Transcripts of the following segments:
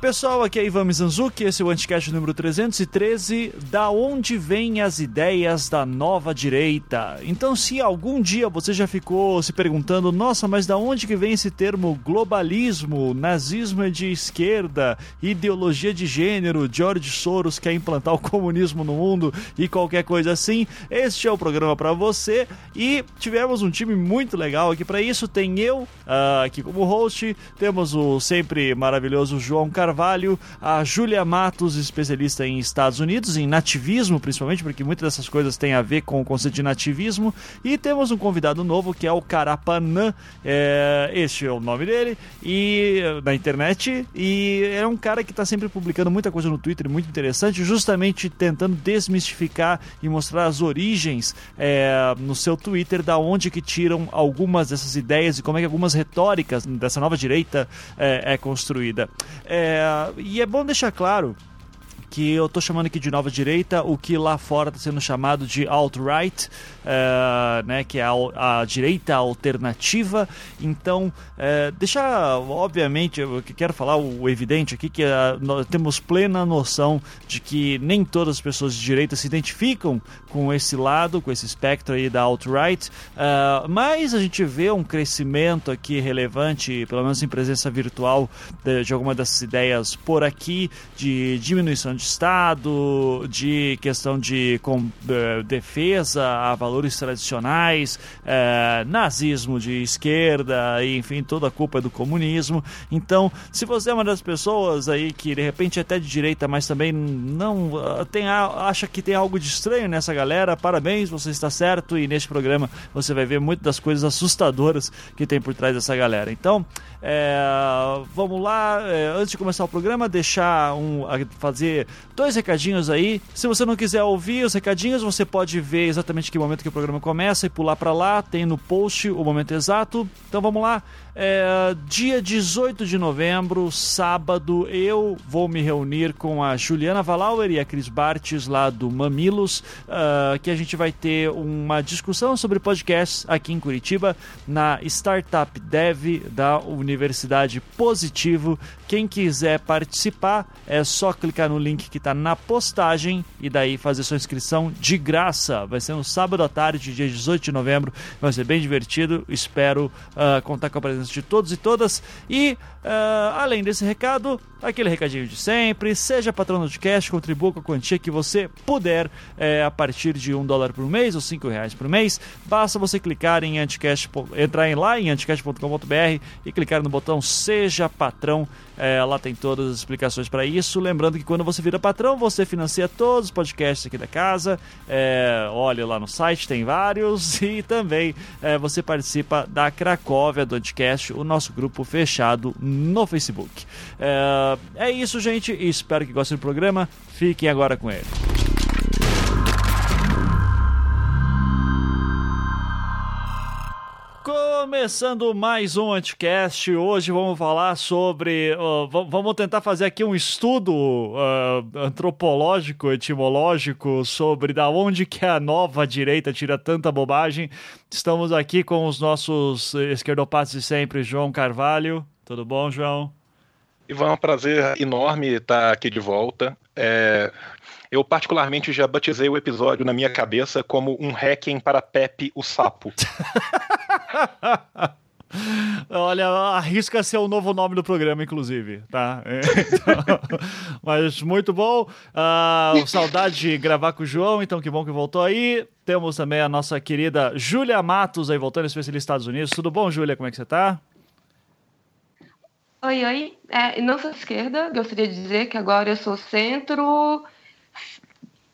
pessoal, aqui é Ivan Mizanzuki, esse é o Anticast número 313, da onde vêm as ideias da nova direita. Então, se algum dia você já ficou se perguntando, nossa, mas da onde que vem esse termo globalismo, nazismo de esquerda, ideologia de gênero, George Soros quer implantar o comunismo no mundo e qualquer coisa assim, este é o programa para você e tivemos um time muito legal aqui para isso, tem eu uh, aqui como host, temos o sempre maravilhoso João Carvalho, a Júlia Matos, especialista em Estados Unidos, em nativismo principalmente, porque muitas dessas coisas têm a ver com o conceito de nativismo. E temos um convidado novo que é o Carapanã, é, este é o nome dele, e na internet. E é um cara que está sempre publicando muita coisa no Twitter, muito interessante, justamente tentando desmistificar e mostrar as origens é, no seu Twitter da onde que tiram algumas dessas ideias e como é que algumas retóricas dessa nova direita é, é construída. É, e é bom deixar claro que eu estou chamando aqui de nova direita, o que lá fora está sendo chamado de alt-right, uh, né, que é a, a, direita alternativa. Então, uh, deixar, obviamente, eu quero falar o evidente aqui, que uh, nós temos plena noção de que nem todas as pessoas de direita se identificam com esse lado, com esse espectro aí da alt-right, mas a gente vê um crescimento aqui relevante, pelo menos em presença virtual, de, de alguma dessas ideias por aqui, de diminuição de Estado, de questão de com, defesa a valores tradicionais, é, nazismo de esquerda, enfim, toda a culpa é do comunismo. Então, se você é uma das pessoas aí que de repente é até de direita, mas também não ah, tem, acha que tem algo de estranho nessa galera, parabéns, você está certo e neste programa você vai ver muitas das coisas assustadoras que tem por trás dessa galera. Então, é, vamos lá, é, antes de começar o programa, deixar um, fazer dois recadinhos aí. Se você não quiser ouvir os recadinhos, você pode ver exatamente que momento que o programa começa e pular para lá. Tem no post o momento exato. Então vamos lá. É, dia 18 de novembro, sábado, eu vou me reunir com a Juliana Valauer e a Cris Bartes lá do Mamilos, uh, que a gente vai ter uma discussão sobre podcasts aqui em Curitiba, na Startup Dev da Universidade Positivo. Quem quiser participar, é só clicar no link que está na postagem e daí fazer sua inscrição de graça. Vai ser no sábado à tarde, dia 18 de novembro. Vai ser bem divertido. Espero uh, contar com a presença de todos e todas. E, uh, além desse recado, aquele recadinho de sempre: seja patrono de cash, contribua com a quantia que você puder é, a partir de um dólar por mês ou cinco reais por mês. Basta você clicar em anticash, entrar lá em anticash.com.br e clicar no botão Seja Patrão. É, lá tem todas as explicações para isso. Lembrando que quando você vira patrão, você financia todos os podcasts aqui da casa. É, olha lá no site, tem vários. E também você participa da Cracóvia do Anticast, o nosso grupo fechado no Facebook. É, é isso, gente. Espero que gostem do programa. Fiquem agora com ele. Começando mais um Anticast, hoje vamos falar sobre. Uh, vamos tentar fazer aqui um estudo uh, antropológico, etimológico, sobre da onde que a nova direita tira tanta bobagem. Estamos aqui com os nossos esquerdopatas de sempre, João Carvalho. Tudo bom, João? Ivan, é um prazer enorme estar aqui de volta. É, eu, particularmente, já batizei o episódio na minha cabeça como um hacking para Pepe o Sapo. Olha, arrisca ser o novo nome do programa, inclusive, tá? Então, mas muito bom. Uh, saudade de gravar com o João, então que bom que voltou aí. Temos também a nossa querida Júlia Matos aí voltando, especialista dos Estados Unidos. Tudo bom, Júlia? Como é que você tá? Oi, oi. É, não sou esquerda, gostaria de dizer que agora eu sou centro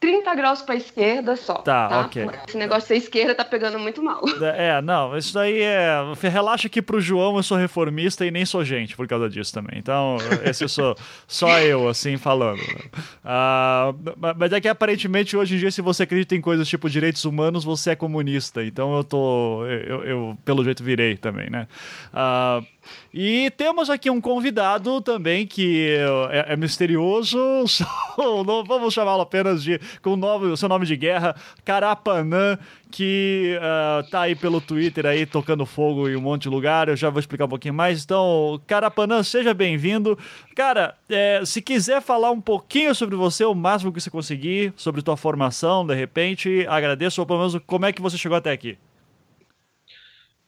30 graus para esquerda só. Tá, tá, ok. Esse negócio de ser esquerda tá pegando muito mal. É, não, isso daí é. Relaxa que pro João eu sou reformista e nem sou gente por causa disso também. Então, esse eu sou só eu, assim, falando. Uh, mas é que aparentemente hoje em dia, se você acredita em coisas tipo direitos humanos, você é comunista. Então eu tô. Eu, eu pelo jeito virei também, né? Uh, e temos aqui um convidado também que é, é misterioso, vamos chamá-lo apenas de com o seu nome de guerra, Carapanã, que uh, tá aí pelo Twitter aí tocando fogo em um monte de lugar. Eu já vou explicar um pouquinho mais. Então, Carapanã, seja bem-vindo. Cara, é, se quiser falar um pouquinho sobre você, o máximo que você conseguir, sobre tua formação, de repente, agradeço, ou pelo menos como é que você chegou até aqui.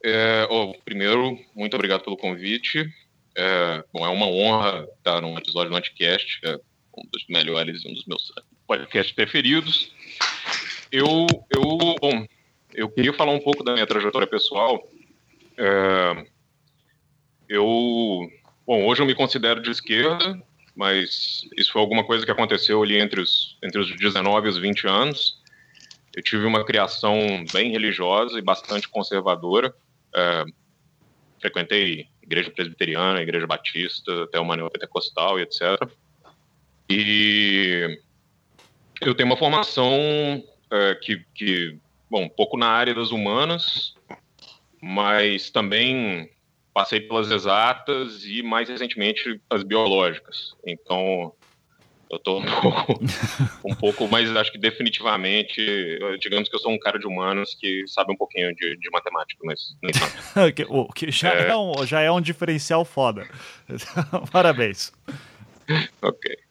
É, oh, primeiro, muito obrigado pelo convite. É, bom, é uma honra estar num episódio do Anticast, é um dos melhores, um dos meus podcasts preferidos. Eu, eu, bom, eu queria falar um pouco da minha trajetória pessoal. É, eu, bom, hoje eu me considero de esquerda, mas isso foi alguma coisa que aconteceu ali entre os, entre os 19 e os 20 anos. Eu tive uma criação bem religiosa e bastante conservadora. É, frequentei igreja presbiteriana, igreja batista, até uma neopentecostal e etc. E eu tenho uma formação é, que, que, bom, um pouco na área das humanas, mas também passei pelas exatas e mais recentemente as biológicas. Então, eu estou um pouco, um pouco, mas acho que definitivamente, digamos que eu sou um cara de humanos que sabe um pouquinho de, de matemática, mas nem tanto. o que já é... é... um, já é um diferencial foda. Parabéns. ok.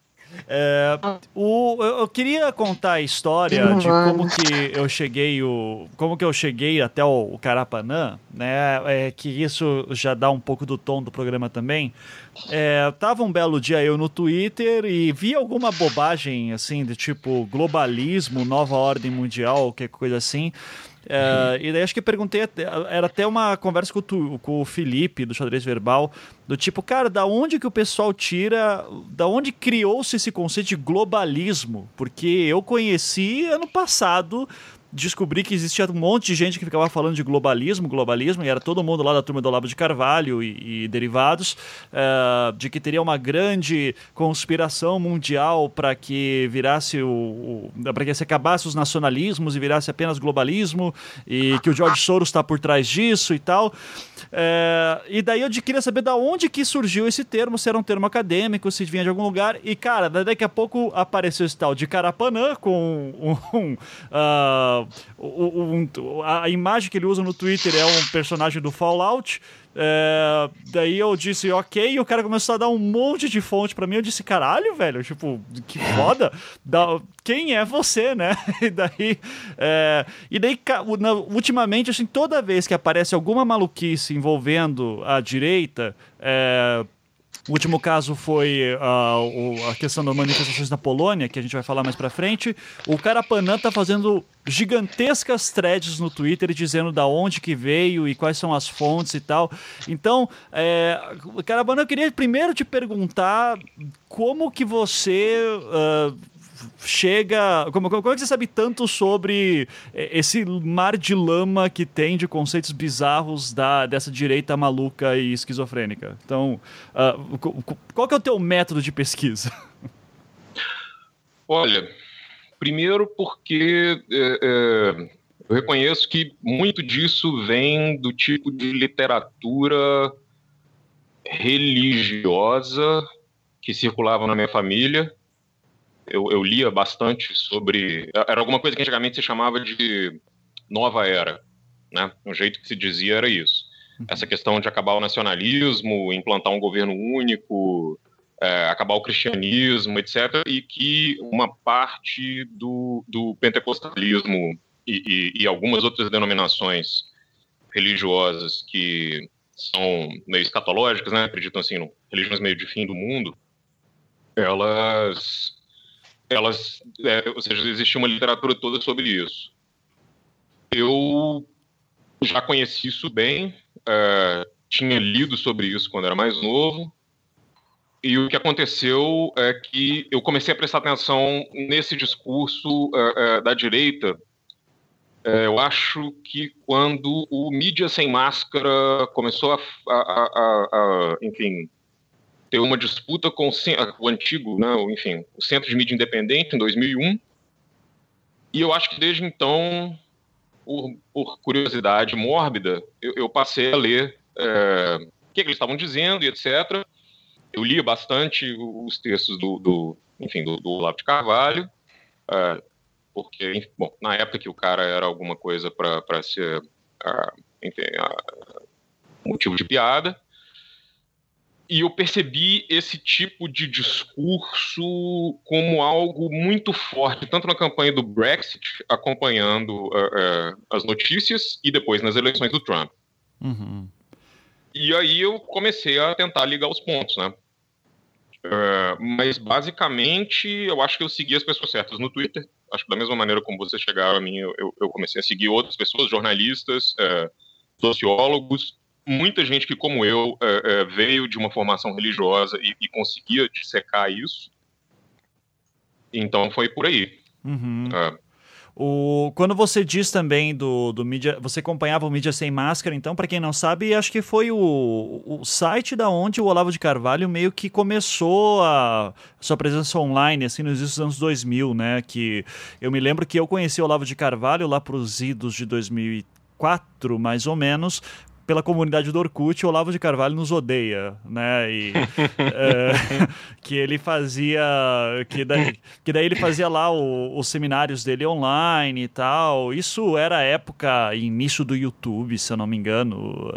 É, o, eu queria contar a história de como que eu cheguei o, como que eu cheguei até o, o Carapanã, né? É, que isso já dá um pouco do tom do programa também. É, tava um belo dia eu no Twitter e vi alguma bobagem assim de tipo globalismo, nova ordem mundial, qualquer coisa assim. Uh, e daí acho que perguntei, era até uma conversa com com o Felipe do xadrez verbal, do tipo, cara, da onde que o pessoal tira, da onde criou-se esse conceito de globalismo? Porque eu conheci ano passado descobri que existia um monte de gente que ficava falando de globalismo, globalismo, e era todo mundo lá da turma do Olavo de Carvalho e, e derivados, uh, de que teria uma grande conspiração mundial para que virasse o, o para que se acabasse os nacionalismos e virasse apenas globalismo, e que o George Soros está por trás disso e tal. Uh, e daí eu queria saber da onde que surgiu esse termo, se era um termo acadêmico, se vinha de algum lugar. E, cara, daqui a pouco apareceu esse tal de Carapanã com um, um uh, um, a imagem que ele usa no Twitter é um personagem do Fallout. É, daí eu disse, ok, e o cara começou a dar um monte de fonte para mim. Eu disse, caralho, velho, tipo, que foda. Da, quem é você, né? E daí, é, e daí na, ultimamente, assim, toda vez que aparece alguma maluquice envolvendo a direita, é, o último caso foi uh, a questão das manifestações na Polônia, que a gente vai falar mais pra frente. O Carapanã tá fazendo gigantescas threads no Twitter dizendo da onde que veio e quais são as fontes e tal. Então, é, Carapanã, eu queria primeiro te perguntar como que você... Uh, chega. Como, como é que você sabe tanto sobre é, esse mar de lama que tem de conceitos bizarros da, dessa direita maluca e esquizofrênica? Então, uh, qual que é o teu método de pesquisa? Olha, primeiro porque é, é, eu reconheço que muito disso vem do tipo de literatura religiosa que circulava na minha família eu, eu lia bastante sobre. Era alguma coisa que antigamente se chamava de nova era. Né? Um jeito que se dizia era isso. Uhum. Essa questão de acabar o nacionalismo, implantar um governo único, é, acabar o cristianismo, etc. E que uma parte do, do pentecostalismo e, e, e algumas outras denominações religiosas que são meio escatológicas, né? acreditam assim, em religiões meio de fim do mundo, elas elas, é, ou seja, existe uma literatura toda sobre isso. Eu já conheci isso bem, é, tinha lido sobre isso quando era mais novo, e o que aconteceu é que eu comecei a prestar atenção nesse discurso é, é da direita. É, eu acho que quando o mídia sem máscara começou a, a, a, a enfim, uma disputa com o antigo, né, enfim, o Centro de Mídia Independente, em 2001. E eu acho que desde então, por, por curiosidade mórbida, eu, eu, passei a ler é, o que, que, eles estavam dizendo e etc. Eu lia bastante os textos do, do enfim, do, do Olavo de Carvalho. É, porque, bom, na época que o cara era alguma coisa para ser, uh, enfim, uh, motivo de piada, e eu percebi esse tipo de discurso como algo muito forte, tanto na campanha do Brexit, acompanhando uh, uh, as notícias, e depois nas eleições do Trump. Uhum. E aí eu comecei a tentar ligar os pontos, né? Uh, mas basicamente eu acho que eu segui as pessoas certas no Twitter. Acho que da mesma maneira como você chegaram a mim, eu, eu comecei a seguir outras pessoas, jornalistas, sociólogos, muita gente que, como eu, é, é, veio de uma formação religiosa e, e, conseguia dissecar isso. Então foi por aí. Uhum. É. O, quando você diz também do, do mídia, você acompanhava o mídia sem máscara, então, para quem não sabe, acho que foi o, o site da onde o Olavo de Carvalho meio que começou a sua presença online, assim, nos anos 2000, né? Que eu me lembro que eu conheci o Olavo de Carvalho lá para os idos de 2004, mais ou menos, pela comunidade do Orkut, Olavo de Carvalho nos odeia, né? E, é, que ele fazia. Que daí, que daí ele fazia lá o, os seminários dele online e tal. Isso era época, início do YouTube, se eu não me engano.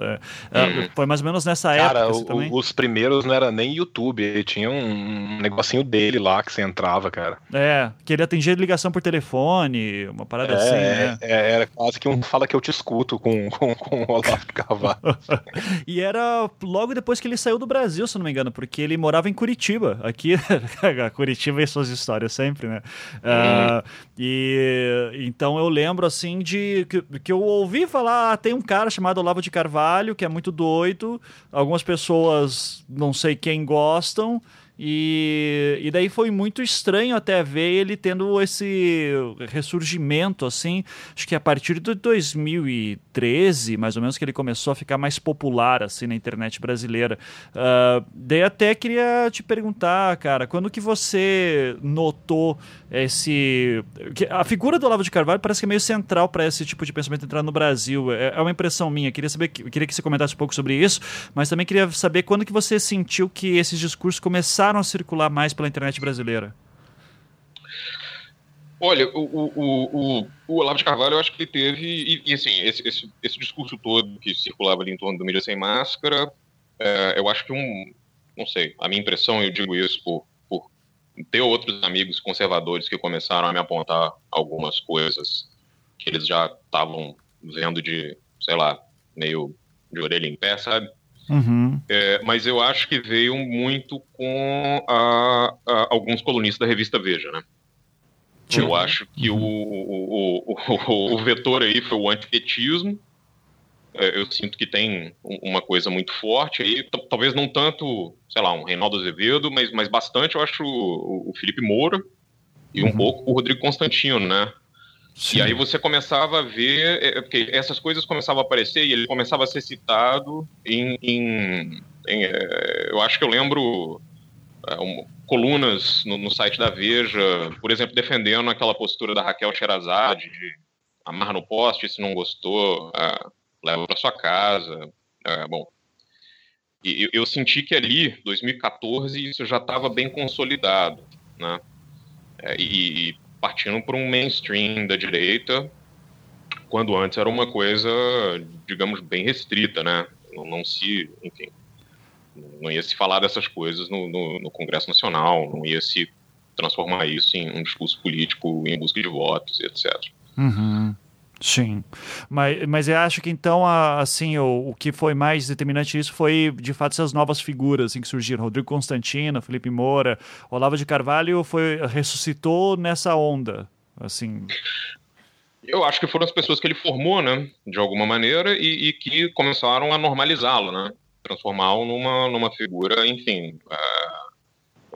É, hum. Foi mais ou menos nessa Cara, época. Assim, o, os primeiros não era nem YouTube, ele tinha um negocinho dele lá que você entrava, cara. É, que ele atendia ligação por telefone, uma parada é, assim, né? É, era quase que um fala que eu te escuto com, com, com o Olavo de Carvalho. e era logo depois que ele saiu do Brasil, se não me engano, porque ele morava em Curitiba. Aqui, Curitiba e suas histórias sempre, né? Uh, e então eu lembro assim de que, que eu ouvi falar: ah, tem um cara chamado Olavo de Carvalho que é muito doido. Algumas pessoas, não sei quem, gostam. E, e daí foi muito estranho até ver ele tendo esse ressurgimento, assim. Acho que a partir de 2013, mais ou menos, que ele começou a ficar mais popular, assim, na internet brasileira. Uh, daí até queria te perguntar, cara, quando que você notou esse... A figura do Olavo de Carvalho parece que é meio central para esse tipo de pensamento entrar no Brasil. É, é uma impressão minha. Queria saber, queria que você comentasse um pouco sobre isso, mas também queria saber quando que você sentiu que esses discursos começaram a circular mais pela internet brasileira? Olha, o, o, o, o, Olavo de Carvalho, eu acho que ele teve, e, e assim, esse, esse, esse, discurso todo que circulava ali em torno do mídia sem máscara, é, eu acho que um, não sei, a minha impressão, eu digo isso por ter outros amigos conservadores que começaram a me apontar algumas coisas que eles já estavam vendo de, sei lá, meio de orelha em pé, sabe? Uhum. É, mas eu acho que veio muito com a, a, alguns colunistas da revista Veja, né? Uhum. Eu acho que o, o, o, o, vetor aí foi o antipetismo. É, eu sinto que tem uma coisa muito forte aí, talvez não tanto, sei lá, um Reinaldo Azevedo, mas, mas bastante, eu acho, o, Felipe Moura e um uhum. pouco o Rodrigo Constantino, né? Sim. E aí você começava a ver, é, é, porque essas coisas começavam a aparecer e ele começava a ser citado em. em, em é, eu acho que eu lembro é, um, colunas no, no, site da Veja, por exemplo, defendendo aquela postura da Raquel Sherazade de amarra no poste, se não gostou, é, leva para sua casa. É, bom, eu, eu senti que ali, 2014, isso já estava bem consolidado, né? e, partindo para um mainstream da direita, quando antes era uma coisa, digamos, bem restrita, né? Não, não se, enfim, não ia se falar dessas coisas no, no, no, Congresso Nacional, não ia se transformar isso em um discurso político em busca de votos, etc. Uhum. Sim, mas, mas eu acho que então, assim, o, o que foi mais determinante isso foi, de fato, essas novas figuras assim, que surgiram. Rodrigo Constantino, Felipe Moura, Olavo de Carvalho foi, ressuscitou nessa onda, assim... Eu acho que foram as pessoas que ele formou, né, de alguma maneira, e, e que começaram a normalizá-lo, né, transformá-lo numa, numa figura, enfim, uh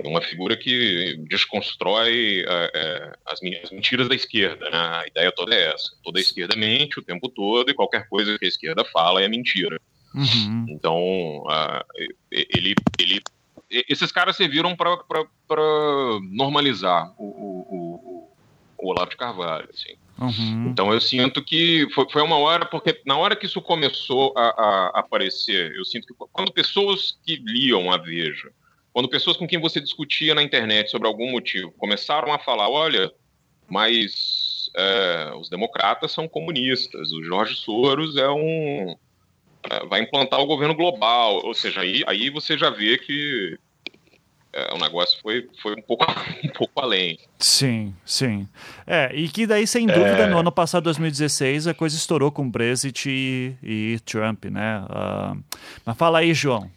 uma figura que desconstrói é, é as, as, mentiras da esquerda. Né? A ideia toda é essa. Toda a esquerda mente o tempo todo e qualquer coisa que a esquerda fala é mentira. Uhum. Então, uh, ele, ele, esses caras serviram para normalizar o, o, o, o, Olavo de Carvalho. Assim. Uhum. Então, eu sinto que foi, foi uma hora, porque na hora que isso começou a, a aparecer, eu sinto que quando pessoas que liam a Veja quando pessoas com quem você discutia na internet sobre algum motivo começaram a falar, olha, mas é, os democratas são comunistas, o Jorge Soros é um é, vai implantar o governo global, ou seja, aí, aí você já vê que é, o negócio foi, foi um, pouco, um pouco além. Sim, sim. É, e que daí, sem dúvida, é... no ano passado, 2016, a coisa estourou com Brexit e, e Trump, né? Uh, mas fala aí, João.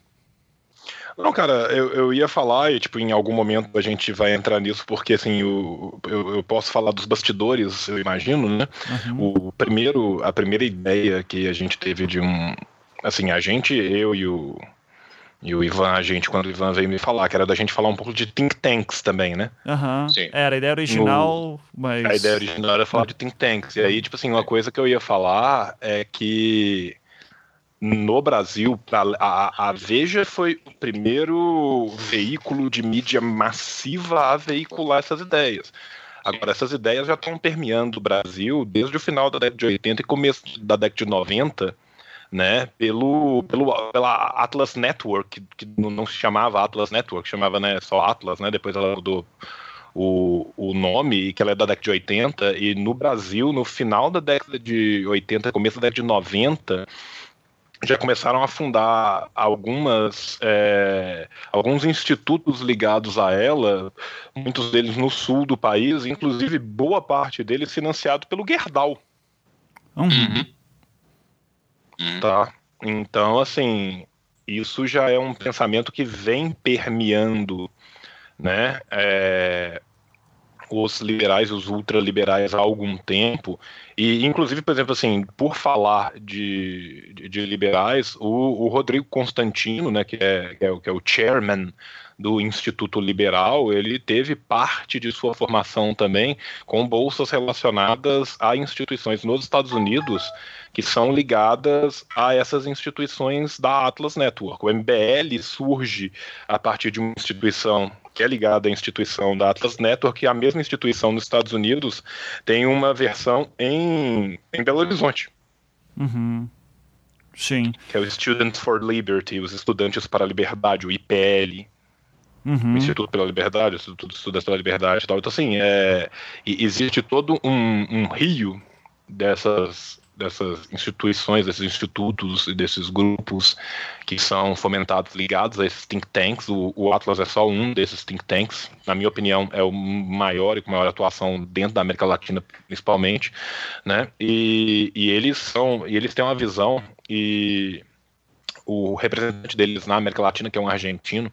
Não, cara, eu, eu ia falar, e tipo, em algum momento a gente vai entrar nisso, porque assim, eu, eu, eu posso falar dos bastidores, eu imagino, né? Uhum. O primeiro, a primeira ideia que a gente teve de um. Assim, a gente, eu e o, e o Ivan, a gente, quando o Ivan veio me falar, que era da gente falar um pouco de think tanks também, né? Aham. Uhum. Era a ideia original, no... mas. A ideia original era falar de think tanks. E aí, tipo assim, uma coisa que eu ia falar é que no Brasil, a, a, Veja foi o primeiro veículo de mídia massiva a veicular essas ideias. Agora, essas ideias já estão permeando o Brasil desde o final da década de 80 e começo da década de 90 né, pelo, pelo pela Atlas Network, que, não se chamava Atlas Network, chamava né, só Atlas, né, depois ela mudou o, o nome, que ela é da década de 80, e no Brasil, no final da década de 80, começo da década de 90, já começaram a fundar algumas é, alguns institutos ligados a ela, muitos deles no sul do país, inclusive boa parte deles financiado pelo Gerdau. Uhum. Uhum. Tá? Então, assim, isso já é um pensamento que vem permeando né, é, os liberais, os ultraliberais há algum tempo. E, inclusive, por exemplo, assim, por falar de, de, de liberais, o, o, Rodrigo Constantino, né, que é, que é, que é o chairman do Instituto Liberal, ele teve parte de sua formação também com bolsas relacionadas a instituições nos Estados Unidos que são ligadas a essas instituições da Atlas Network. O MBL surge a partir de uma instituição que é ligada à instituição da Atlas Network, e a mesma instituição nos Estados Unidos tem uma versão em, em Belo Horizonte. Uhum. Sim. Que é o Students for Liberty, os Estudantes para a Liberdade, o IPL. Uhum. O Instituto pela Liberdade, o Instituto de Estudantes pela Liberdade e tal. Então, assim, é, existe todo um, um rio dessas dessas instituições, desses institutos e desses grupos que são fomentados ligados a esses think tanks. O, o, Atlas é só um desses think tanks. Na minha opinião, é o maior e com maior atuação dentro da América Latina, principalmente, né? E, e eles são, e eles têm uma visão e o representante deles na América Latina, que é um argentino,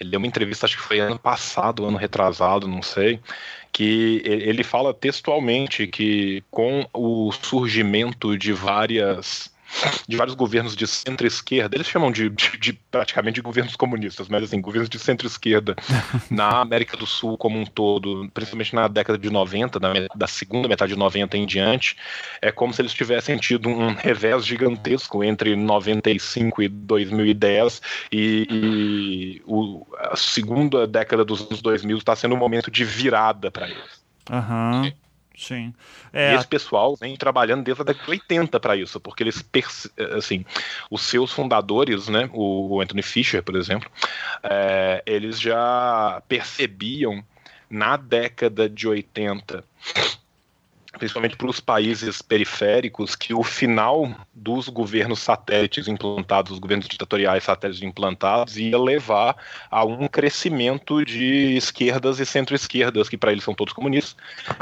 ele deu uma entrevista, acho que foi ano passado, ano retrasado, não sei, que ele fala textualmente que com o surgimento de várias de vários governos de centro-esquerda, eles chamam de, de, de, praticamente de governos comunistas, mas assim, governos de centro-esquerda na América do Sul como um todo, principalmente na década de 90, na, da segunda metade de 90 em diante, é como se eles tivessem tido um revés gigantesco entre 95 e 2010 e, e o, a segunda década dos anos 2000 está sendo um momento de virada para eles. Aham. Uhum. Sim. É, e esse pessoal vem trabalhando desde a década de 80 para isso, porque eles, assim, os seus fundadores, né, o Anthony Fisher, por exemplo, é, eles já percebiam na década de 80 principalmente para os países periféricos, que o final dos governos satélites implantados, os governos ditatoriais satélites implantados, ia levar a um crescimento de esquerdas e centro-esquerdas, que para eles são todos comunistas,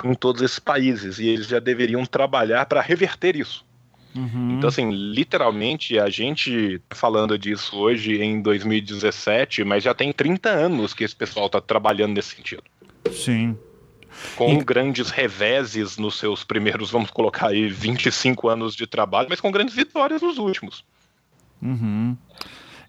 em todos esses países. E eles já deveriam trabalhar para reverter isso. Uhum. Então, assim, literalmente, a gente tá falando disso hoje em 2017, mas já tem 30 anos que esse pessoal está trabalhando nesse sentido. Sim, com e... grandes reveses nos seus primeiros, vamos colocar aí, 25 anos de trabalho, mas com grandes vitórias nos últimos. Uhum.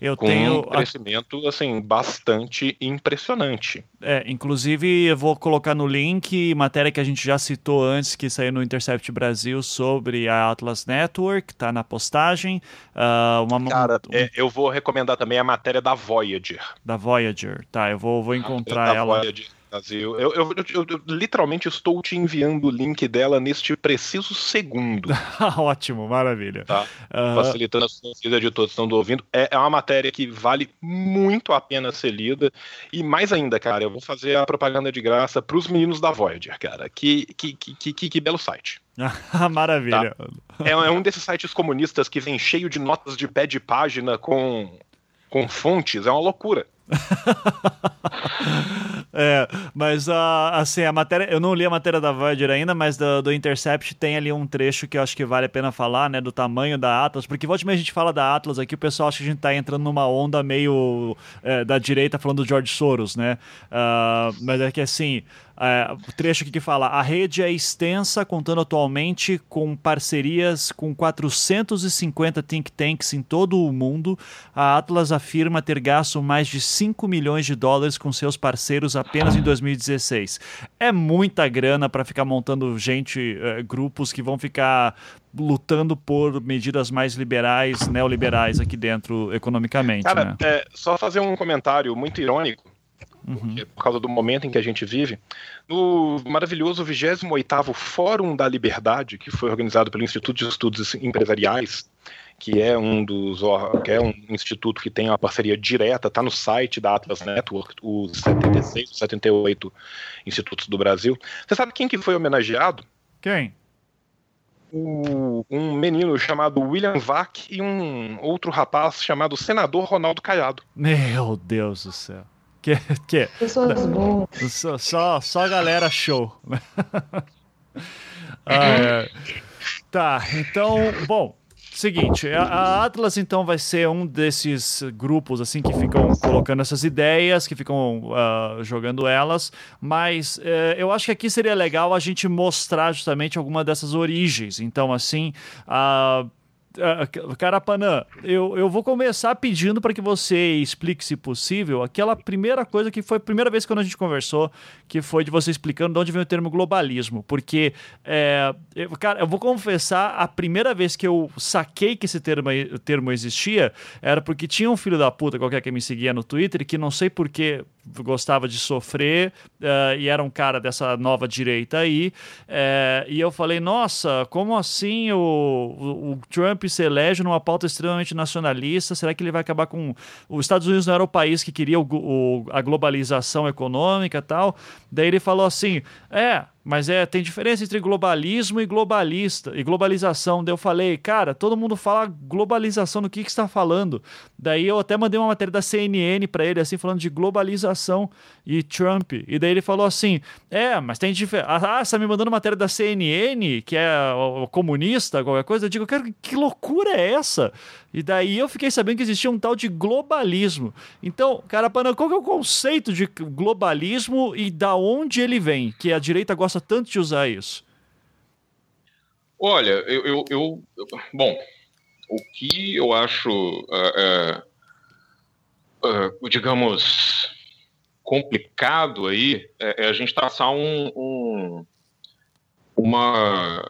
Eu com tenho um crescimento assim bastante impressionante. É, inclusive eu vou colocar no link matéria que a gente já citou antes que saiu no Intercept Brasil sobre a Atlas Network, tá na postagem. Uh, uma, Cara, um... é, eu vou recomendar também a matéria da Voyager. Da Voyager, tá? Eu vou, vou encontrar ela. Voyager Brasil. Eu, eu, eu, eu, literalmente estou te enviando o link dela neste preciso segundo. Ótimo, maravilha. Tá? Uhum. Facilitando a sua vida de todos que estão ouvindo. É, é uma matéria que vale muito a pena ser lida. E mais ainda, cara, eu vou fazer a propaganda de graça para os meninos da Voyager, cara. Que, que, que, que, que belo site. Maravilha. Tá? É, é, um desses sites comunistas que vem cheio de notas de pé de página com, com fontes. É uma loucura. é, mas uh, assim, a matéria. Eu não li a matéria da Voyager ainda, mas do, do, Intercept tem ali um trecho que eu acho que vale a pena falar, né? Do tamanho da Atlas, porque volta a gente fala da Atlas aqui, o pessoal acha que a gente tá entrando numa onda meio é, da direita falando do George Soros, né? Uh, mas é que assim. É, o trecho aqui que fala: a rede é extensa, contando atualmente com parcerias com 450 think tanks em todo o mundo. A Atlas afirma ter gasto mais de 5 milhões de dólares com seus parceiros apenas em 2016. É muita grana para ficar montando gente, é, grupos que vão ficar lutando por medidas mais liberais, neoliberais aqui dentro economicamente. Cara, né? é, só fazer um comentário muito irônico uhum. por causa do momento em que a gente vive, no maravilhoso 28º Fórum da Liberdade, que foi organizado pelo Instituto de Estudos Empresariais, que é um dos que é um instituto que tem uma parceria direta, está no site da Atlas Network, os 76, 78 institutos do Brasil. Você sabe quem que foi homenageado? Quem? O, um menino chamado William Vac e um outro rapaz chamado Senador Ronaldo Caiado. Meu Deus do céu. Que, que, Pessoas boas. Só, só, só galera show. ah, é. Tá, então, bom, seguinte, a, Atlas então vai ser um desses grupos assim que ficam colocando essas ideias, que ficam uh, jogando elas, mas uh, eu acho que aqui seria legal a gente mostrar justamente alguma dessas origens. Então, assim, uh, Uh, Carapanã, eu, eu vou começar pedindo para que você explique, se possível, aquela primeira coisa que foi a primeira vez quando a gente conversou, que foi de você explicando de onde vem o termo globalismo. Porque, é, eu, cara, eu vou confessar, a primeira vez que eu saquei que esse termo, termo existia era porque tinha um filho da puta qualquer que me seguia no Twitter que não sei porquê gostava de sofrer uh, e era um cara dessa nova direita aí. Uh, e eu falei, nossa, como assim o, o, o, Trump se elege numa pauta extremamente nacionalista? Será que ele vai acabar com. Os Estados Unidos não era o país que queria o, a globalização econômica tal. Daí ele falou assim: é, mas é, tem diferença entre globalismo e globalista e globalização. Daí eu falei, cara, todo mundo fala globalização, do que que está falando? Daí eu até mandei uma matéria da CNN para ele assim falando de globalização e Trump. E daí ele falou assim: "É, mas tem diferença. Ah, você tá me mandando matéria da CNN, que é o, o comunista, qualquer coisa". Eu digo, cara, que loucura é essa? E daí eu fiquei sabendo que existia um tal de globalismo. Então, cara, qual que é o conceito de globalismo e da onde ele vem? Que a direita gosta tanto de usar isso. Olha, eu, eu, eu bom, o que eu acho, uh, uh, uh, digamos, complicado aí é, é, a gente traçar um, um uma,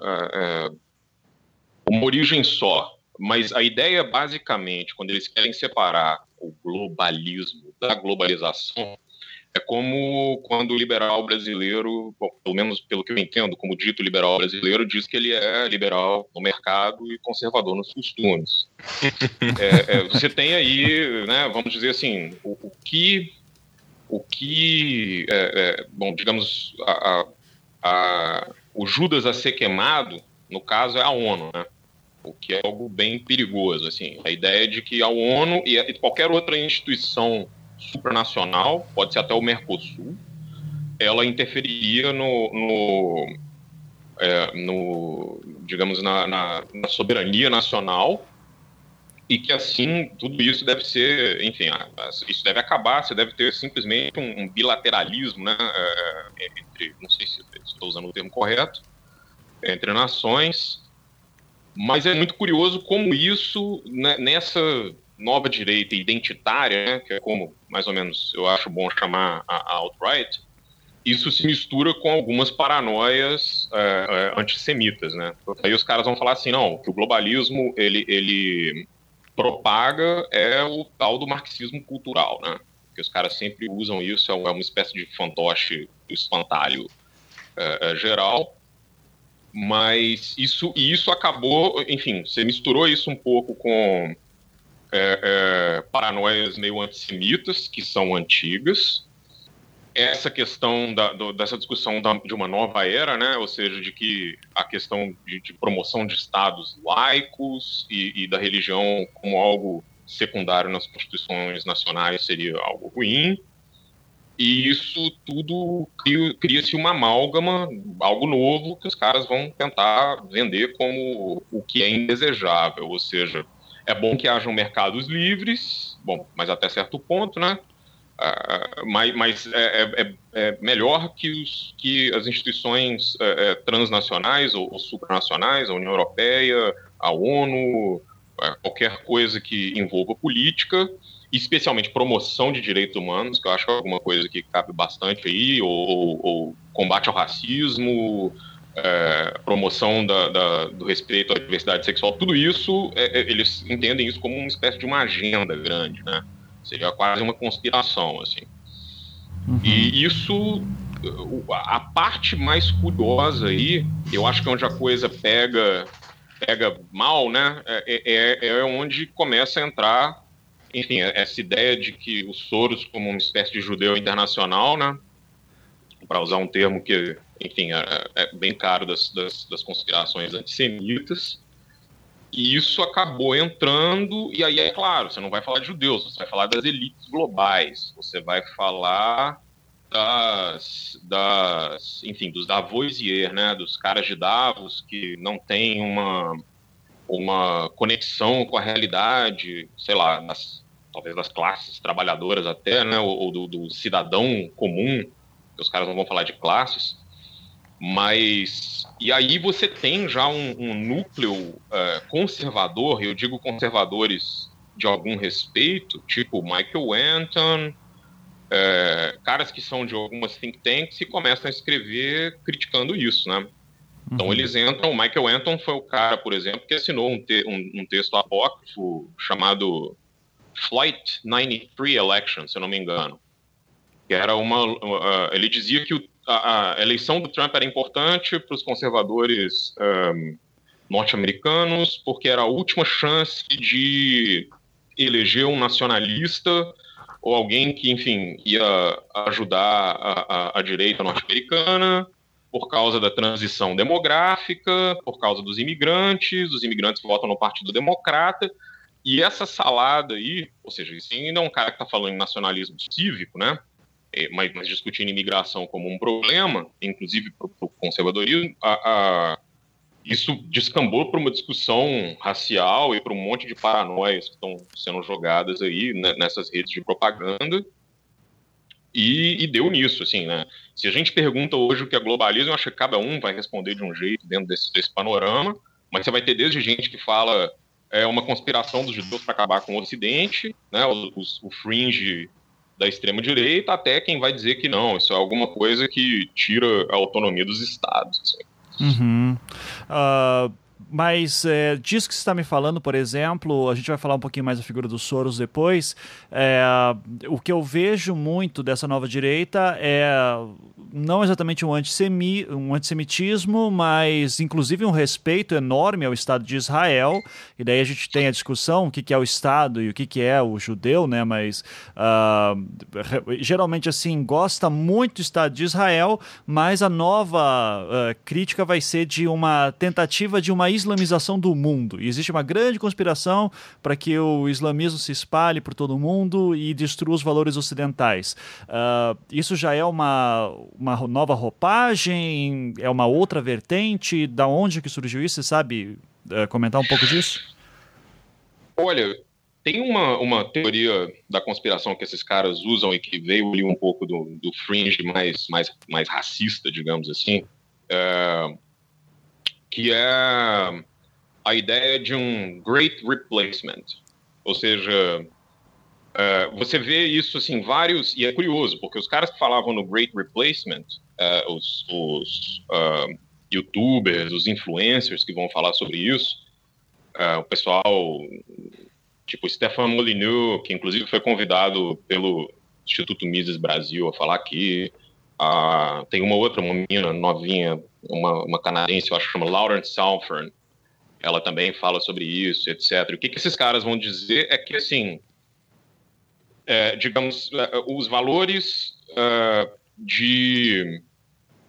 uma origem só. Mas a ideia, basicamente, quando eles querem separar o globalismo da globalização, é como quando o liberal brasileiro, bom, pelo menos pelo que eu entendo, como dito liberal brasileiro, diz que ele é liberal no mercado e conservador nos costumes. é, é, você tem aí, né, vamos dizer assim, o, o que, o que, é, é bom, digamos, a, a, a, o Judas a ser queimado, no caso, é a ONU, né? O que é algo bem perigoso. Assim, a ideia de que a ONU e qualquer outra instituição supranacional, pode ser até o Mercosul, ela interferiria no, no, é, no digamos, na, na, na, soberania nacional e que assim tudo isso deve ser, enfim, isso deve acabar. Você deve ter simplesmente um, bilateralismo, né, é, entre, não sei se estou usando o termo correto, entre nações mas é muito curioso como isso, né, nessa nova direita identitária, né, que é como mais ou menos eu acho bom chamar a, a alt-right, isso se mistura com algumas paranoias é, é, antissemitas, né? Aí os caras vão falar assim, não, que o globalismo ele, ele propaga é o tal do marxismo cultural, né? porque os caras sempre usam isso, é uma espécie de fantoche, espantalho é, é, geral. Mas isso, e isso acabou, enfim, você misturou isso um pouco com é, é, paranoias meio antissemitas, que são antigas. Essa questão da, do, dessa discussão da, de uma nova era, né, ou seja, de que a questão de, de promoção de estados laicos e, e, da religião como algo secundário nas constituições nacionais seria algo ruim. E isso tudo cria-se uma amálgama, algo novo, que os caras vão tentar vender como o que é indesejável, ou seja, é bom que hajam mercados livres, bom, mas até certo ponto, né? Uh, mas, mas é, é, é, é, melhor que, os, que as instituições é, é transnacionais ou, ou, supranacionais, a União Europeia, a ONU, é, qualquer coisa que envolva política, especialmente promoção de direitos humanos, que eu acho que é alguma coisa que cabe bastante aí, ou, ou, ou combate ao racismo, é, promoção da, da, do respeito à diversidade sexual, tudo isso, é, é, eles entendem isso como uma espécie de uma agenda grande, né? Seria quase uma conspiração, assim. Uhum. E isso, a parte mais curiosa aí, eu acho que é onde a coisa pega, pega mal, né? É, é, é onde começa a entrar, enfim, essa ideia de que o Soros como uma espécie de judeu internacional, né? Para usar um termo que enfim, é, é bem caro das, das, das, conspirações antissemitas. E isso acabou entrando, e aí é claro, você não vai falar de judeus, você vai falar das elites globais, você vai falar das, das enfim, dos Davoisier, né, dos caras de Davos que não tem uma, uma conexão com a realidade, sei lá, talvez das classes trabalhadoras até, né, ou, ou do, do cidadão comum, os caras não vão falar de classes, mas. E aí você tem já um, um núcleo uh, conservador, eu digo conservadores de algum respeito, tipo Michael Anton, uh, caras que são de algumas think tanks e começam a escrever criticando isso, né? Então uhum. eles entram. O Michael Anton foi o cara, por exemplo, que assinou um, te, um, um texto apócrifo chamado Flight 93 Election, se eu não me engano. Que era uma. Uh, ele dizia que o a, a eleição do Trump era importante para os conservadores um, norte-americanos, porque era a última chance de eleger um nacionalista ou alguém que, enfim, ia ajudar a, a, a direita norte-americana por causa da transição demográfica, por causa dos imigrantes, os imigrantes votam no Partido Democrata, e essa salada aí, ou seja, isso ainda é um cara que está falando em nacionalismo cívico, né? É, mas, mas, discutindo imigração como um problema, inclusive para o conservadorismo, a, a, isso descambou para uma discussão racial e para um monte de paranoias que estão sendo jogadas aí né, nessas redes de propaganda. E, e, deu nisso, assim, né? Se a gente pergunta hoje o que é globalismo, eu acho que cada um vai responder de um jeito dentro desse, desse panorama, mas você vai ter desde gente que fala é uma conspiração dos judeus para acabar com o Ocidente, né? O, o, o fringe da extrema-direita até quem vai dizer que não, isso é alguma coisa que tira a autonomia dos estados. Assim. Uhum. Uh, mas é, disso que você está me falando, por exemplo, a gente vai falar um pouquinho mais da figura dos Soros depois. É, o que eu vejo muito dessa nova direita é não exatamente um, antissemi, um antissemitismo, mas inclusive um respeito enorme ao Estado de Israel. E daí a gente tem a discussão o que, que é o Estado e o que, que é o judeu, né? Mas uh, geralmente assim gosta muito do Estado de Israel, mas a nova uh, crítica vai ser de uma tentativa de uma islamização do mundo. E existe uma grande conspiração para que o islamismo se espalhe por todo o mundo e destrua os valores ocidentais. Uh, isso já é uma, uma nova roupagem? É uma outra vertente? Da onde que surgiu isso? Você sabe uh, comentar um pouco disso? Olha, tem uma, uma teoria da conspiração que esses caras usam e que veio ali um pouco do, do fringe mais, mais, mais racista, digamos assim. Uh, que é a ideia de um great replacement. Ou seja, uh, você vê isso assim, vários, e é curioso, porque os caras que falavam no great replacement, uh, os, os uh, youtubers, os influencers que vão falar sobre isso, o pessoal tipo Stefan Molyneux, que inclusive foi convidado pelo Instituto Mises Brasil a falar aqui. Uh, tem uma outra, uma menina novinha, uma, uma canadense, eu acho que chama Lauren Southern. Ela também fala sobre isso, etc. O que, que esses caras vão dizer é que, assim, é, digamos, é, os valores uh, de,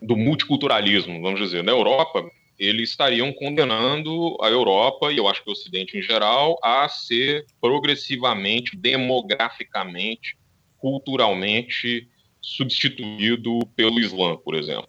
do multiculturalismo, vamos dizer, na Europa, eles estariam condenando a Europa, e eu acho que o Ocidente em geral, a ser progressivamente, demograficamente, culturalmente substituído pelo Islã, por exemplo.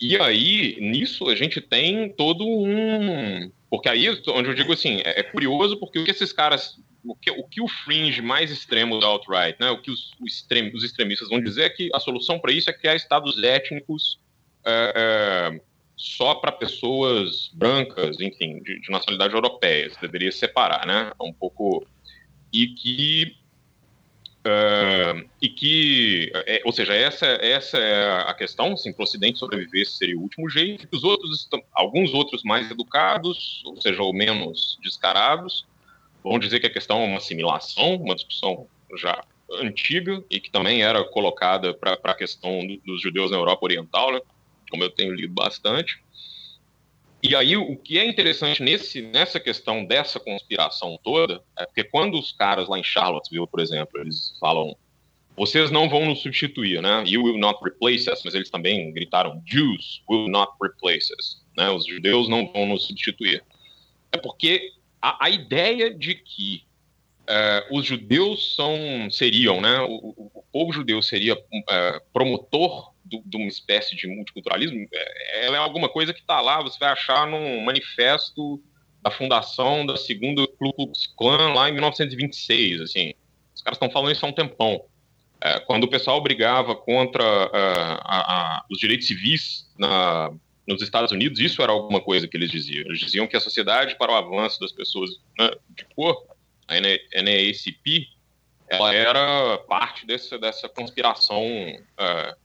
E aí, nisso, a gente tem todo um. Porque aí, onde eu digo assim, é curioso porque o que esses caras. O que o, que o fringe mais extremo da alt-right, né, o que os, os, extrem, os extremistas vão dizer é que a solução para isso é criar estados étnicos é, é, só para pessoas brancas, enfim, de, de nacionalidade europeia. Você deveria separar, né? Um pouco. E que Uh, e que, é, ou seja, essa, essa é a questão, assim, para o Ocidente sobreviver seria o último jeito, os outros, alguns outros mais educados, ou seja, ou menos descarados, vão dizer que a questão é uma assimilação, uma discussão já antiga e que também era colocada para a questão do, dos judeus na Europa Oriental, né, como eu tenho lido bastante. E aí, o que é interessante nesse, nessa questão dessa conspiração toda, é porque quando os caras lá em Charlottesville, por exemplo, eles falam, vocês não vão nos substituir, né? You will not replace us, mas eles também gritaram, Jews will not replace us, né? Os judeus não vão nos substituir. É porque a, a ideia de que uh, os judeus são, seriam, né? O, o, povo judeu seria uh, promotor de uma espécie de multiculturalismo, é, ela é alguma coisa que está lá, você vai achar num manifesto da fundação da segunda Ku Klux Klan lá em 1926, assim. Os caras estão falando isso há um tempão. É, quando o pessoal brigava contra uh, a, a, os direitos civis na, nos Estados Unidos, isso era alguma coisa que eles diziam. Eles diziam que a sociedade para o avanço das pessoas né, de cor, a NAACP, ela era parte dessa, dessa conspiração uh,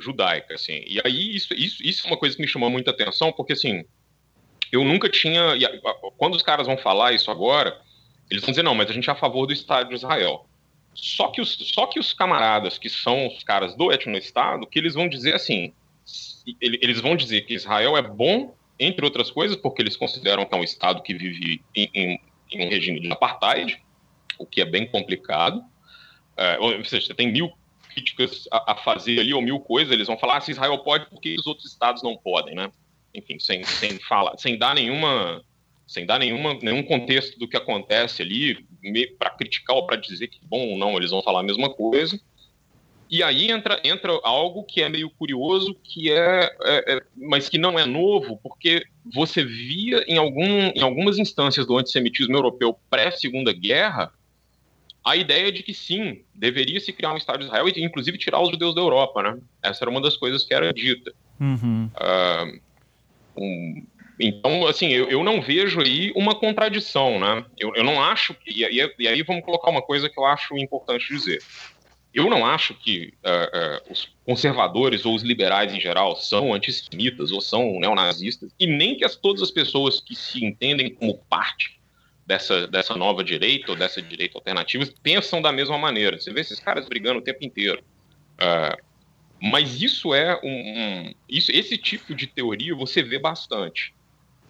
judaica, assim. E aí isso, isso, isso é uma coisa que me chamou muita atenção, porque assim, eu nunca tinha. Quando os caras vão falar isso agora, eles vão dizer, não, mas a gente é a favor do Estado de Israel. Só que os, só que os camaradas que são os caras do etno-estado, que eles vão dizer assim, eles vão dizer que Israel é bom, entre outras coisas, porque eles consideram que é um Estado que vive em, em, em um regime de apartheid, o que é bem complicado. É, ou seja, você tem mil críticas a, a, fazer ali, ou mil coisas, eles vão falar, ah, se Israel pode, por que os outros estados não podem, né? Enfim, sem, sem falar, sem dar nenhuma sem dar nenhuma, nenhum contexto do que acontece ali, para criticar ou para dizer que bom ou não, eles vão falar a mesma coisa. E aí entra, entra algo que é meio curioso, que é, é, é, mas que não é novo, porque você via em, algum, em algumas instâncias do antissemitismo europeu pré-segunda guerra a ideia de que sim, deveria se criar um Estado de Israel e inclusive tirar os judeus da Europa, né? Essa era uma das coisas que era dita. Uhum. Uh, um, então, assim, eu, eu, não vejo aí uma contradição, né? Eu, eu não acho que. E, e, aí vamos colocar uma coisa que eu acho importante dizer. Eu não acho que uh, uh, os conservadores ou os liberais em geral são antissemitas ou são neonazistas, e nem que as, todas as pessoas que se entendem como parte dessa, dessa nova direita ou dessa direita alternativa pensam da mesma maneira. Você vê esses caras brigando o tempo inteiro. Uh, mas isso é um, um, isso, esse tipo de teoria você vê bastante.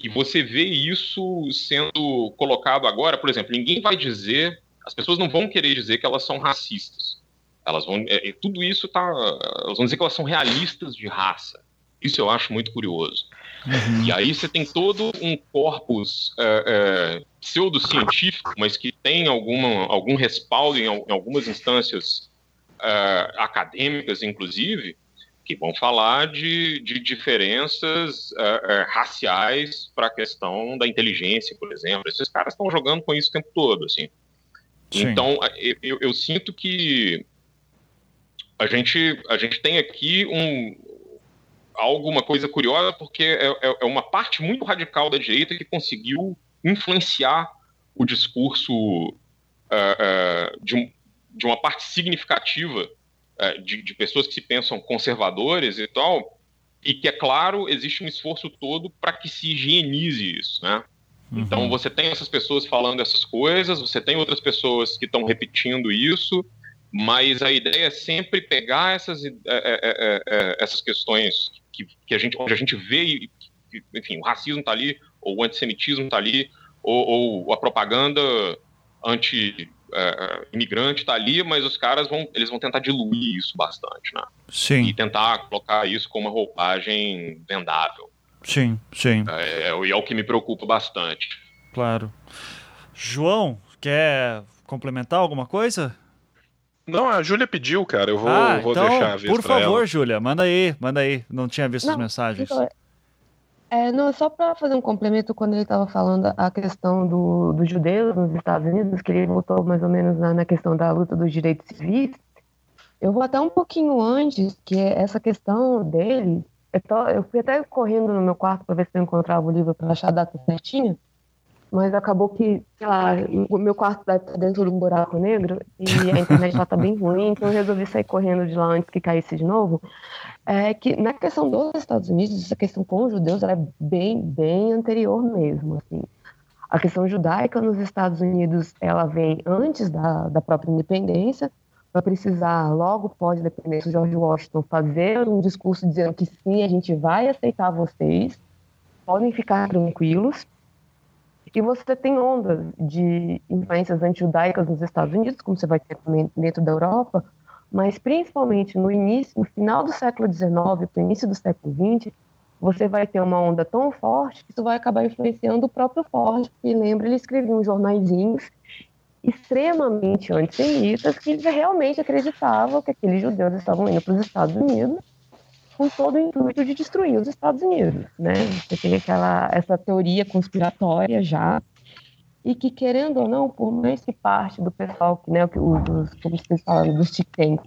E você vê isso sendo colocado agora, por exemplo, ninguém vai dizer, as pessoas não vão querer dizer que elas são racistas. Elas vão, é, tudo isso tá, elas vão dizer que elas são realistas de raça. Isso eu acho muito curioso. Uhum. E aí você tem todo um corpus é, é, pseudocientífico, mas que tem alguma, algum respaldo em, em algumas instâncias é, acadêmicas, inclusive, que vão falar de, de diferenças é, é, raciais para a questão da inteligência, por exemplo. Esses caras estão jogando com isso o tempo todo, assim. Sim. Então, eu, eu, sinto que a gente, a gente tem aqui um, alguma coisa curiosa, porque é, é, é, uma parte muito radical da direita que conseguiu influenciar o discurso uh, uh, de, um, de, uma parte significativa uh, de, de, pessoas que se pensam conservadores e tal, e que, é claro, existe um esforço todo para que se higienize isso, né? Uhum. Então, você tem essas pessoas falando essas coisas, você tem outras pessoas que estão repetindo isso, mas a ideia é sempre pegar essas, é, é, é, essas questões que, que, a gente, onde a gente vê, enfim, o racismo está ali, ou o antissemitismo está ali, ou, ou, a propaganda anti-imigrante está ali, mas os caras vão, eles vão tentar diluir isso bastante, né? Sim. E tentar colocar isso como uma roupagem vendável. Sim, sim. É, é, é o que me preocupa bastante. Claro. João, quer complementar alguma coisa? Não, a Júlia pediu, cara. Eu vou, ah, vou então, deixar a vez Por favor. Júlia, manda aí, manda aí. Não tinha visto não, as mensagens. Então, é, não, só para fazer um complemento quando ele estava falando a questão do, dos judeus nos Estados Unidos, que ele voltou mais ou menos na, na questão da luta dos direitos civis. Eu vou até um pouquinho antes, que é essa questão dele. Eu, tô, eu fui até correndo no meu quarto para ver se eu encontrava o livro para achar a data certinha mas acabou que, sei lá, o meu quarto tá dentro de um buraco negro e a internet lá tá bem ruim, então eu resolvi sair correndo de lá antes que caísse de novo. É que na questão dos Estados Unidos, essa questão com os judeus ela é bem, bem anterior mesmo, assim. A questão judaica nos Estados Unidos, ela vem antes da, da própria independência, vai precisar, logo pós independência, George Washington fazer um discurso dizendo que sim, a gente vai aceitar vocês, podem ficar tranquilos, e você tem ondas de influências anti-judaicas nos Estados Unidos, como você vai ter também dentro da Europa, mas principalmente no início, no final do século XIX para o início do século XX, você vai ter uma onda tão forte que isso vai acabar influenciando o próprio Ford, que lembra, ele escrevia uns jornaizinhos extremamente antissemitas que realmente acreditavam que aqueles judeus estavam indo para os Estados Unidos com todo o intuito de destruir os Estados Unidos, né? Você tem aquela essa teoria conspiratória já e que querendo ou não, por mais que parte do pessoal que, né, os, como vocês falam, dos think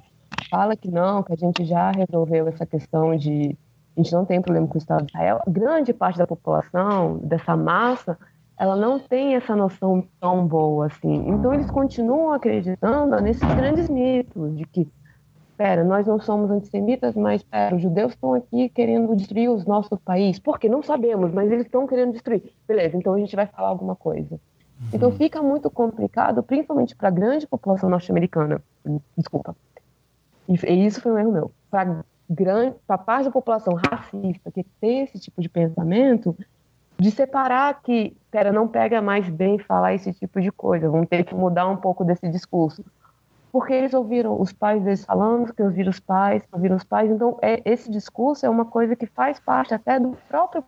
fala que não, que a gente já resolveu essa questão de a gente não tem problema com o Estado de Israel, grande parte da população dessa massa ela não tem essa noção tão boa assim. Então eles continuam acreditando nesses grandes mitos de que Pera, nós não somos antissemitas, mas pera, os judeus estão aqui querendo destruir o nosso país. Por quê? Não sabemos, mas eles estão querendo destruir. Beleza, então a gente vai falar alguma coisa. Uhum. Então fica muito complicado, principalmente para a grande população norte-americana. Desculpa. E isso foi um erro meu. Para grande, para parte da população racista que tem esse tipo de pensamento, de separar que, pera, não pega mais bem falar esse tipo de coisa. Vamos ter que mudar um pouco desse discurso porque eles ouviram os pais deles falando, que ouviram os pais, ouviram os pais. Então, é, esse discurso é uma coisa que faz parte até do próprio,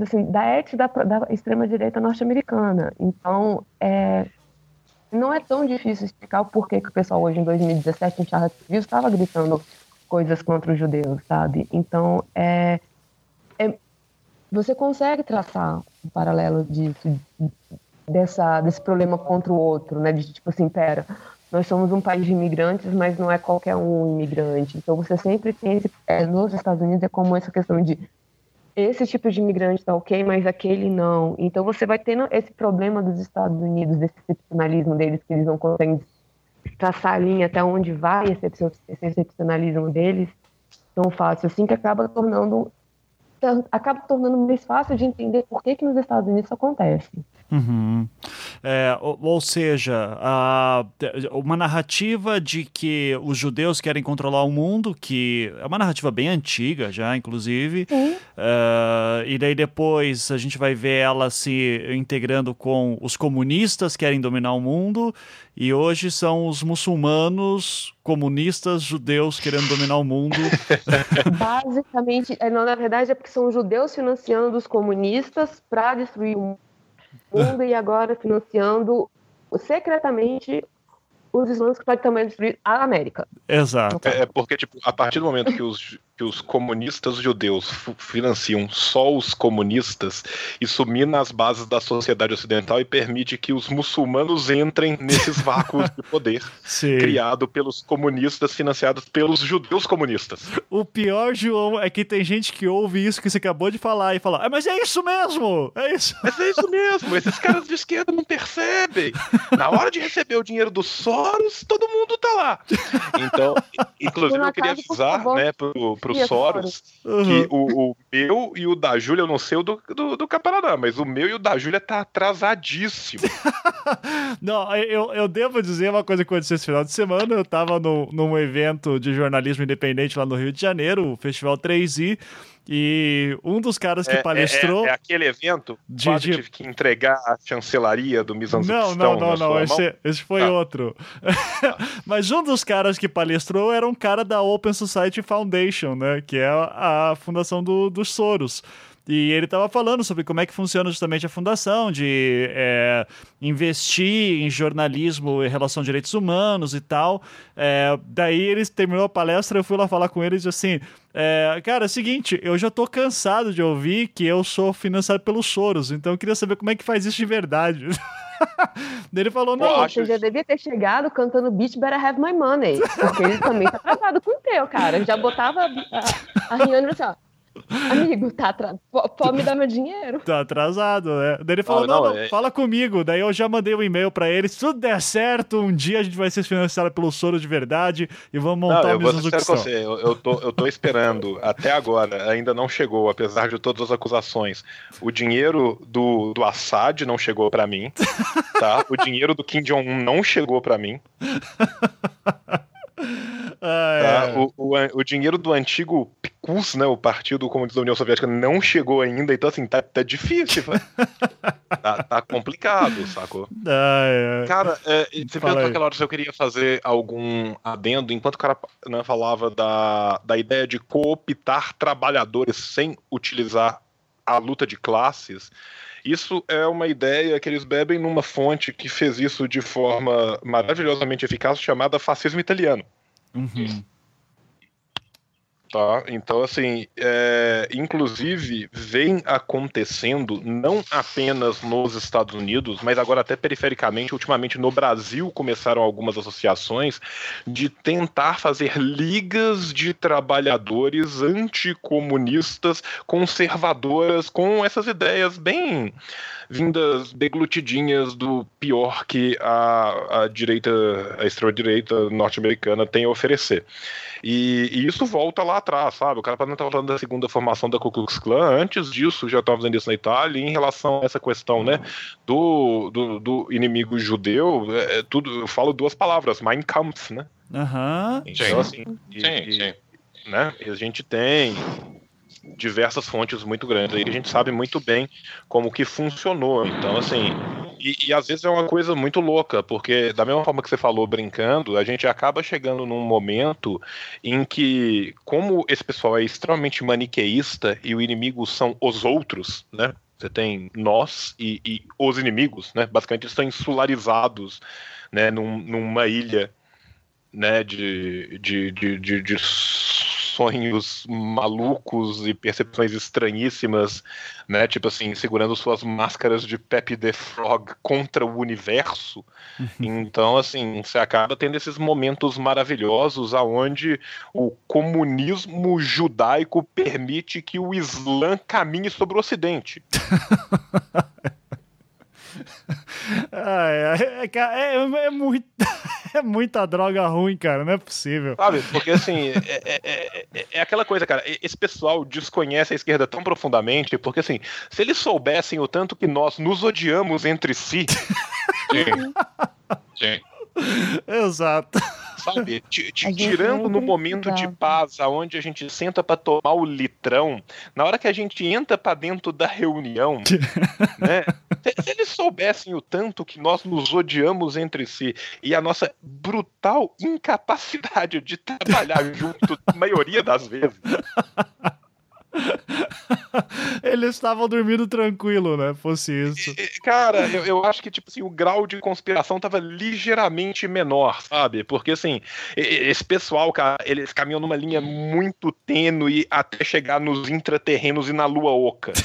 assim, da ética da, da extrema-direita norte-americana. Então, é, não é tão difícil explicar o porquê que o pessoal hoje, em 2017, em Charlottesville, estava gritando coisas contra os judeus, sabe? Então, é, é, você consegue traçar um paralelo disso, dessa, desse problema contra o outro, né? De tipo assim, pera, nós somos um país de imigrantes, mas não é qualquer um imigrante. Então você sempre tem esse, é, nos Estados Unidos é como essa questão de esse tipo de imigrante está ok, mas aquele não. Então você vai tendo esse problema dos Estados Unidos, desse excepcionalismo deles, que eles não conseguem traçar a linha até onde vai esse excepcionalismo deles tão fácil, assim que acaba tornando acaba tornando mais fácil de entender por que, que nos Estados Unidos isso acontece. Uhum. É, ou, ou, seja, a, uma narrativa de que os judeus querem controlar o mundo, que é uma narrativa bem antiga já, inclusive, uh, e daí depois a gente vai ver ela se integrando com os comunistas querem dominar o mundo, e hoje são os muçulmanos comunistas judeus querendo dominar o mundo. Basicamente, é, não, na verdade é porque são os judeus financiando os comunistas para destruir o mundo mundo e agora financiando secretamente os islâmicos para também destruir a América. Exato. É, é, porque, tipo, a partir do momento que os, que os comunistas judeus financiam só os comunistas, isso mina as bases da sociedade ocidental e permite que os muçulmanos entrem nesses vácuos de poder criado pelos comunistas financiados pelos judeus comunistas. O pior, João, é que tem gente que ouve isso que você acabou de falar e fala: ah, mas é isso mesmo! É isso! Mas é isso mesmo! Esses caras de esquerda não percebem! Na hora de receber o dinheiro dos Soros, todo mundo tá lá! Então, inclusive, eu queria avisar, né, pro pro Soros uhum. que o, o, meu e o da Júlia, eu não sei o do, do, do mas o meu e o da Júlia tá atrasadíssimo. não, eu, eu devo dizer uma coisa que aconteceu esse final de semana. Eu tava no, num evento de jornalismo independente lá no Rio de Janeiro, o Festival 3i. E um dos caras que é, palestrou. É, é, aquele evento de, de... tive que entregar a chancelaria do Mizanzistão. Não, não, não, não. Esse, esse, foi tá. outro. Mas um dos caras que palestrou era um cara da Open Society Foundation, né? Que é a, a fundação do, dos Soros. E ele estava falando sobre como é que funciona justamente a fundação, de é, investir em jornalismo em relação a direitos humanos e tal. É, daí ele terminou a palestra, eu fui lá falar com ele e disse assim: é, Cara, é o seguinte, eu já tô cansado de ouvir que eu sou financiado pelos Soros, então eu queria saber como é que faz isso de verdade. ele falou, não. Você já devia ter chegado cantando Bitch Better Have My Money. Porque ele também tá travado com o teu, cara. Já botava a, a Rihanna assim, ó. Amigo, tá atrasado. Pode me dar meu dinheiro. Tá atrasado, né? Daí ele falou: ah, não, não, não é... fala comigo. Daí eu já mandei um e-mail pra ele. Se tudo der certo, um dia a gente vai ser financiado pelo soro de verdade e vamos montar não, o mesmo com você. Eu, eu, tô, eu tô esperando. Até agora, ainda não chegou, apesar de todas as acusações. O dinheiro do, do Assad não chegou pra mim. Tá? O dinheiro do Kim Jong-un não chegou pra mim. Ah, tá? é. o, o, o, dinheiro do antigo PICUS, né, o Partido Comunista da União Soviética, não chegou ainda, então assim, tá, tá difícil. tá, tá, complicado, sacou? Ah, é. Cara, é, você perguntou naquela hora se eu queria fazer algum adendo, enquanto o cara né, falava da, da ideia de cooptar trabalhadores sem utilizar a luta de classes. Isso é uma ideia que eles bebem numa fonte que fez isso de forma maravilhosamente eficaz, chamada fascismo italiano. Uhum. Tá? Então, assim, é, inclusive, vem acontecendo não apenas nos Estados Unidos, mas agora até perifericamente, ultimamente no Brasil começaram algumas associações de tentar fazer ligas de trabalhadores anticomunistas, conservadoras, com essas ideias bem vindas deglutidinhas do pior que a, a direita, a extrema-direita norte-americana tem a oferecer. E, e, isso volta lá atrás, sabe? O cara não tá falando da segunda formação da Ku Klux Klan, antes disso já estava fazendo isso na Itália, e em relação a essa questão, né, do, do, do inimigo judeu, é, é, tudo, eu falo duas palavras, Mein Kampf, né? Aham. Uhum. Então, assim, e, sim, sim. Né, a gente tem diversas fontes muito grandes. Aí a gente sabe muito bem como que funcionou. Então, assim, e, e, às vezes é uma coisa muito louca, porque da mesma forma que você falou brincando, a gente acaba chegando num momento em que, como esse pessoal é extremamente maniqueísta e o inimigo são os outros, né? Você tem nós e, e os inimigos, né? Basicamente eles estão insularizados, né? Num, numa ilha, né? De, de, de, de, de sonhos malucos e percepções estranhíssimas, né? Tipo assim, segurando suas máscaras de Pepe the Frog contra o universo. Uhum. Então, assim, você acaba tendo esses momentos maravilhosos aonde o comunismo judaico permite que o Islã caminhe sobre o Ocidente. ah, é, é, é, é, muito, é muita droga ruim, cara, não é possível. Sabe, porque assim, é, é, é, é, aquela coisa, cara, esse pessoal desconhece a esquerda tão profundamente, porque assim, se eles soubessem o tanto que nós nos odiamos entre si. Sim. Sim. Exato. Sabe? tirando no momento de paz, aonde a gente senta para tomar o litrão, na hora que a gente entra para dentro da reunião, né? Se, se, eles soubessem o tanto que nós nos odiamos entre si e a nossa brutal incapacidade de trabalhar junto, a maioria das vezes. Eles estavam dormindo tranquilo, né? Fosse isso. Cara, eu, eu, acho que, tipo assim, o grau de conspiração tava ligeiramente menor, sabe? Porque, assim, esse pessoal, cara, eles caminham numa linha muito tênue até chegar nos intraterrenos e na lua oca.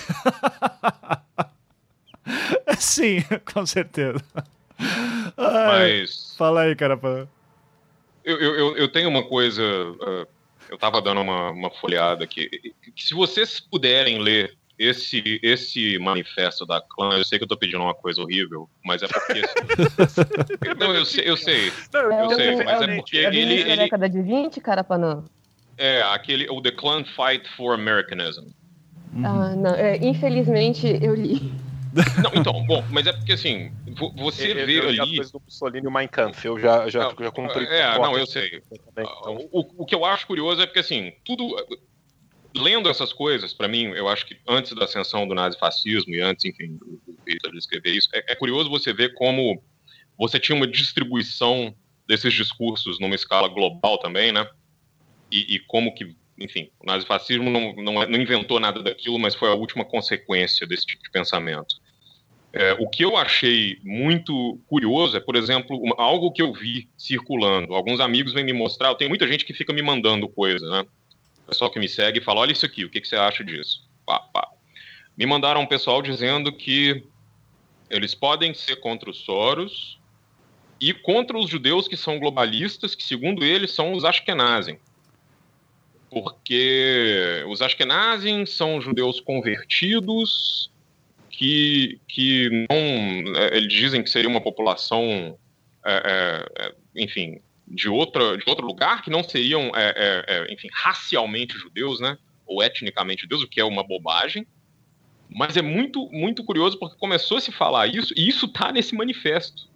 Sim, com certeza. Mas. Fala aí, cara. Eu, eu, eu tenho uma coisa. Uh eu estava dando uma, uma folhada aqui. Que se vocês puderem ler esse, esse manifesto da clã, eu sei que eu tô pedindo uma coisa horrível, mas é porque. não, eu sei, eu sei. eu é sei, mas é, porque é ele. ele... década de 20, Carapanã? É, aquele, o The Clan Fight for Americanism. Ah, não, é, infelizmente eu li. Não, então, bom, mas é porque assim, você eu, vê eu, ali. A coisa do Mussolini e o Mein Kampf, eu já, já, não, já cumpri. É, não, eu sei. Então... O, o que eu acho curioso é porque, assim, tudo. Lendo essas coisas, para mim, eu acho que antes da ascensão do nazifascismo e antes, enfim, do Hitler escrever isso, é, é curioso você ver como você tinha uma distribuição desses discursos numa escala global também, né? E, e como que enfim, o nazifascismo não, não, não, inventou nada daquilo, mas foi a última consequência desse tipo de pensamento. É, o que eu achei muito curioso é, por exemplo, uma, algo que eu vi circulando. Alguns amigos vêm me mostrar, tenho muita gente que fica me mandando coisa, né? O pessoal que me segue fala: olha isso aqui, o que, que você acha disso? Pá, pá. Me mandaram um pessoal dizendo que eles podem ser contra os Soros e contra os judeus que são globalistas, que segundo eles são os Ashkenazim porque os Ashkenazim são judeus convertidos que, que não. É, eles dizem que seria uma população, é, é, é, enfim, de, outra, de outro lugar, que não seriam, é, é, enfim, racialmente judeus, né? Ou etnicamente judeus, o que é uma bobagem. Mas é muito, muito curioso porque começou a se falar isso, e isso está nesse manifesto.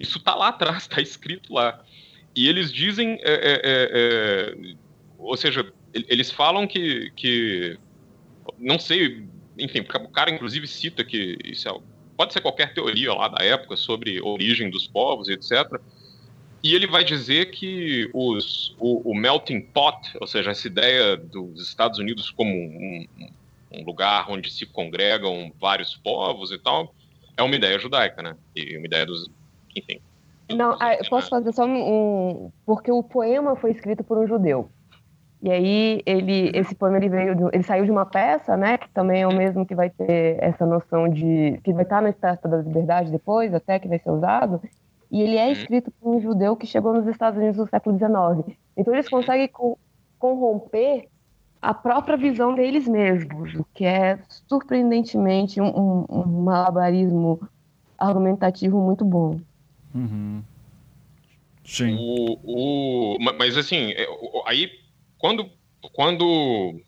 Isso está lá atrás, está escrito lá. E eles dizem ou seja, eles falam que, que não sei, enfim, o cara inclusive cita que isso é, pode ser qualquer teoria lá da época sobre origem dos povos, etc. E ele vai dizer que os, o, o, melting pot, ou seja, essa ideia dos Estados Unidos como um, um, lugar onde se congregam vários povos e tal, é uma ideia judaica, né? E uma ideia dos, enfim. Não, ah, posso fazer só um, porque o poema foi escrito por um judeu. E aí ele, esse poema ele veio, de, ele saiu de uma peça, né, que também é o mesmo que vai ter essa noção de que vai estar na Estátua da Liberdade depois, até que vai ser usado. E ele é uhum. escrito por um judeu que chegou nos Estados Unidos no século XIX. Então eles conseguem co corromper a própria visão deles mesmos, o que é surpreendentemente um, um, um malabarismo argumentativo muito bom. Uhum. Sim. O, o, mas assim, é, aí quando, quando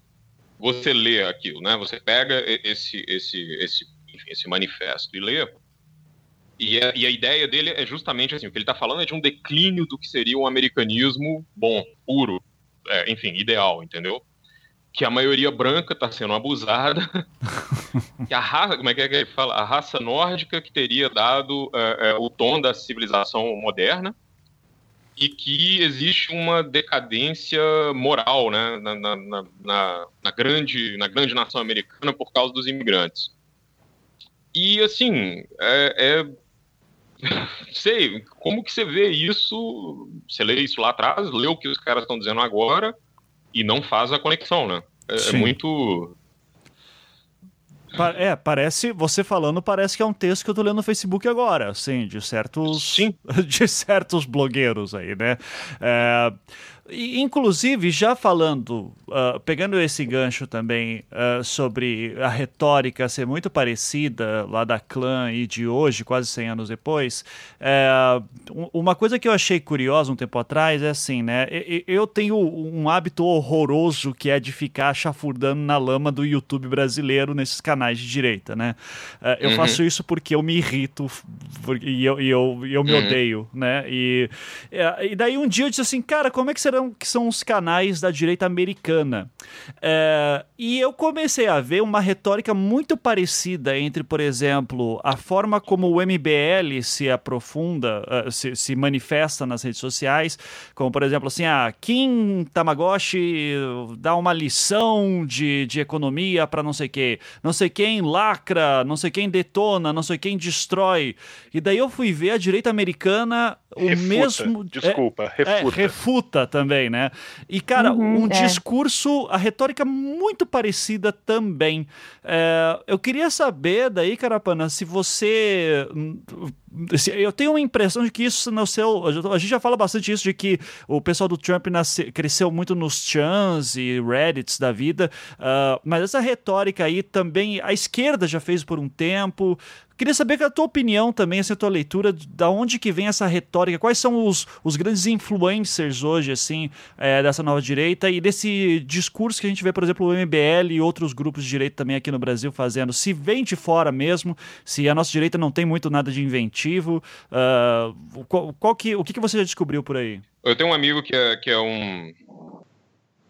você lê aquilo, né? Você pega esse, esse, esse, esse manifesto e lê. E a, e a, ideia dele é justamente assim: o que ele está falando é de um declínio do que seria um americanismo bom, puro, é, enfim, ideal, entendeu? Que a maioria branca está sendo abusada, que a raça, como é que, é que ele fala? A raça nórdica que teria dado é, é, o tom da civilização moderna, e que existe uma decadência moral né, na, na, na, na, grande, na grande nação americana por causa dos imigrantes. E, assim, é, é sei, como que você vê isso? Você lê isso lá atrás, lê o que os caras estão dizendo agora e não faz a conexão, né? É, é muito é, parece, você falando, parece que é um texto que eu tô lendo no Facebook agora, assim, de certos. Sim. De certos blogueiros aí, né? É, Inclusive, já falando, uh, pegando esse gancho também uh, sobre a retórica ser muito parecida lá da clã e de hoje, quase 100 anos depois, uh, uma coisa que eu achei curiosa um tempo atrás é assim, né? Eu tenho um hábito horroroso que é de ficar chafurdando na lama do YouTube brasileiro nesses canais de direita, né? Eh, eu uhum. faço isso porque eu me irrito e eu, e eu, eu me uhum. odeio, né? E, e daí um dia eu disse assim, cara, como é que será que são os canais da direita americana. É, e eu comecei a ver uma retórica muito parecida entre, por exemplo, a forma como o MBL se aprofunda, uh, se, se, manifesta nas redes sociais, como, por exemplo, assim, a ah, Kim Tamagotchi dá uma lição de, de economia para não sei quê, não sei quem lacra, não sei quem detona, não sei quem destrói. E daí eu fui ver a direita americana o refuta, mesmo. Desculpa, é, refuta. É, refuta também, né? E, cara, uhum, um é. discurso, a retórica muito parecida também. É, eu queria saber daí, Carapana, se você eu tenho uma impressão de que isso no seu. A gente já fala bastante isso, de que o pessoal do Trump nasce, cresceu muito nos chans e Reddits da vida, uh, mas essa retórica aí também a esquerda já fez por um tempo. Queria saber a tua opinião também, essa tua leitura, da onde que vem essa retórica, quais são os, os grandes influencers hoje, assim, é, dessa nova direita e desse discurso que a gente vê, por exemplo, o MBL e outros grupos de direita também aqui no Brasil fazendo. Se vem de fora mesmo, se a nossa direita não tem muito nada de inventivo, uh, qual, qual, que, o que, que você já descobriu por aí? Eu tenho um amigo que é, que é um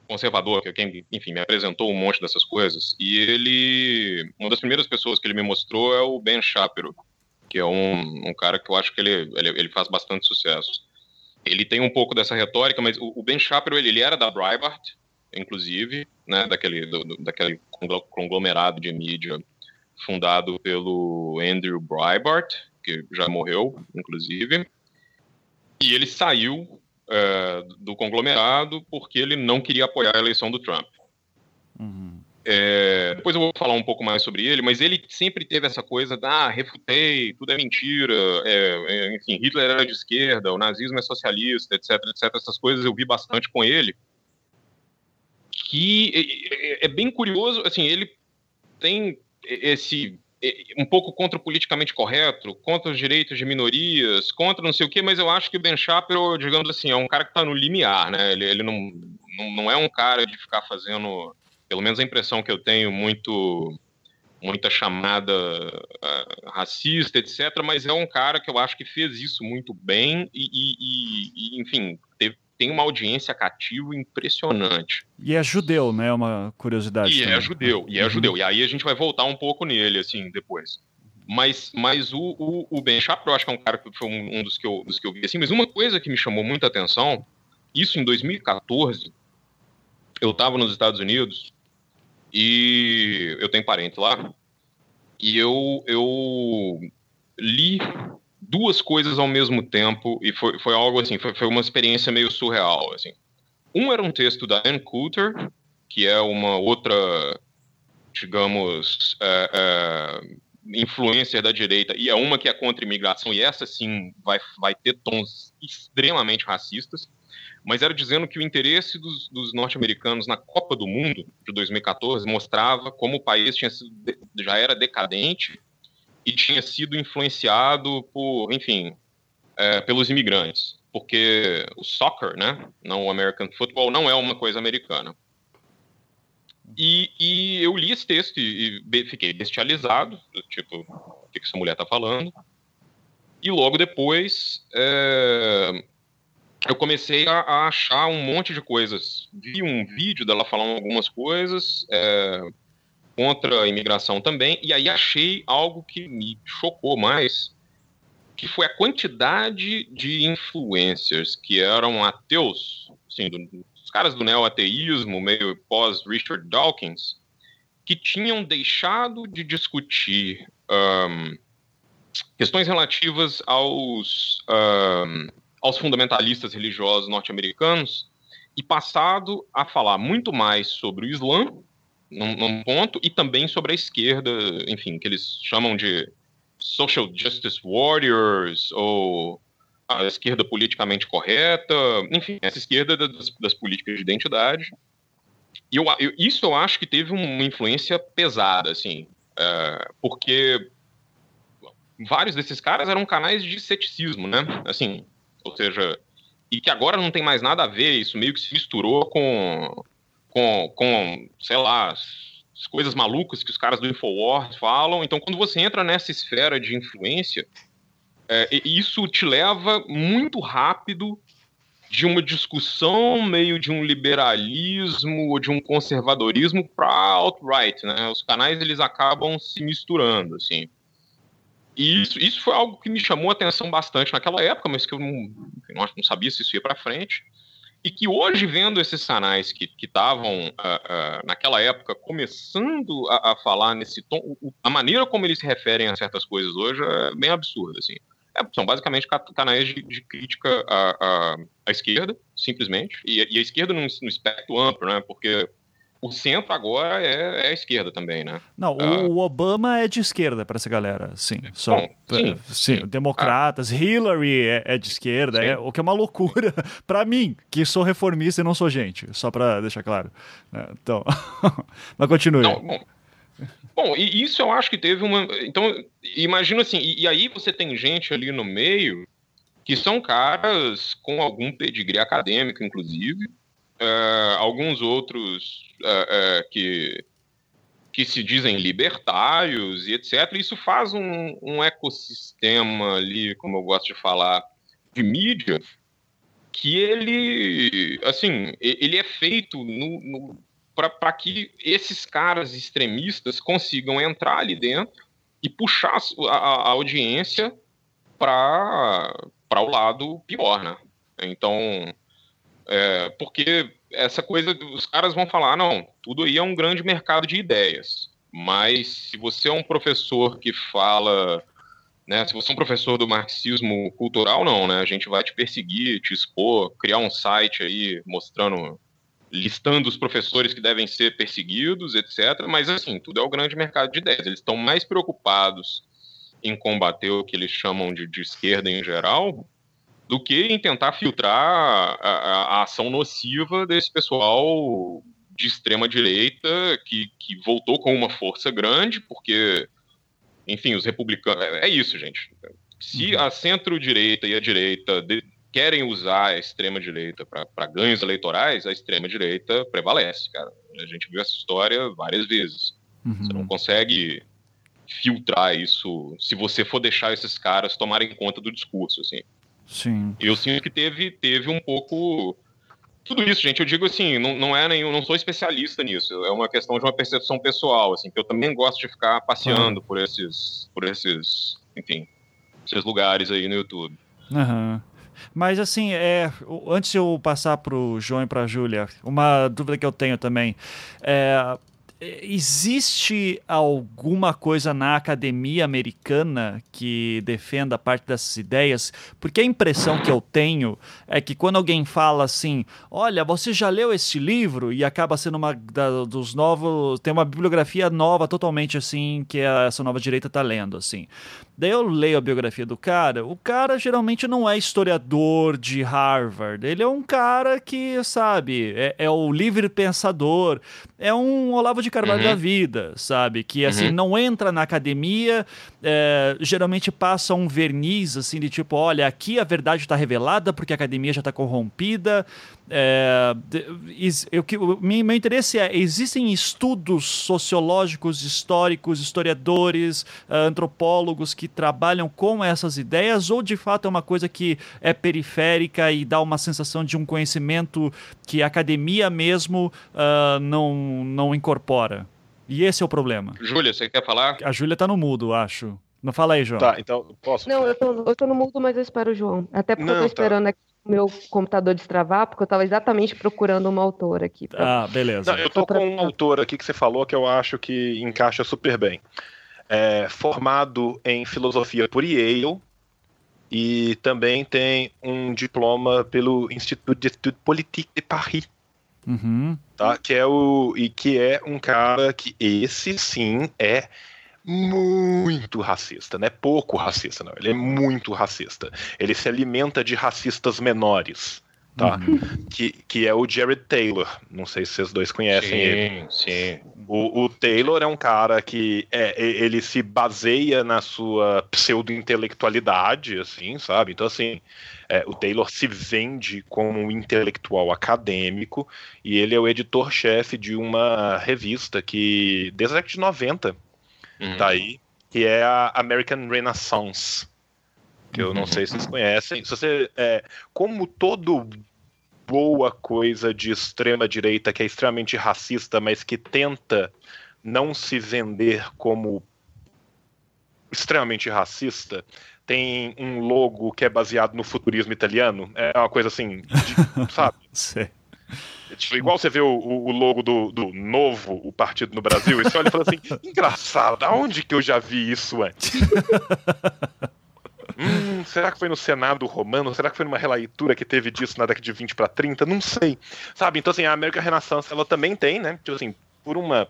conservador, que é quem, enfim, me apresentou um monte dessas coisas, e ele, uma das primeiras pessoas que ele me mostrou é o Ben Shapiro, que é um, um cara que eu acho que ele, ele, ele, faz bastante sucesso. Ele tem um pouco dessa retórica, mas o, o Ben Shapiro, ele, ele, era da Breitbart, inclusive, né, daquele, do, daquele conglomerado de mídia fundado pelo Andrew Breitbart, que já morreu, inclusive, e ele saiu é, do conglomerado porque ele não queria apoiar a eleição do Trump. Uhum. É, depois eu vou falar um pouco mais sobre ele, mas ele sempre teve essa coisa da ah, refutei, tudo é mentira, é, é, enfim, Hitler era de esquerda, o nazismo é socialista, etc, etc. Essas coisas eu vi bastante com ele. Que é, bem curioso, assim, ele tem esse um pouco contra o politicamente correto, contra os direitos de minorias, contra não sei o quê, mas eu acho que o Ben Shapiro, digamos assim, é um cara que está no limiar, né? Ele, ele não, não, não, é um cara de ficar fazendo, pelo menos a impressão que eu tenho, muito muita chamada uh, racista, etc. Mas é um cara que eu acho que fez isso muito bem e, e, e enfim, tem uma audiência cativa impressionante. E é judeu, né? É uma curiosidade. E é também. é judeu, e é uhum. judeu. E aí a gente vai voltar um pouco nele, assim, depois. Mas, mas o, o, o Ben Shapiro, acho que é um cara que foi um, um, dos, que eu, dos que eu vi, assim. Mas uma coisa que me chamou muita atenção, isso em 2014, eu estava nos Estados Unidos e eu tenho parente lá, e eu, eu li duas coisas ao mesmo tempo e foi, foi algo assim, foi, foi uma experiência meio surreal, assim. Um era um texto da Ann Coulter, que é uma outra, digamos, é, é, influência da direita, e é uma que é contra imigração, e essa sim vai, vai ter tons extremamente racistas, mas era dizendo que o interesse dos, dos norte-americanos na Copa do Mundo de 2014 mostrava como o país tinha sido, já era decadente e tinha sido influenciado por, enfim, é, pelos imigrantes, porque o soccer, né, não o American Football, não é uma coisa americana. E, e eu li esse texto e, e fiquei bestializado, tipo, o que, essa mulher está falando? E logo depois é, eu comecei a, a, achar um monte de coisas. Vi um vídeo dela falando algumas coisas, é, contra a imigração também, e aí achei algo que me chocou mais, que foi a quantidade de influencers que eram ateus, assim, do, os caras do neo-ateísmo, meio pós-Richard Dawkins, que tinham deixado de discutir um, questões relativas aos, um, aos fundamentalistas religiosos norte-americanos e passado a falar muito mais sobre o Islã num, num, ponto, e também sobre a esquerda, enfim, que eles chamam de social justice warriors, ou a esquerda politicamente correta, enfim, essa esquerda das, das políticas de identidade. E eu, eu, isso eu acho que teve uma influência pesada, assim, é, porque vários desses caras eram canais de ceticismo, né? Assim, ou seja, e que agora não tem mais nada a ver, isso meio que se misturou com com, com sei lá, as coisas malucas que os caras do Infowars falam. Então, quando você entra nessa esfera de influência, é, isso te leva muito rápido de uma discussão meio de um liberalismo ou de um conservadorismo para alt-right, né? Os canais eles acabam se misturando, assim. E isso, isso foi algo que me chamou a atenção bastante naquela época, mas que eu não, não sabia se isso ia para frente e que hoje, vendo esses canais que estavam, uh, uh, naquela época, começando a, a, falar nesse tom, a maneira como eles se referem a certas coisas hoje é bem absurda, assim. É, são basicamente canais de, de crítica à, à, à, esquerda, simplesmente, e, e a esquerda num, num espectro amplo, né, porque o centro agora é, é, a esquerda também, né? Não, uh, o Obama é de esquerda para essa galera, sim. Só, bom, sim, sim, sim, democratas, ah. Hillary é, é, de esquerda, é, o que é uma loucura para mim, que sou reformista e não sou gente, só para deixar claro. É, então, mas continue. Não, bom, bom, e isso eu acho que teve uma. Então, imagina assim, e, e aí você tem gente ali no meio que são caras com algum pedigree acadêmico, inclusive, uh, alguns outros uh, uh, que, que se dizem libertários e etc. Isso faz um, um ecossistema ali, como eu gosto de falar, de mídia, que ele, assim, ele é feito no, no para que esses caras extremistas consigam entrar ali dentro e puxar a, a audiência para o lado pior, né? Então, é, porque essa coisa, os caras vão falar, não, tudo aí é um grande mercado de ideias. Mas se você é um professor que fala, né, se você é um professor do marxismo cultural, não, né? A gente vai te perseguir, te expor, criar um site aí mostrando, listando os professores que devem ser perseguidos, etc. Mas assim, tudo é o grande mercado de ideias. Eles estão mais preocupados em combater o que eles chamam de, de esquerda em geral do que em tentar filtrar a, a, ação nociva desse pessoal de extrema direita que, que voltou com uma força grande, porque, enfim, os republicanos. É, é isso, gente. Se uhum. a centro-direita e a direita de, querem usar a extrema-direita para ganhos eleitorais, a extrema-direita prevalece, cara. A gente viu essa história várias vezes. Uhum. Você não consegue filtrar isso se você for deixar esses caras tomarem conta do discurso, assim. Sim. Eu sinto que teve, teve um pouco. Tudo isso, gente, eu digo assim, não, não é nenhum, não sou especialista nisso, é uma questão de uma percepção pessoal, assim, que eu também gosto de ficar passeando por esses, por esses, enfim, esses lugares aí no YouTube. Uhum. Mas assim, é, antes de eu passar para o João e para a Júlia, uma dúvida que eu tenho também. É, Existe alguma coisa na academia americana que defenda parte dessas ideias? Porque a impressão que eu tenho é que quando alguém fala assim, olha, você já leu esse livro e acaba sendo uma da, dos novos, tem uma bibliografia nova totalmente assim que essa nova direita está lendo assim. Daí eu leio a biografia do cara, o cara geralmente não é historiador de Harvard, ele é um cara que, sabe, é, é o livre pensador, é um Olavo de Carvalho uhum. da vida, sabe, que assim, uhum. não entra na academia, é, geralmente passa um verniz, assim, de tipo, olha, aqui a verdade está revelada porque a academia já está corrompida, é, eu, o meu interesse é: existem estudos sociológicos, históricos, historiadores, antropólogos que trabalham com essas ideias, ou de fato é uma coisa que é periférica e dá uma sensação de um conhecimento que a academia mesmo uh, não, não incorpora? E esse é o problema. Júlia, você quer falar? A Júlia está no mudo, acho. Não fala aí, João. Tá, então posso. Não, eu tô, eu tô no mudo, mas eu espero o João. Até porque não, eu tô tá. esperando tá. aqui meu computador destravar, porque eu estava exatamente procurando uma autora aqui. Pra... Ah, beleza. Não, eu tô com um autor aqui que você falou que eu acho que encaixa super bem. É, formado em filosofia por Yale e também tem um diploma pelo Institut d'Etudes Politiques de Paris. Uhum. Tá? Que é o e que é um cara que esse sim é muito racista, não é pouco racista, não. Ele é muito racista. Ele se alimenta de racistas menores. Tá? Uhum. Que, que é o Jared Taylor. Não sei se vocês dois conhecem sim, ele. Sim. O, o Taylor é um cara que é, ele se baseia na sua pseudo-intelectualidade, assim, sabe? Então, assim, é, o Taylor se vende como um intelectual acadêmico e ele é o editor-chefe de uma revista que, desde a década de 90, uhum. tá aí, que é a American Renaissance. Que eu não sei se vocês conhecem. Se você, é, como todo boa coisa de extrema direita que é extremamente racista, mas que tenta não se vender como extremamente racista, tem um logo que é baseado no futurismo italiano. É uma coisa assim, de, sabe? Sei. Tipo, igual você vê o, o logo do, do, novo, o partido no Brasil, e você olha e fala assim, engraçado, aonde que eu já vi isso antes? hum? será que foi no Senado romano? Será que foi numa releitura que teve disso na década de 20 para 30? Não sei. Sabe? Então, assim, a América Renaissance, ela também tem, né? Tipo assim, por uma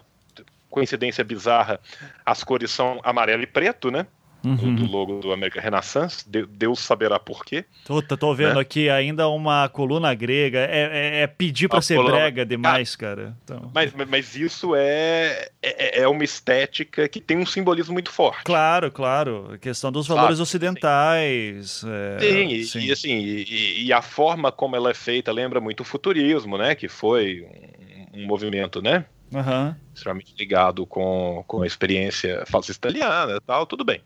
coincidência bizarra, as cores são amarelo e preto, né? Uhum. do logo do América Renaissance, Deus saberá por quê. Tô, tô vendo né? aqui ainda uma coluna grega, é, é, é pedir para ser coluna... brega demais, ah, cara. Então... Mas, mas isso é, é, é, uma estética que tem um simbolismo muito forte. Claro, claro, a questão dos valores Sabe? ocidentais. É, sim, e, sim. e assim, e, e, a forma como ela é feita lembra muito o futurismo, né, que foi um, um movimento, né, Uhum. extremamente ligado com, com a experiência fascista italiana e tal, tudo bem.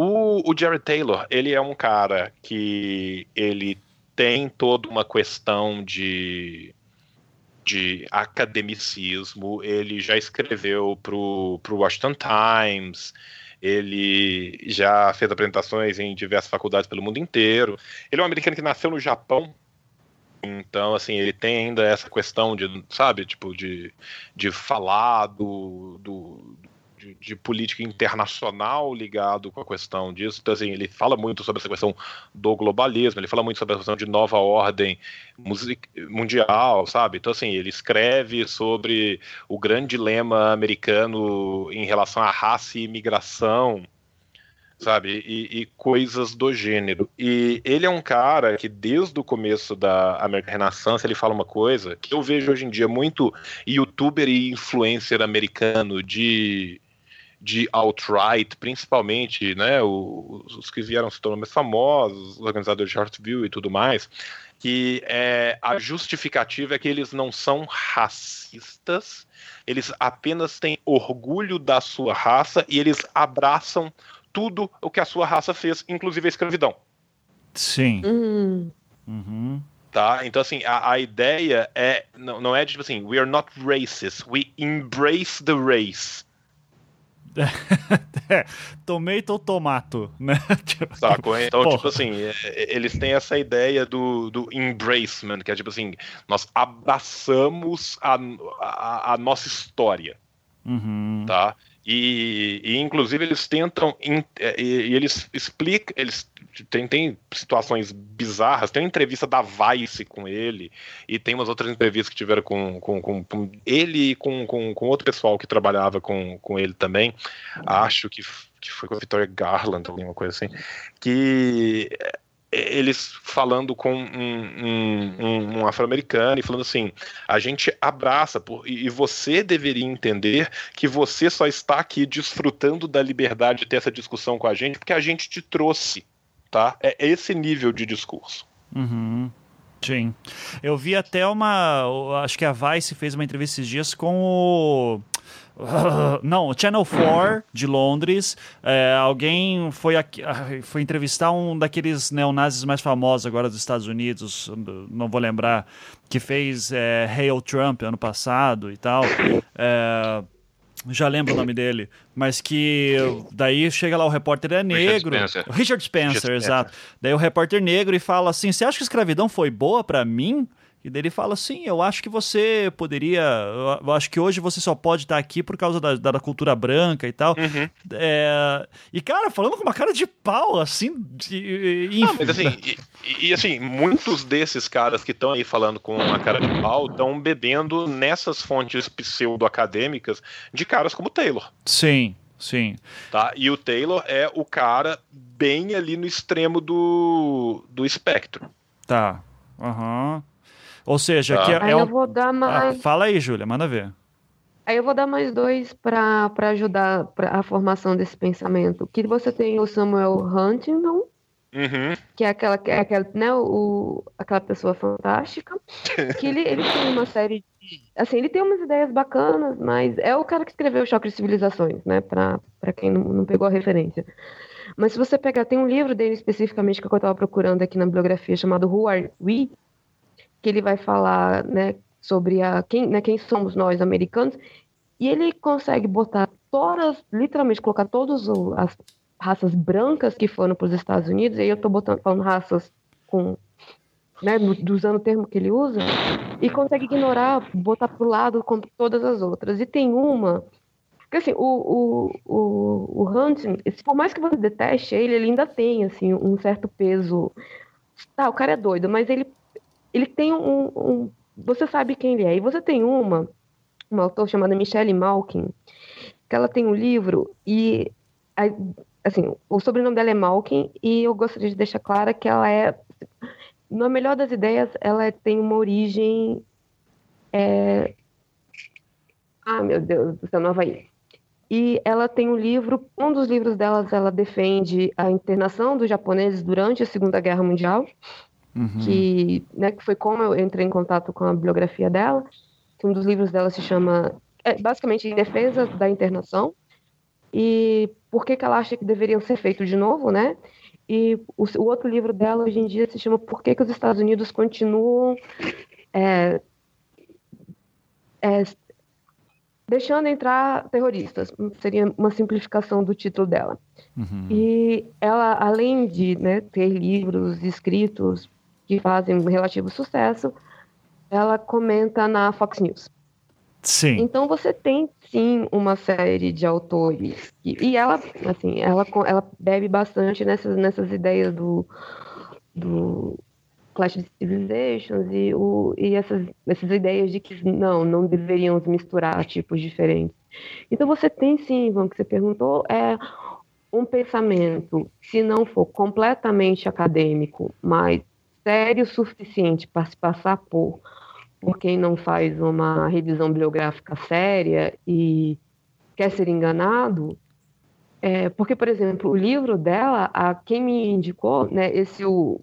O, o Jared Taylor, ele é um cara que ele tem toda uma questão de, de academicismo. Ele já escreveu para o Washington Times, ele já fez apresentações em diversas faculdades pelo mundo inteiro. Ele é um americano que nasceu no Japão. Então, assim, ele tem ainda essa questão de, sabe, tipo, de, de falar do, do, de, política internacional ligado com a questão disso. Então, assim, ele fala muito sobre essa questão do globalismo, ele fala muito sobre a questão de nova ordem mundial, sabe? Então, assim, ele escreve sobre o grande dilema americano em relação à raça e imigração sabe? E, e, coisas do gênero. E ele é um cara que, desde o começo da América Renaissance, ele fala uma coisa que eu vejo hoje em dia muito youtuber e influencer americano de de alt-right, principalmente né, os, os, que vieram se tornando mais famosos, os organizadores de Hartville e tudo mais, que é, a justificativa é que eles não são racistas, eles apenas têm orgulho da sua raça e eles abraçam tudo o que a sua raça fez, inclusive a escravidão. Sim. Uhum. Uhum. Tá? Então, assim, a, a ideia é não, não é de tipo assim, we are not racist, we embrace the race. é, tomato tomato, né? Tipo, Saco, então, porra. tipo assim, é, é, eles têm essa ideia do, do embracement, que é tipo assim, nós abraçamos a, a, a nossa história, uhum. tá? E, e, inclusive eles tentam e, e eles explicam eles tem, tem situações bizarras. Tem uma entrevista da Vice com ele e tem umas outras entrevistas que tiveram com, com, com, com ele e com, com, com, outro pessoal que trabalhava com, com ele também. Acho que, que foi com a Victoria Garland alguma coisa assim que eles falando com um, um, um afro-americano e falando assim: a gente abraça, por, e você deveria entender que você só está aqui desfrutando da liberdade de ter essa discussão com a gente porque a gente te trouxe, tá? É esse nível de discurso. Uhum. Sim. Eu vi até uma. Acho que a Vice fez uma entrevista esses dias com o não, Channel 4 de Londres. É, alguém foi, aqui, ah, foi entrevistar um daqueles neonazis mais famosos agora dos Estados Unidos, não vou lembrar, que fez é, Hail Trump ano passado e tal. É, já lembro o nome dele, mas que daí chega lá o repórter é negro, Richard Spencer, Richard Spencer, Richard Spencer. exato. Daí o repórter negro e fala assim: "Você acha que a escravidão foi boa para mim?" E daí ele fala assim: Eu acho que você poderia. Eu acho que hoje você só pode estar aqui por causa da, da cultura branca e tal. Uhum. É, e, cara, falando com uma cara de pau, assim. De, Não, mas assim, e, e, assim, muitos desses caras que estão aí falando com uma cara de pau estão bebendo nessas fontes pseudo-acadêmicas de caras como Taylor. Sim, sim. Tá? E o Taylor é o cara bem ali no extremo do, do espectro. Tá. Aham. Uhum. Ou seja, tá. que é, aí é um... eu vou dar mais... Ah, fala aí, Júlia, manda ver. Aí eu vou dar mais dois para ajudar pra a formação desse pensamento. Que você tem o Samuel Huntington, uhum. que é aquela, é aquela, né, o, aquela pessoa fantástica, que ele, ele tem uma série de, assim, ele tem umas ideias bacanas, mas é o cara que escreveu o Choque de Civilizações, né, para quem não, não pegou a referência. Mas se você pegar, tem um livro dele especificamente que eu estava procurando aqui na bibliografia chamado Who Are We? Que ele vai falar né, sobre a, quem, né, quem somos nós americanos, e ele consegue botar todas, literalmente colocar todas as raças brancas que foram para os Estados Unidos, e aí eu estou falando raças com, né, usando o termo que ele usa, e consegue ignorar, botar para o lado com todas as outras. E tem uma Porque assim, o, o, o, o por mais que você deteste ele, ele ainda tem assim, um certo peso. Tá, o cara é doido, mas ele, ele tem um, um Você sabe quem ele é. E você tem uma, uma autora chamada Michelle Malkin, que ela tem um livro e assim, o sobrenome dela é Malkin e eu gostaria de deixar clara que ela é, na melhor das ideias, ela tem uma origem é... Ah, meu Deus do céu, no Havaí. E ela tem um livro, um dos livros delas, ela defende a internação dos japoneses durante a Segunda Guerra Mundial, uhum. que, né, que foi como eu entrei em contato com a bibliografia dela. Um dos livros dela se chama, é, basicamente, Em Defesa da Internação, e por que, que ela acha que deveriam ser feitos de novo, né? E o, o, outro livro dela hoje em dia se chama Por que, que os Estados Unidos continuam é, é, deixando entrar terroristas. Seria uma simplificação do título dela. Uhum. E ela, além de né, ter livros escritos que fazem um relativo sucesso, ela comenta na Fox News. Sim. Então você tem sim uma série de autores e, e ela, assim, ela, ela bebe bastante nessas, nessas ideias do, do Clash of Civilizations e, o, e essas, essas ideias de que não, não deveriam misturar tipos diferentes. Então você tem sim, Ivan, que você perguntou, é um pensamento, se não for completamente acadêmico, mas sério o suficiente para se passar por por quem não faz uma revisão bibliográfica séria e quer ser enganado, é, porque, por exemplo, o livro dela, a quem me indicou, né, esse o,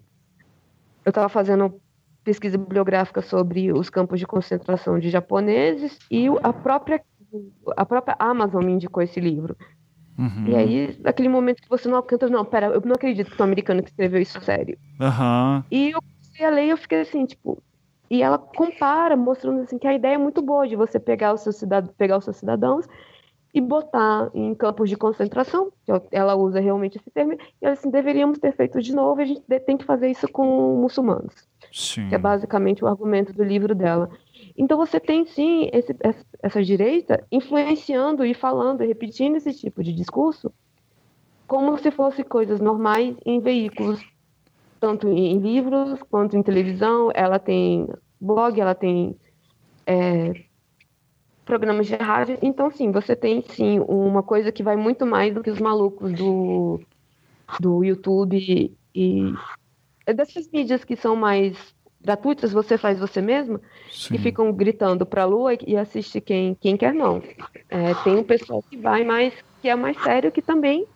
eu estava fazendo pesquisa bibliográfica sobre os campos de concentração de japoneses e a própria a própria Amazon me indicou esse livro. Uhum. E aí, naquele momento que você não alcança, não, pera, eu não acredito que um americano que escreveu isso sério. Uhum. E eu comecei a ler e eu fiquei assim, tipo, e ela compara, mostrando assim que a ideia é muito boa de você pegar os seus, cidad pegar os seus cidadãos e botar em campos de concentração, ela usa realmente esse termo, e ela assim, deveríamos ter feito de novo, a gente tem que fazer isso com muçulmanos. Sim. Que é basicamente o argumento do livro dela. Então você tem sim esse, essa direita influenciando e falando e repetindo esse tipo de discurso como se fosse coisas normais em veículos tanto em livros quanto em televisão. Ela tem blog, ela tem é, programas de rádio. Então, sim, você tem sim uma coisa que vai muito mais do que os malucos do, do YouTube e dessas mídias que são mais gratuitas, você faz você mesmo, sim. que ficam gritando para a lua e assiste quem, quem quer não. É, tem um pessoal que vai mais, que é mais sério, que também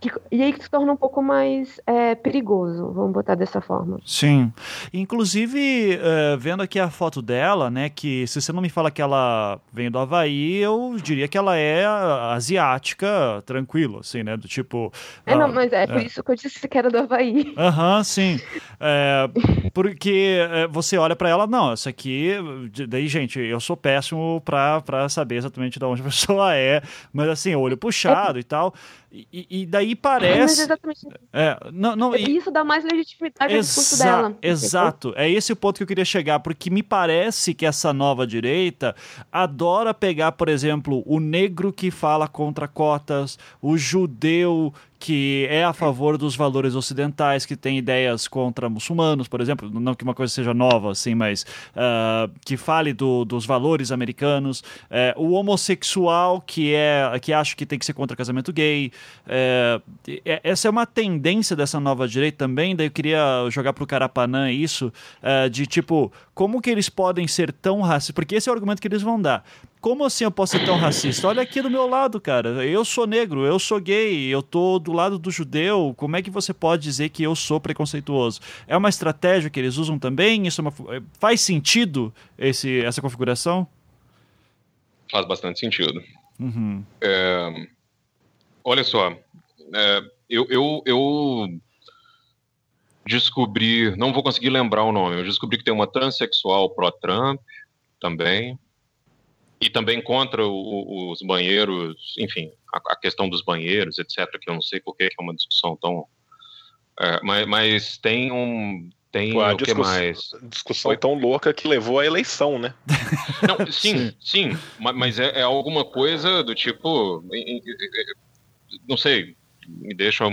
que, e aí que se torna um pouco mais é, perigoso, vamos botar dessa forma. Sim. Inclusive, é, vendo aqui a foto dela, né, que se você não me fala que ela vem do Havaí, eu diria que ela é asiática, tranquilo, assim, né, do tipo... É, não, mas é, é por isso que eu disse que era do Havaí. Aham, sim. É, porque é, você olha para ela, não, essa aqui... Daí, gente, eu sou péssimo pra, pra saber exatamente de onde a pessoa é, mas assim, olho puxado e tal... E, e, daí parece. Mas exatamente. É, não, não, e... Isso dá mais legitimidade ao discurso dela. Exato. É esse o ponto que eu queria chegar, porque me parece que essa nova direita adora pegar, por exemplo, o negro que fala contra cotas, o judeu que é a favor dos valores ocidentais, que tem ideias contra muçulmanos, por exemplo, não que uma coisa seja nova, assim, mas uh, que fale do, dos valores americanos, uh, o homossexual que é que acha que tem que ser contra casamento gay, uh, essa é uma tendência dessa nova direita também, daí eu queria jogar pro Carapanã isso, de tipo, como que eles podem ser tão racistas, porque esse é o argumento que eles vão dar como assim eu posso ser tão racista? Olha aqui do meu lado, cara. Eu sou negro, eu sou gay, eu tô do lado do judeu. Como é que você pode dizer que eu sou preconceituoso? É uma estratégia que eles usam também? Isso é uma... faz sentido esse, essa configuração? Faz bastante sentido. Uhum. É... Olha só, é... eu, eu, eu descobri, não vou conseguir lembrar o nome, eu descobri que tem uma transexual pró-Trump também, e também contra o, os banheiros, enfim, a, a, questão dos banheiros, etc., que eu não sei por que é uma discussão tão. É, mas, mas, tem um. tem Pô, o que mais? discussão é tão louca que levou à eleição, né? Não, sim, sim, sim mas é, é, alguma coisa do tipo, não sei, me deixa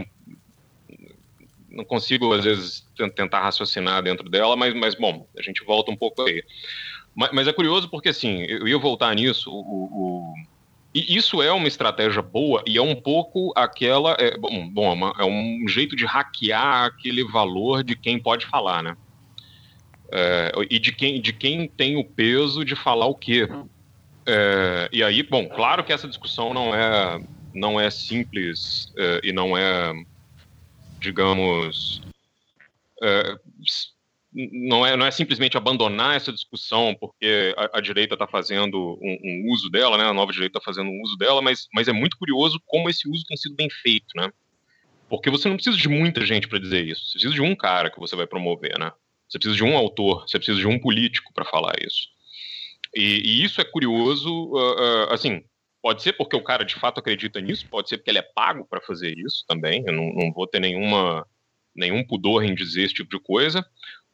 não consigo às vezes tentar raciocinar dentro dela, mas, mas bom, a gente volta um pouco aí. Mas, mas é curioso porque assim, eu ia voltar nisso, o, o, isso é uma estratégia boa e é um pouco aquela. É, bom, bom, é, é um jeito de hackear aquele valor de quem pode falar, né? É, e de quem, de quem tem o peso de falar o quê. É, e aí, bom, claro que essa discussão não é, não é simples é, e não é, digamos, é, não é, não é simplesmente abandonar essa discussão porque a, a direita está fazendo um, um, uso dela, né? A nova direita está fazendo um uso dela, mas, mas é muito curioso como esse uso tem sido bem feito, né? Porque você não precisa de muita gente para dizer isso. Você precisa de um cara que você vai promover, né? Você precisa de um autor, você precisa de um político para falar isso. E, e, isso é curioso, uh, uh, assim, pode ser porque o cara de fato acredita nisso, pode ser porque ele é pago para fazer isso também. Eu não, não vou ter nenhuma nenhum pudor em dizer esse tipo de coisa,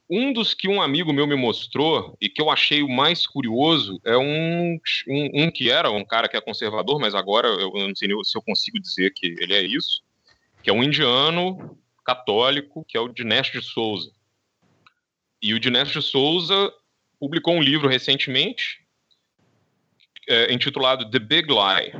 um dos que um amigo meu me mostrou e que eu achei o mais curioso é um, um, um que era um cara que é conservador, mas agora eu não sei se eu consigo dizer que ele é isso, que é um indiano católico, que é o Dinesh de Souza. E o Dinesh de Souza publicou um livro recentemente é, intitulado The Big Lie.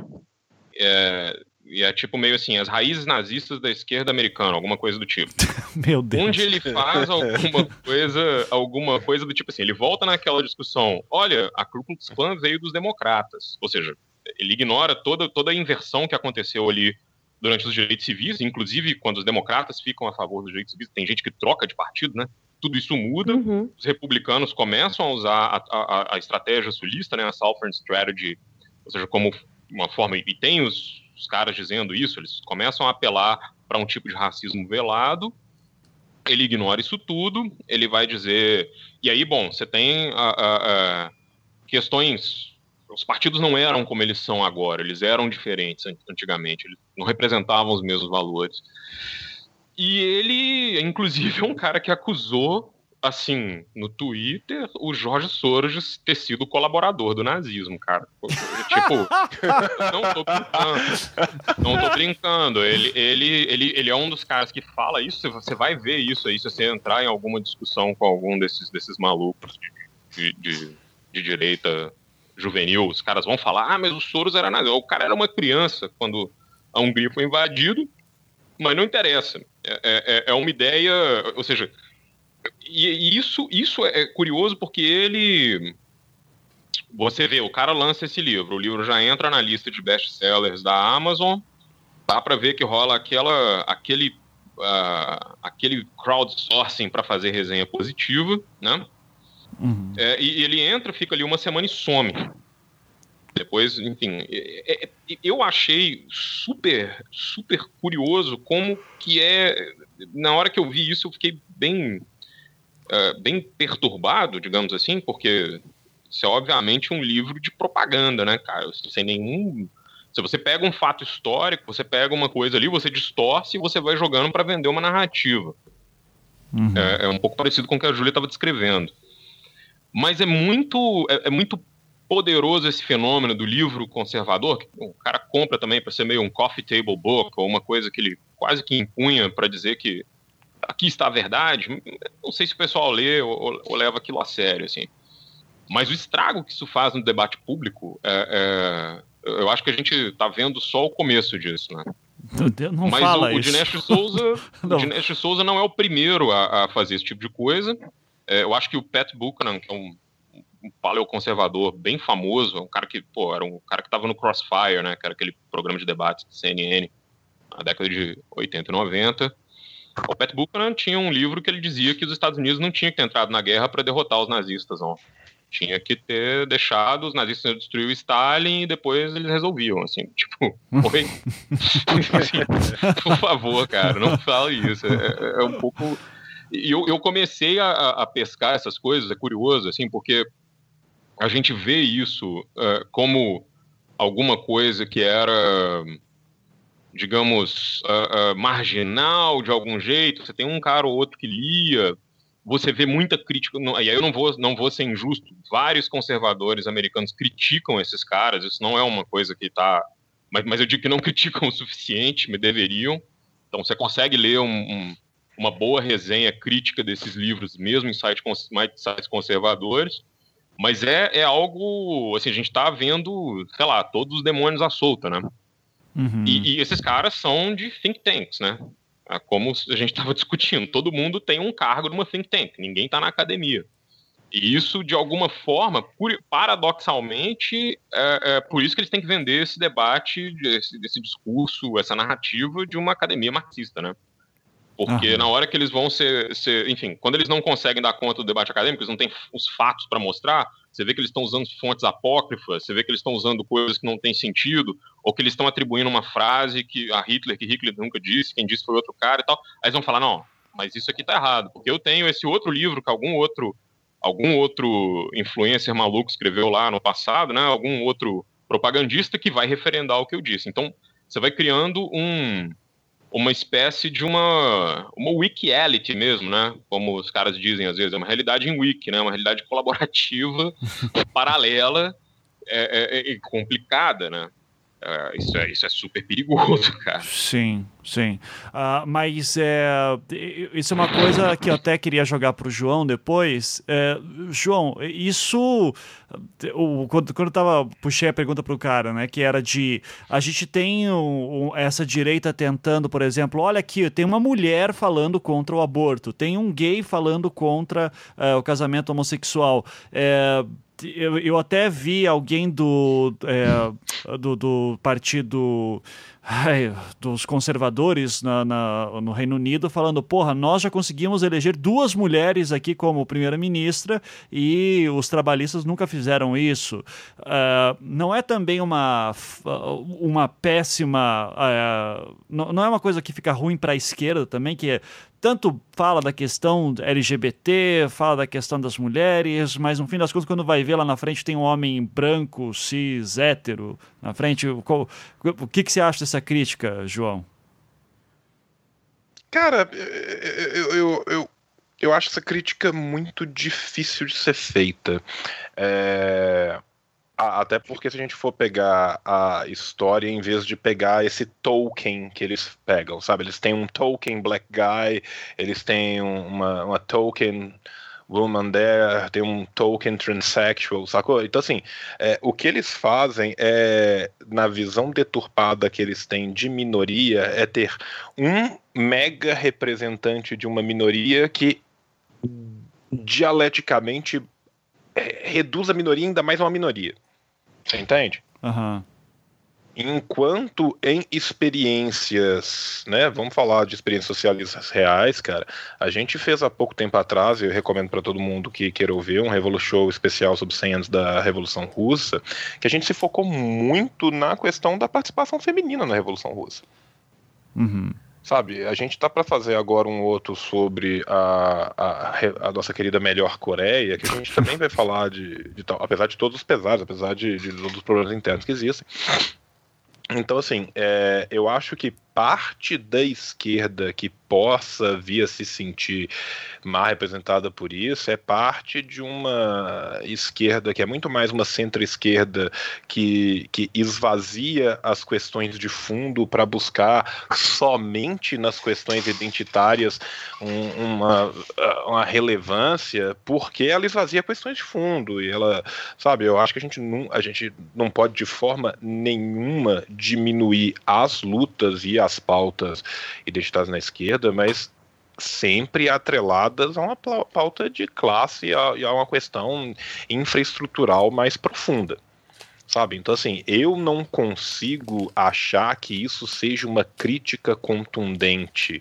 É, e é tipo meio assim, as raízes nazistas da esquerda americana, alguma coisa do tipo. Meu Deus. Onde ele faz alguma coisa, alguma coisa do tipo assim, ele volta naquela discussão, olha, a Ku Klux Klan veio dos democratas. Ou seja, ele ignora toda, toda a inversão que aconteceu ali durante os direitos civis, inclusive quando os democratas ficam a favor dos direitos civis, tem gente que troca de partido, né? Tudo isso muda, uhum. os republicanos começam a usar a, a, a estratégia sulista, né, a Southern Strategy, ou seja, como uma forma, e tem os, os caras dizendo isso, eles começam a apelar para um tipo de racismo velado. Ele ignora isso tudo, ele vai dizer. E aí, bom, você tem a, a, a questões. Os partidos não eram como eles são agora, eles eram diferentes antigamente, eles não representavam os mesmos valores. E ele, inclusive, é um cara que acusou assim, no Twitter, o Jorge Soros ter sido colaborador do nazismo, cara. tipo, não tô brincando. Não tô brincando. Ele, ele, ele, ele é um dos caras que fala isso, você vai ver isso aí, se você entrar em alguma discussão com algum desses, desses malucos de, de, de direita juvenil, os caras vão falar, ah, mas o Soros era nazista. O cara era uma criança quando a Hungria foi invadido, mas não interessa. É, é, é uma ideia, ou seja, e isso, isso é curioso porque ele. Você vê, o cara lança esse livro, o livro já entra na lista de best-sellers da Amazon, dá para ver que rola aquela, aquele, uh, aquele crowdsourcing para fazer resenha positiva, né? Uhum. É, e ele entra, fica ali uma semana e some. Depois, enfim, é, é, eu achei super, super curioso como que é. Na hora que eu vi isso, eu fiquei bem é, bem perturbado, digamos assim, porque isso é obviamente um livro de propaganda, né, cara? Sem nenhum. Se você pega um fato histórico, você pega uma coisa ali, você distorce e você vai jogando para vender uma narrativa. Uhum. É, é, um pouco parecido com o que a Júlia estava descrevendo. Mas é muito, é, é, muito poderoso esse fenômeno do livro conservador, que o cara compra também para ser meio um coffee table book, ou uma coisa que ele quase que impunha para dizer que aqui está a verdade. Não sei se o pessoal lê ou, ou, leva aquilo a sério, assim. Mas o estrago que isso faz no debate público, é, é, eu acho que a gente está vendo só o começo disso, né? Deus, não Mas fala o, o Dinesh Souza, não. o Dinesh Souza não é o primeiro a, a fazer esse tipo de coisa. É, eu acho que o Pat Buchanan, que é um, um paleoconservador bem famoso, um cara que, pô, era um cara que estava no Crossfire, né? Que era aquele programa de debates de CNN na década de 80 e 90. O Pat Buchanan tinha um livro que ele dizia que os Estados Unidos não tinham que ter entrado na guerra para derrotar os nazistas, não. Tinha que ter deixado os nazistas destruir o Stalin e depois eles resolviam, assim, tipo, oi? assim, por favor, cara, não fala isso. É, é, é um pouco. E eu, eu comecei a, a, pescar essas coisas, é curioso, assim, porque a gente vê isso uh, como alguma coisa que era digamos, uh, uh, marginal de algum jeito, você tem um cara ou outro que lia, você vê muita crítica, e aí eu não vou, não vou ser injusto, vários conservadores americanos criticam esses caras, isso não é uma coisa que está. Mas, mas eu digo que não criticam o suficiente, me deveriam. Então você consegue ler um, um, uma boa resenha crítica desses livros, mesmo em sites, sites conservadores. Mas é, é algo. Assim, a gente está vendo, sei lá, todos os demônios à solta, né? Uhum. E, e, esses caras são de think tanks, né? É como a gente estava discutindo. Todo mundo tem um cargo numa think tank, ninguém está na academia. E isso, de alguma forma, paradoxalmente, é, é, por isso que eles têm que vender esse debate, esse, esse discurso, essa narrativa de uma academia marxista, né? Porque na hora que eles vão ser, ser, Enfim, quando eles não conseguem dar conta do debate acadêmico, eles não têm os fatos para mostrar, você vê que eles estão usando fontes apócrifas, você vê que eles estão usando coisas que não têm sentido, ou que eles estão atribuindo uma frase que a Hitler, que Hitler nunca disse, quem disse foi outro cara e tal. Aí eles vão falar, não, mas isso aqui tá errado, porque eu tenho esse outro livro que algum outro algum outro influencer maluco escreveu lá no passado, né? Algum outro propagandista que vai referendar o que eu disse. Então, você vai criando um uma espécie de uma, uma wikiality mesmo, né? Como os caras dizem às vezes, é uma realidade em wiki, né? Uma realidade colaborativa, paralela é, é, é, complicada, né? Uh, isso, é, isso é super perigoso, cara. Sim, sim. Uh, mas é, isso é uma coisa que eu até queria jogar para o João depois. É, João, isso. O, quando, quando eu tava, puxei a pergunta para o cara, né? Que era de. A gente tem essa direita tentando, por exemplo, olha aqui, tem uma mulher falando contra o aborto, tem um gay falando contra uh, o casamento homossexual. É, eu, eu até vi alguém do, é, do, do, partido ai, dos conservadores na, na, no Reino Unido falando: porra, nós já conseguimos eleger duas mulheres aqui como primeira-ministra e os trabalhistas nunca fizeram isso. Uh, não é também uma, uma péssima. Uh, não, não é uma coisa que fica ruim para a esquerda também, que é tanto fala da questão LGBT, fala da questão das mulheres, mas no fim das contas, quando vai ver lá na frente, tem um homem branco, cis, hétero na frente. O, o que, que você acha dessa crítica, João? Cara, eu, eu, eu, eu acho essa crítica muito difícil de ser feita. É até porque se a gente for pegar a história, em vez de pegar esse token que eles pegam, sabe? Eles têm um token black guy, eles têm uma, uma token woman there, tem um token transsexual, sacou? Então, assim, é, o que eles fazem é, na visão deturpada que eles têm de minoria, é ter um mega representante de uma minoria que dialeticamente é, reduz a minoria ainda mais uma minoria. Você entende? Uhum. Enquanto em experiências, né? Vamos falar de experiências socialistas reais, cara. A gente fez há pouco tempo atrás, eu recomendo para todo mundo que queira ouvir, um Revolution Show especial sobre 100 anos da Revolução Russa, que a gente se focou muito na questão da participação feminina na Revolução Russa. Uhum. Sabe, a gente tá para fazer agora um outro sobre a, a, a, nossa querida melhor Coreia, que a gente também vai falar de, de tal, apesar de todos os pesares, apesar de, de todos os problemas internos que existem. Então, assim, é, eu acho que parte da esquerda que possa vir a se sentir mal representada por isso é parte de uma esquerda que é muito mais uma centro-esquerda que, que esvazia as questões de fundo para buscar somente nas questões identitárias um, uma, uma relevância, porque ela esvazia questões de fundo e ela, sabe, eu acho que a gente não, a gente não pode de forma nenhuma diminuir as lutas e as pautas identitárias na esquerda, mas sempre atreladas a uma pauta de classe e a, a uma questão infraestrutural mais profunda sabe? Então, assim, eu não consigo achar que isso seja uma crítica contundente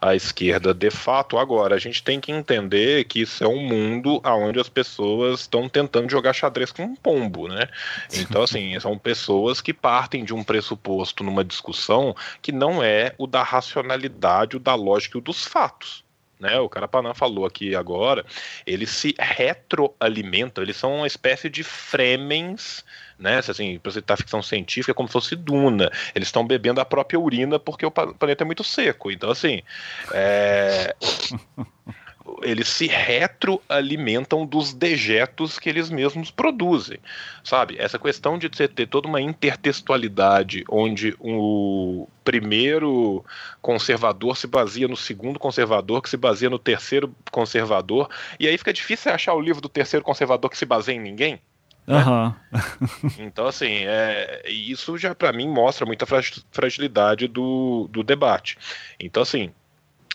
à esquerda de fato. Agora, a gente tem que entender que isso é um mundo onde as pessoas estão tentando jogar xadrez com um pombo, né? Então, assim, são pessoas que partem de um pressuposto numa discussão que não é o da racionalidade, o da lógica e o dos fatos. Né, o Carapanã falou aqui agora, eles se retroalimentam, eles são uma espécie de fremens né? Assim, para citar ficção científica, é como se fosse duna. Eles estão bebendo a própria urina porque o planeta é muito seco. Então, assim, é... eles se retroalimentam dos dejetos que eles mesmos produzem, sabe? Essa questão de você ter toda uma intertextualidade onde o primeiro conservador se baseia no segundo conservador, que se baseia no terceiro conservador, e aí fica difícil achar o livro do terceiro conservador que se baseia em ninguém. Né? Uhum. então, assim, é, isso já para mim mostra muita fragilidade do, do debate. Então, assim,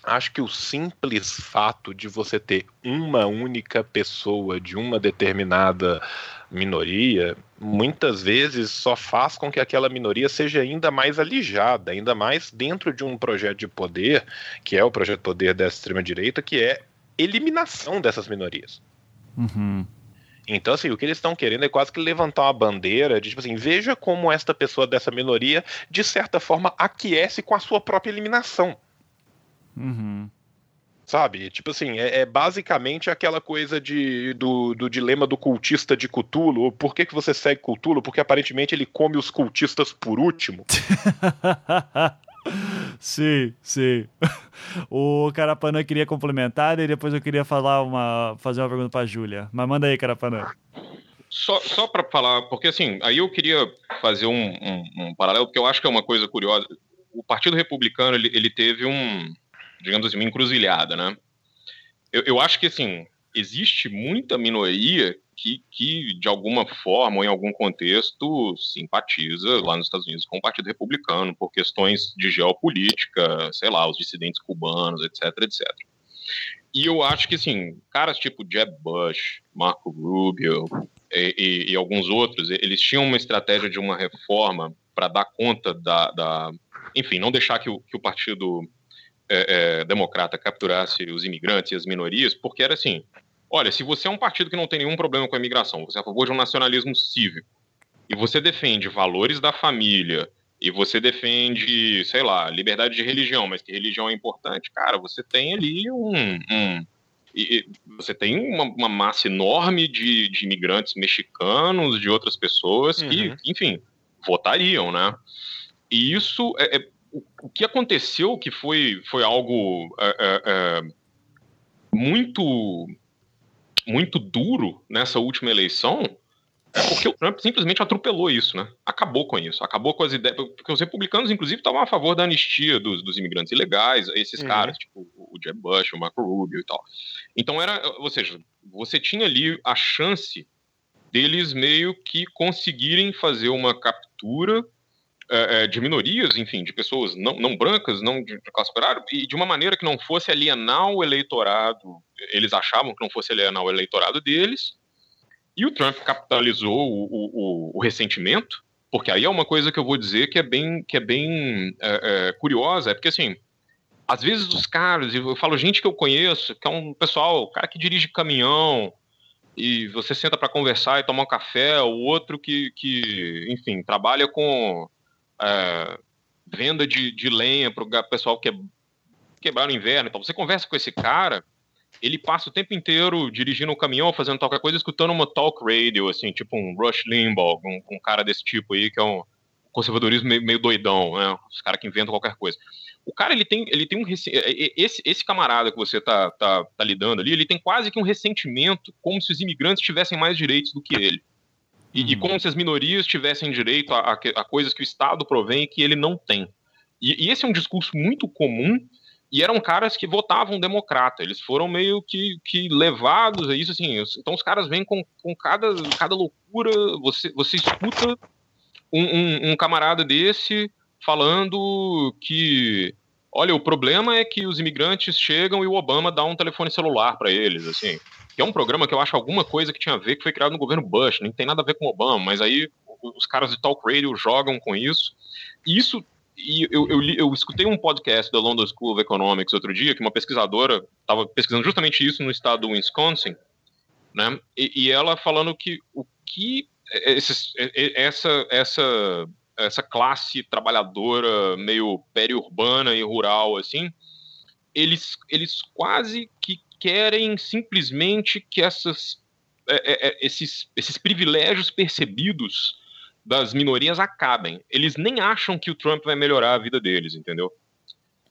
acho que o simples fato de você ter uma única pessoa de uma determinada minoria, muitas vezes só faz com que aquela minoria seja ainda mais alijada, ainda mais dentro de um projeto de poder, que é o projeto de poder dessa extrema-direita, que é eliminação dessas minorias. Uhum. Então, assim, o que eles estão querendo é quase que levantar uma bandeira de, tipo assim, veja como esta pessoa dessa minoria, de certa forma, aquece com a sua própria eliminação. Uhum. Sabe? Tipo assim, é, é, basicamente aquela coisa de, do, do dilema do cultista de Cthulhu. Por que, que você segue Cthulhu? Porque aparentemente ele come os cultistas por último. sim, sim. O Carapanã queria complementar e depois eu queria falar uma, fazer uma pergunta para Júlia. Mas manda aí, Carapanã. Só, só para falar, porque assim, aí eu queria fazer um, um, um, paralelo, porque eu acho que é uma coisa curiosa. O Partido Republicano ele, ele teve um, digamos assim, uma encruzilhada, né? Eu, eu acho que, assim, existe muita minoria que, que, de alguma forma ou em algum contexto, simpatiza lá nos Estados Unidos com o Partido Republicano por questões de geopolítica, sei lá, os dissidentes cubanos, etc, etc. E eu acho que, assim, caras tipo Jeb Bush, Marco Rubio e, e, e alguns outros, eles tinham uma estratégia de uma reforma para dar conta da, da, Enfim, não deixar que o, que o partido é, é, democrata capturasse os imigrantes e as minorias, porque era assim: olha, se você é um partido que não tem nenhum problema com a imigração, você é a favor de um nacionalismo cívico, e você defende valores da família, e você defende, sei lá, liberdade de religião, mas que religião é importante, cara, você tem ali um. um e, você tem uma, uma massa enorme de, de, imigrantes mexicanos, de outras pessoas que, uhum. enfim, votariam, né? E isso é, é o, que aconteceu que foi, foi algo é, é, é, muito muito duro nessa última eleição é porque o Trump simplesmente atropelou isso, né? Acabou com isso, acabou com as ideias. Porque os republicanos, inclusive, estavam a favor da anistia dos, dos imigrantes ilegais, esses uhum. caras, tipo o Jeb Bush, o Marco Rubio e tal. Então era, ou seja, você tinha ali a chance deles meio que conseguirem fazer uma captura é, é, de minorias, enfim, de pessoas não, não brancas, não de, de classe operária, e de uma maneira que não fosse alienar o eleitorado, eles achavam que não fosse alienar o eleitorado deles, e o Trump capitalizou o, o, o, ressentimento, porque aí é uma coisa que eu vou dizer que é bem, que é bem é, é, curiosa, é porque assim, às vezes os caras, eu falo gente que eu conheço, que é um pessoal, cara que dirige caminhão, e você senta para conversar e tomar um café, o outro que, que enfim, trabalha com é, venda de, de lenha para o pessoal que quebrar no inverno. Então, você conversa com esse cara, ele passa o tempo inteiro dirigindo um caminhão, fazendo qualquer coisa, escutando uma talk radio, assim, tipo um Rush Limbaugh, um, um cara desse tipo aí, que é um conservadorismo meio, meio doidão, né? Os caras que inventam qualquer coisa. O cara, ele tem, ele tem um esse, esse camarada que você tá, tá, tá lidando ali, ele tem quase que um ressentimento, como se os imigrantes tivessem mais direitos do que ele. E, uhum. e como se as minorias tivessem direito a, a, a, coisas que o Estado provém e que ele não tem. E, e, esse é um discurso muito comum, e eram caras que votavam democrata, eles foram meio que, que levados a isso, assim, então os caras vêm com, com cada, cada loucura, você, você escuta um, um, um camarada desse falando que olha, o problema é que os imigrantes chegam e o Obama dá um telefone celular para eles, assim que é um programa que eu acho alguma coisa que tinha a ver, que foi criado no governo Bush, nem tem nada a ver com Obama, mas aí os caras de talk radio jogam com isso. E isso e eu, eu, eu, escutei um podcast da London School of Economics outro dia, que uma pesquisadora estava pesquisando justamente isso no estado do Wisconsin, né? E, e ela falando que o que esses, essa, essa, essa classe trabalhadora meio periurbana e rural, assim, eles, eles quase que querem simplesmente que essas, é, é, é, esses, esses privilégios percebidos das minorias acabem. Eles nem acham que o Trump vai melhorar a vida deles, entendeu?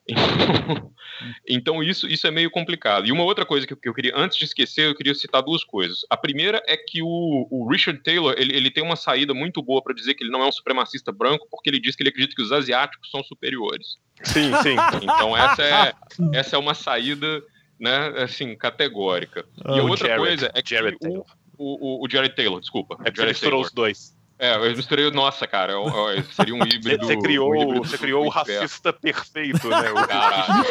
Então, isso, isso é meio complicado. E uma outra coisa que eu, que eu, queria, antes de esquecer, eu queria citar duas coisas. A primeira é que o, o Richard Taylor ele, ele tem uma saída muito boa para dizer que ele não é um supremacista branco, porque ele diz que ele acredita que os asiáticos são superiores. Sim, sim. Então, essa é, essa é uma saída né, assim, categórica. Oh, e a outra Jared, coisa é que o, o, o, Jared Taylor, desculpa. É que ele misturou os dois. É, eu misturei, nossa, cara, seria um híbrido. Você criou, um híbrido você criou o racista perfeito, né? O cara,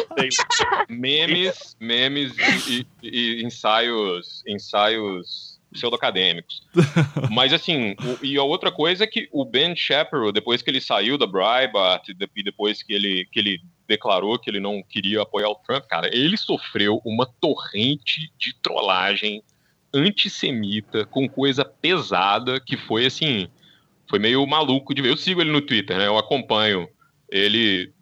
memes, memes e, e, e ensaios, ensaios pseudo-acadêmicos. Mas assim, o, e a outra coisa é que o Ben Shapiro, depois que ele saiu da Breitbart e depois que ele, que ele declarou que ele não queria apoiar o Trump, cara, ele sofreu uma torrente de trollagem antissemita com coisa pesada que foi assim foi meio maluco de ver. Eu sigo ele no Twitter, né? Eu acompanho ele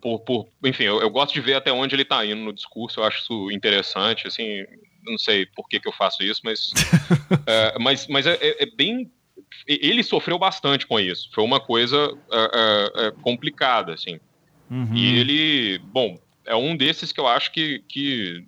por, por enfim, eu, eu, gosto de ver até onde ele está indo no discurso. Eu acho isso interessante, assim. Não sei por que, que eu faço isso, mas é, mas, mas é, é, é, bem. Ele sofreu bastante com isso. Foi uma coisa é, é, complicada, assim. Uhum. E ele, bom, é um desses que eu acho que, que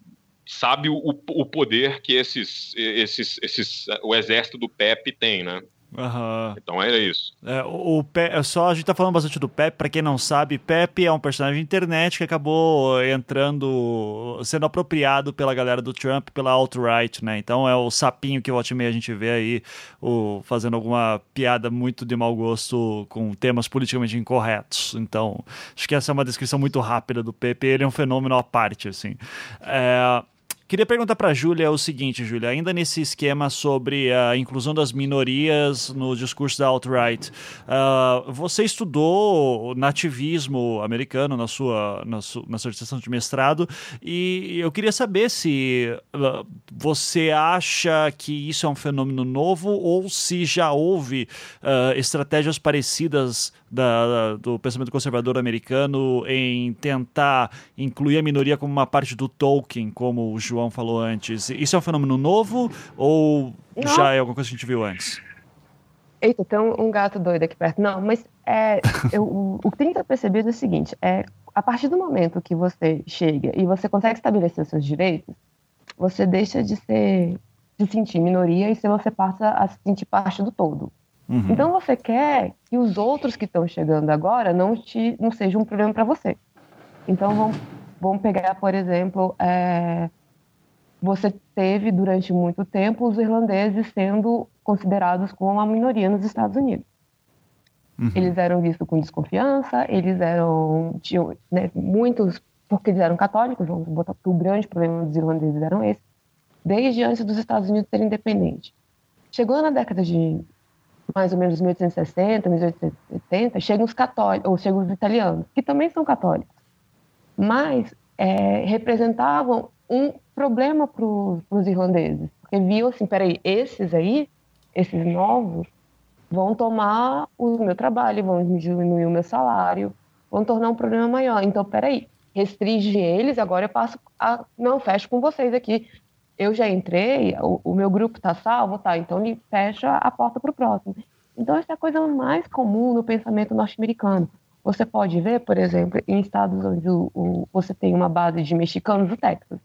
sabe o, o poder que esses, esses, esses, o exército do Pepe tem, né? Uhum. Então é isso. É, o Pe é só a gente tá falando bastante do Pepe, para quem não sabe, Pepe é um personagem de internet que acabou entrando, sendo apropriado pela galera do Trump, pela alt-right, né? Então é o sapinho que volta e meia a gente vê aí o, fazendo alguma piada muito de mau gosto com temas politicamente incorretos. Então, acho que essa é uma descrição muito rápida do Pepe. Ele é um fenômeno à parte, assim. É, Queria perguntar para a Júlia o seguinte, Júlia, ainda nesse esquema sobre a inclusão das minorias no discurso da alt-right, uh, você estudou nativismo americano na sua, na, su, na sua dissertação de mestrado e eu queria saber se uh, você acha que isso é um fenômeno novo ou se já houve uh, estratégias parecidas da, do pensamento conservador americano em tentar incluir a minoria como uma parte do Tolkien, como o João falou antes. Isso é um fenômeno novo ou Não. já é alguma coisa que a gente viu antes? Eita, tem um gato doido aqui perto. Não, mas é, eu, o que tem que ter percebido é o seguinte: é, a partir do momento que você chega e você consegue estabelecer os seus direitos, você deixa de ser de sentir minoria e você passa a se sentir parte do todo. Uhum. Então você quer que os outros que estão chegando agora não, te, não sejam um problema para você. Então vamos, vamos pegar, por exemplo, é, você teve durante muito tempo os irlandeses sendo considerados como uma minoria nos Estados Unidos. Uhum. Eles eram vistos com desconfiança, eles eram tinham né, muitos porque eles eram católicos, vamos botar que o grande problema dos irlandeses eram esse, desde antes dos Estados Unidos serem independentes. Chegou na década de mais ou menos 1860, 1870, chegam os católicos, ou chegam os italianos, que também são católicos, mas é, representavam um problema para os irlandeses, porque viam assim, peraí, esses aí, esses novos, vão tomar o meu trabalho, vão diminuir o meu salário, vão tornar um problema maior. Então, peraí, restringe eles, agora eu passo a... Não, fecho com vocês aqui eu já entrei, o, o meu grupo está salvo, tá, então ele fecha a porta para o próximo. Então, essa é a coisa mais comum no pensamento norte-americano. Você pode ver, por exemplo, em estados onde o, o, você tem uma base de mexicanos do Texas,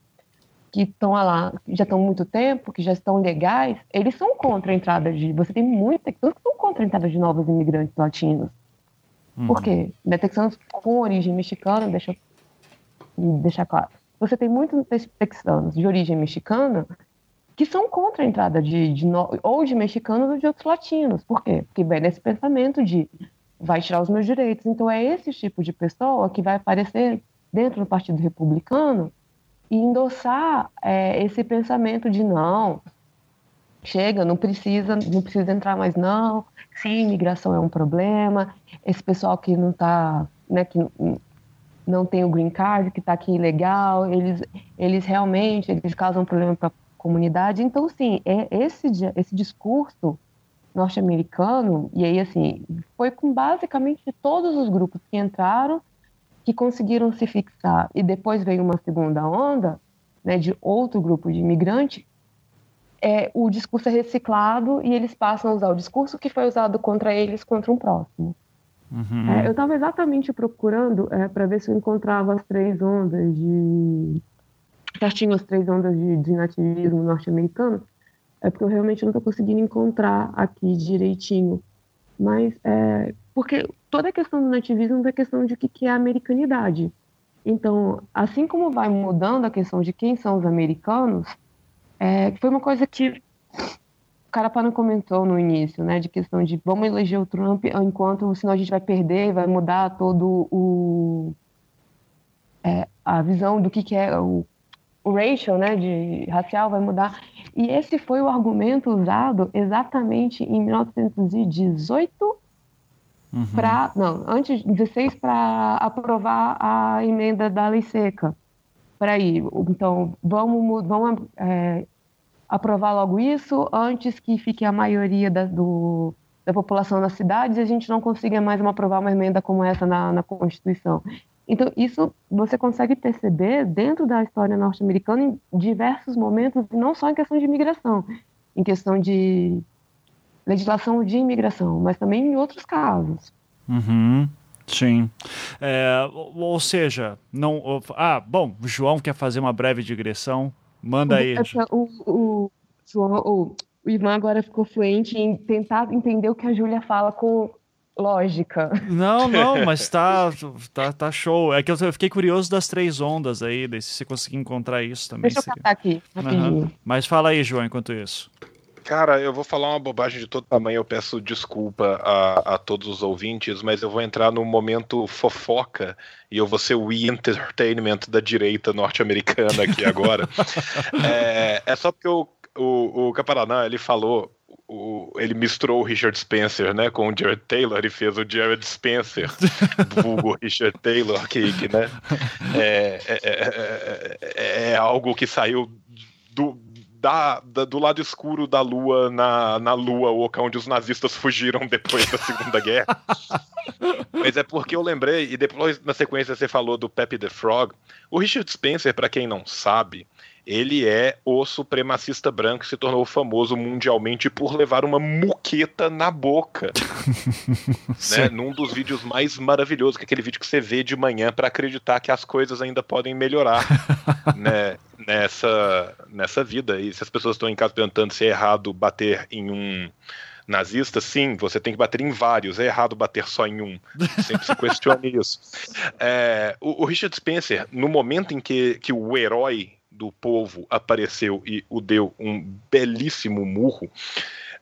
que estão lá, já estão muito tempo, que já estão legais, eles são contra a entrada de. Você tem muitos texanos que são contra a entrada de novos imigrantes latinos. Uhum. Por quê? Né, texanos com origem mexicana, deixa eu deixar claro você tem muitos texanos de origem mexicana que são contra a entrada de, de no, ou de mexicanos ou de outros latinos. Por quê? Porque vem nesse pensamento de vai tirar os meus direitos. Então é esse tipo de pessoa que vai aparecer dentro do Partido Republicano e endossar é, esse pensamento de não, chega, não precisa, não precisa entrar mais não. Sim, imigração é um problema. Esse pessoal que não está, né, que não tem o green card, que está aqui ilegal, eles, eles realmente eles causam problema para a comunidade. Então, sim, é esse, esse discurso norte-americano, e aí, assim, foi com basicamente todos os grupos que entraram que conseguiram se fixar. E depois veio uma segunda onda, né, de outro grupo de imigrantes, é, o discurso é reciclado e eles passam a usar o discurso que foi usado contra eles contra um próximo. Uhum. É, eu estava exatamente procurando é, para ver se eu encontrava as três ondas de. Certinho as três ondas de, de nativismo norte-americano. É porque eu realmente não estou conseguindo encontrar aqui direitinho. Mas, é, porque toda a questão do nativismo é questão de o que, que é americanidade. Então, assim como vai mudando a questão de quem são os americanos, é, foi uma coisa que Carapano comentou no início, né, de questão de vamos eleger o Trump enquanto senão a gente vai perder, vai mudar todo o é, a visão do que, que é o, o racial, né, de racial vai mudar. E esse foi o argumento usado exatamente em 1918 uhum. para não antes 16 para aprovar a emenda da lei seca para ir então vamos vamos é, aprovar logo isso antes que fique a maioria da, do, da população nas cidades e a gente não consiga mais uma, aprovar uma emenda como essa na, na Constituição então isso você consegue perceber dentro da história norte-americana em diversos momentos não só em questão de imigração em questão de legislação de imigração, mas também em outros casos. Uhum. Sim. É, ou seja, não. Ah, bom, o João quer fazer uma breve digressão. Manda aí. O, o, João, o, o Ivan agora ficou fluente em tentar entender o que a Júlia fala com lógica. Não, não, mas tá, tá, tá show. É que eu fiquei curioso das três ondas aí, se você conseguir encontrar isso também. Deixa eu seria... aqui, rapidinho. Uhum. Mas fala aí, João, enquanto isso. Cara, eu vou falar uma bobagem de todo tamanho, eu peço desculpa a, a todos os ouvintes, mas eu vou entrar no momento fofoca e eu vou ser o entertainment da direita norte-americana aqui agora. é, é, só porque o, o, o Caparanã, ele falou o, ele misturou o Richard Spencer, né, com o Jared Taylor e fez o Jared Spencer, vulgo Richard Taylor, que, que né, é, é, é, é, algo que saiu do, da, da, do lado escuro da lua na, na lua oca, onde os nazistas fugiram depois da Segunda Guerra. Mas é porque eu lembrei, e depois na sequência você falou do Pepe the Frog. O Richard Spencer, para quem não sabe, ele é o supremacista branco que se tornou famoso mundialmente por levar uma muqueta na boca. né? Num dos vídeos mais maravilhosos, que é aquele vídeo que você vê de manhã para acreditar que as coisas ainda podem melhorar né? nessa, nessa vida. E se as pessoas estão em casa perguntando se é errado bater em um nazista, sim, você tem que bater em vários, é errado bater só em um. Sempre se questione isso. É, o, o, Richard Spencer, no momento em que, que o herói do povo apareceu e o deu um belíssimo murro,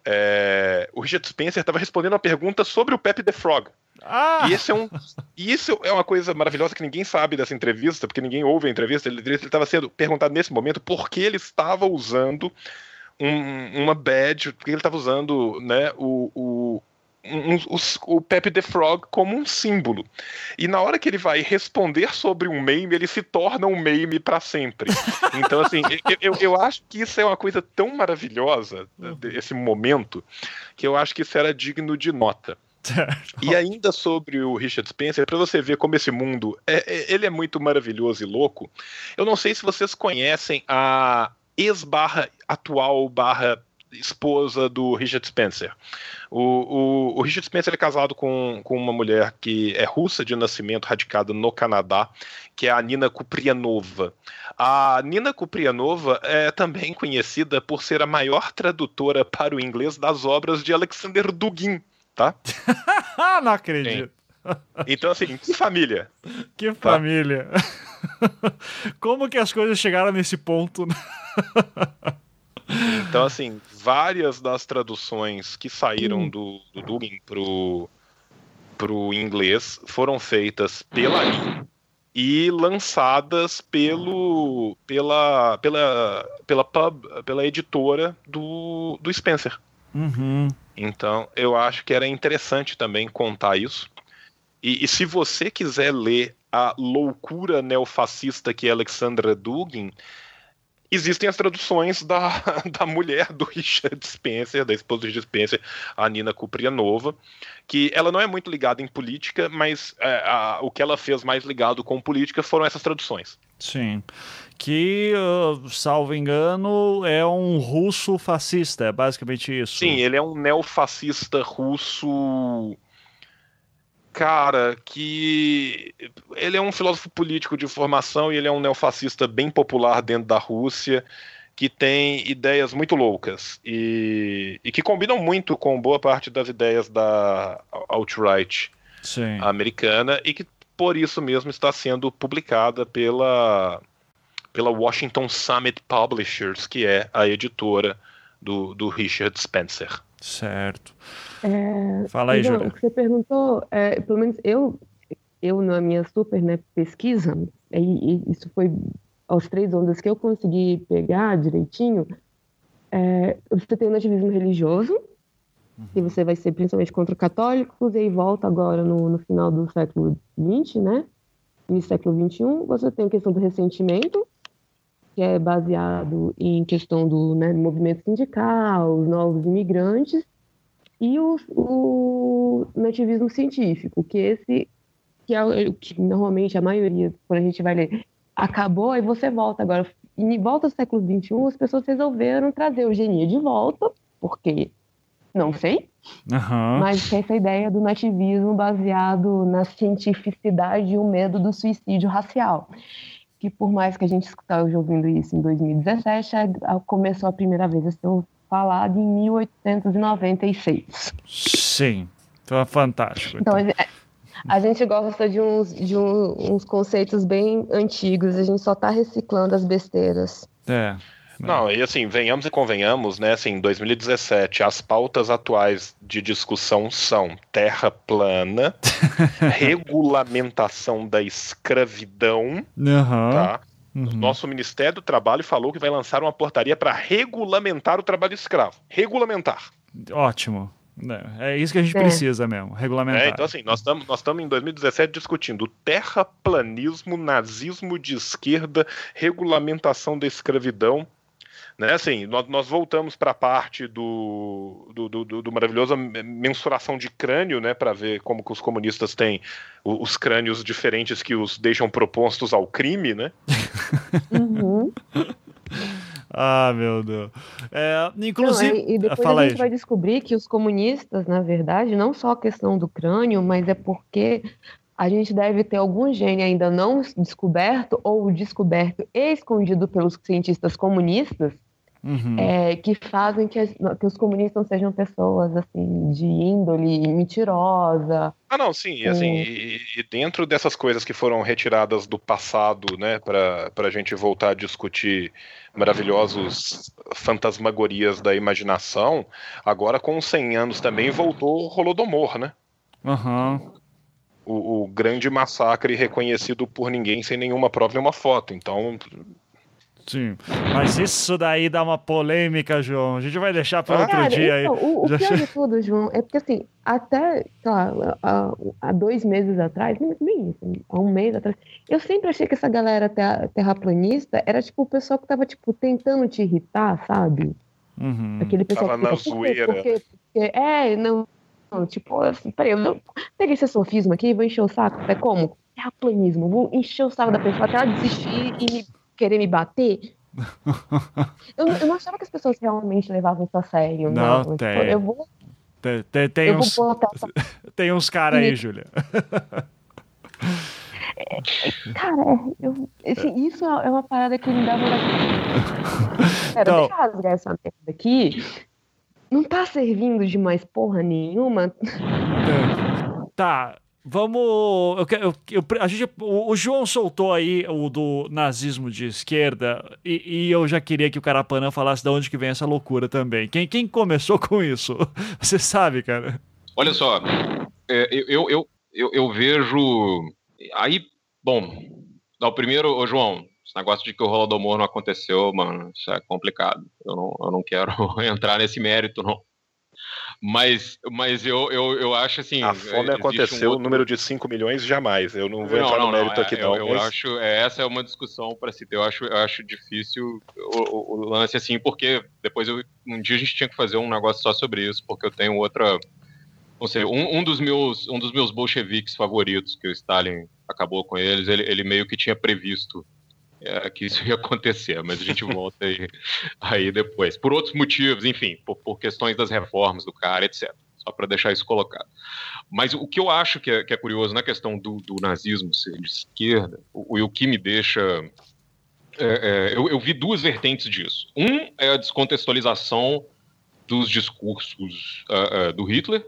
é, o Richard Spencer estava respondendo uma pergunta sobre o Pepe the Frog. Ah. E, esse é um, e isso é uma coisa maravilhosa que ninguém sabe dessa entrevista, porque ninguém ouve a entrevista. Ele estava sendo perguntado nesse momento por que ele estava usando um, uma badge, porque ele estava usando né, o, o, um, o, o Pepe the Frog como um símbolo. E na hora que ele vai responder sobre um meme, ele se torna um meme para sempre. Então, assim, eu, eu, eu, acho que isso é uma coisa tão maravilhosa, uhum. esse momento, que eu acho que isso era digno de nota. e ainda sobre o Richard Spencer, para você ver como esse mundo é, é, ele é muito maravilhoso e louco. Eu não sei se vocês conhecem a ex-barra atual barra esposa do Richard Spencer. O, o, o, Richard Spencer é casado com, com uma mulher que é russa de nascimento, radicada no Canadá, que é a Nina Kuprianova. A Nina Kuprianova é também conhecida por ser a maior tradutora para o inglês das obras de Alexander Dugin, tá? Não acredito. Sim. Então, assim, que família. Que tá? família. Como que as coisas chegaram nesse ponto? Então, assim, várias das traduções que saíram hum. do, do Dugin pro, pro inglês foram feitas pela Lin e lançadas pelo, pela, pela, pela pub, pela editora do, do Spencer. Uhum. Então, eu acho que era interessante também contar isso. E, e, se você quiser ler a loucura neofascista que é Alexandra Dugin, existem as traduções da, da mulher do Richard Spencer, da esposa do Richard Spencer, a Nina Kuprianova, que ela não é muito ligada em política, mas é, a, o que ela fez mais ligado com política foram essas traduções. Sim. Que, uh, salvo engano, é um russo fascista, é basicamente isso. Sim, ele é um neofascista russo cara que ele é um filósofo político de formação e ele é um neofascista bem popular dentro da Rússia que tem ideias muito loucas e, e que combinam muito com boa parte das ideias da alt-right americana e que por isso mesmo está sendo publicada pela, pela Washington Summit Publishers, que é a editora do, do Richard Spencer. Certo. É, Fala aí, então, Júlia. O que você perguntou, é, pelo menos eu, eu na minha super né, pesquisa, e, e isso foi aos três ondas que eu consegui pegar direitinho, é, você tem o nativismo religioso, uhum. que você vai ser principalmente contra católicos, e aí volta agora no, no final do século XX, né? E século XXI, você tem a questão do ressentimento, que é baseado em questão do né, movimento sindical, os novos imigrantes, e o, o nativismo científico, que esse que é o que normalmente a maioria, quando a gente vai ler, acabou, e você volta agora. Em volta do século XXI, as pessoas resolveram trazer a eugenia de volta, porque não sei, uhum. mas essa ideia do nativismo baseado na cientificidade e o medo do suicídio racial. Que por mais que a gente esteja ouvindo isso em 2017, começou a primeira vez a ser falado em 1896. Sim, então fantástico. Então, então. A gente gosta de uns, de um, uns conceitos bem antigos, a gente só está reciclando as besteiras. É. Não, e assim, venhamos e convenhamos, né? Assim, em 2017, as pautas atuais de discussão são terra plana, regulamentação da escravidão, uhum. tá? Uhum. Nosso Ministério do Trabalho falou que vai lançar uma portaria para regulamentar o trabalho escravo. Regulamentar. Ótimo. É, é isso que a gente é. precisa mesmo, regulamentar. É, então, assim, nós estamos nós em 2017 discutindo terraplanismo, nazismo de esquerda, regulamentação da escravidão. Né, assim, nós, nós voltamos para a parte do, do, do, do, maravilhoso mensuração de crânio, né, para ver como que os comunistas têm os, os crânios diferentes que os deixam propostos ao crime, né? Uhum. Ah, meu Deus. É, inclusive. Não, e depois Fala a gente aí. vai descobrir que os comunistas, na verdade, não só a questão do crânio, mas é porque a gente deve ter algum gene ainda não descoberto ou descoberto e escondido pelos cientistas comunistas uhum. é, que fazem que, as, que, os comunistas sejam pessoas assim de índole mentirosa. Ah, não, sim, assim, e, e dentro dessas coisas que foram retiradas do passado, né, para a gente voltar a discutir maravilhosos fantasmagorias da imaginação, agora com 100 anos também voltou o Holodomor, né? Uhum. O, o, grande massacre reconhecido por ninguém sem nenhuma prova e uma foto. Então, Sim, mas isso daí dá uma polêmica, João. A gente vai deixar para outro dia então, aí. O, o pior de tudo, João, é porque assim, até lá, há, há, dois meses atrás, nem isso, há um mês atrás, eu sempre achei que essa galera terra, terraplanista era tipo o pessoal que tava tipo tentando te irritar, sabe? Uhum. Aquele pessoal tava que na zoeira. Porque, porque, é, não, não, tipo, assim, peraí, eu não, peguei esse sofismo aqui e vou encher o saco. É como? Terraplanismo, vou encher o saco da pessoa até ela desistir e querer me bater. eu, eu, não achava que as pessoas realmente levavam isso a sério. Não, não. Tipo, tem. eu vou. Tem, tem, tem eu uns, tem uns caras aí, Júlia. É, cara, eu, assim, isso é uma parada que me dá vontade. Pera, então, deixa eu rasgar essa merda aqui. Não tá servindo de mais porra nenhuma. Tá, Vamos. Eu, eu, eu, a gente, o, o, João soltou aí o do nazismo de esquerda e, e, eu já queria que o Carapanã falasse de onde que vem essa loucura também. Quem, quem começou com isso? Você sabe, cara? Olha só, é, eu, eu, eu, eu, vejo. Aí, bom, o primeiro, ô João, esse negócio de que o Holodomor não aconteceu, mano, isso é complicado. Eu não, eu não quero entrar nesse mérito, não. Mas, mas eu, eu, eu acho assim. A fome aconteceu, um outro... o número de 5 milhões jamais. Eu não vou não, entrar não, no mérito não, é, aqui, não. Eu, mas... acho. É, essa é uma discussão para se ter. Eu acho, eu acho difícil o, o, lance assim, porque depois eu, um dia a gente tinha que fazer um negócio só sobre isso, porque eu tenho outra. Não sei, um, um, dos meus, um dos meus bolcheviques favoritos, que o Stalin acabou com eles, ele, ele meio que tinha previsto é, que isso ia acontecer, mas a gente volta aí, aí depois. Por outros motivos, enfim, por, por, questões das reformas do cara, etc. Só para deixar isso colocado. Mas o que eu acho que é, que é curioso na questão do, do, nazismo ser de esquerda, o, o que me deixa. É, é, eu, eu, vi duas vertentes disso. Um é a descontextualização dos discursos uh, uh, do Hitler.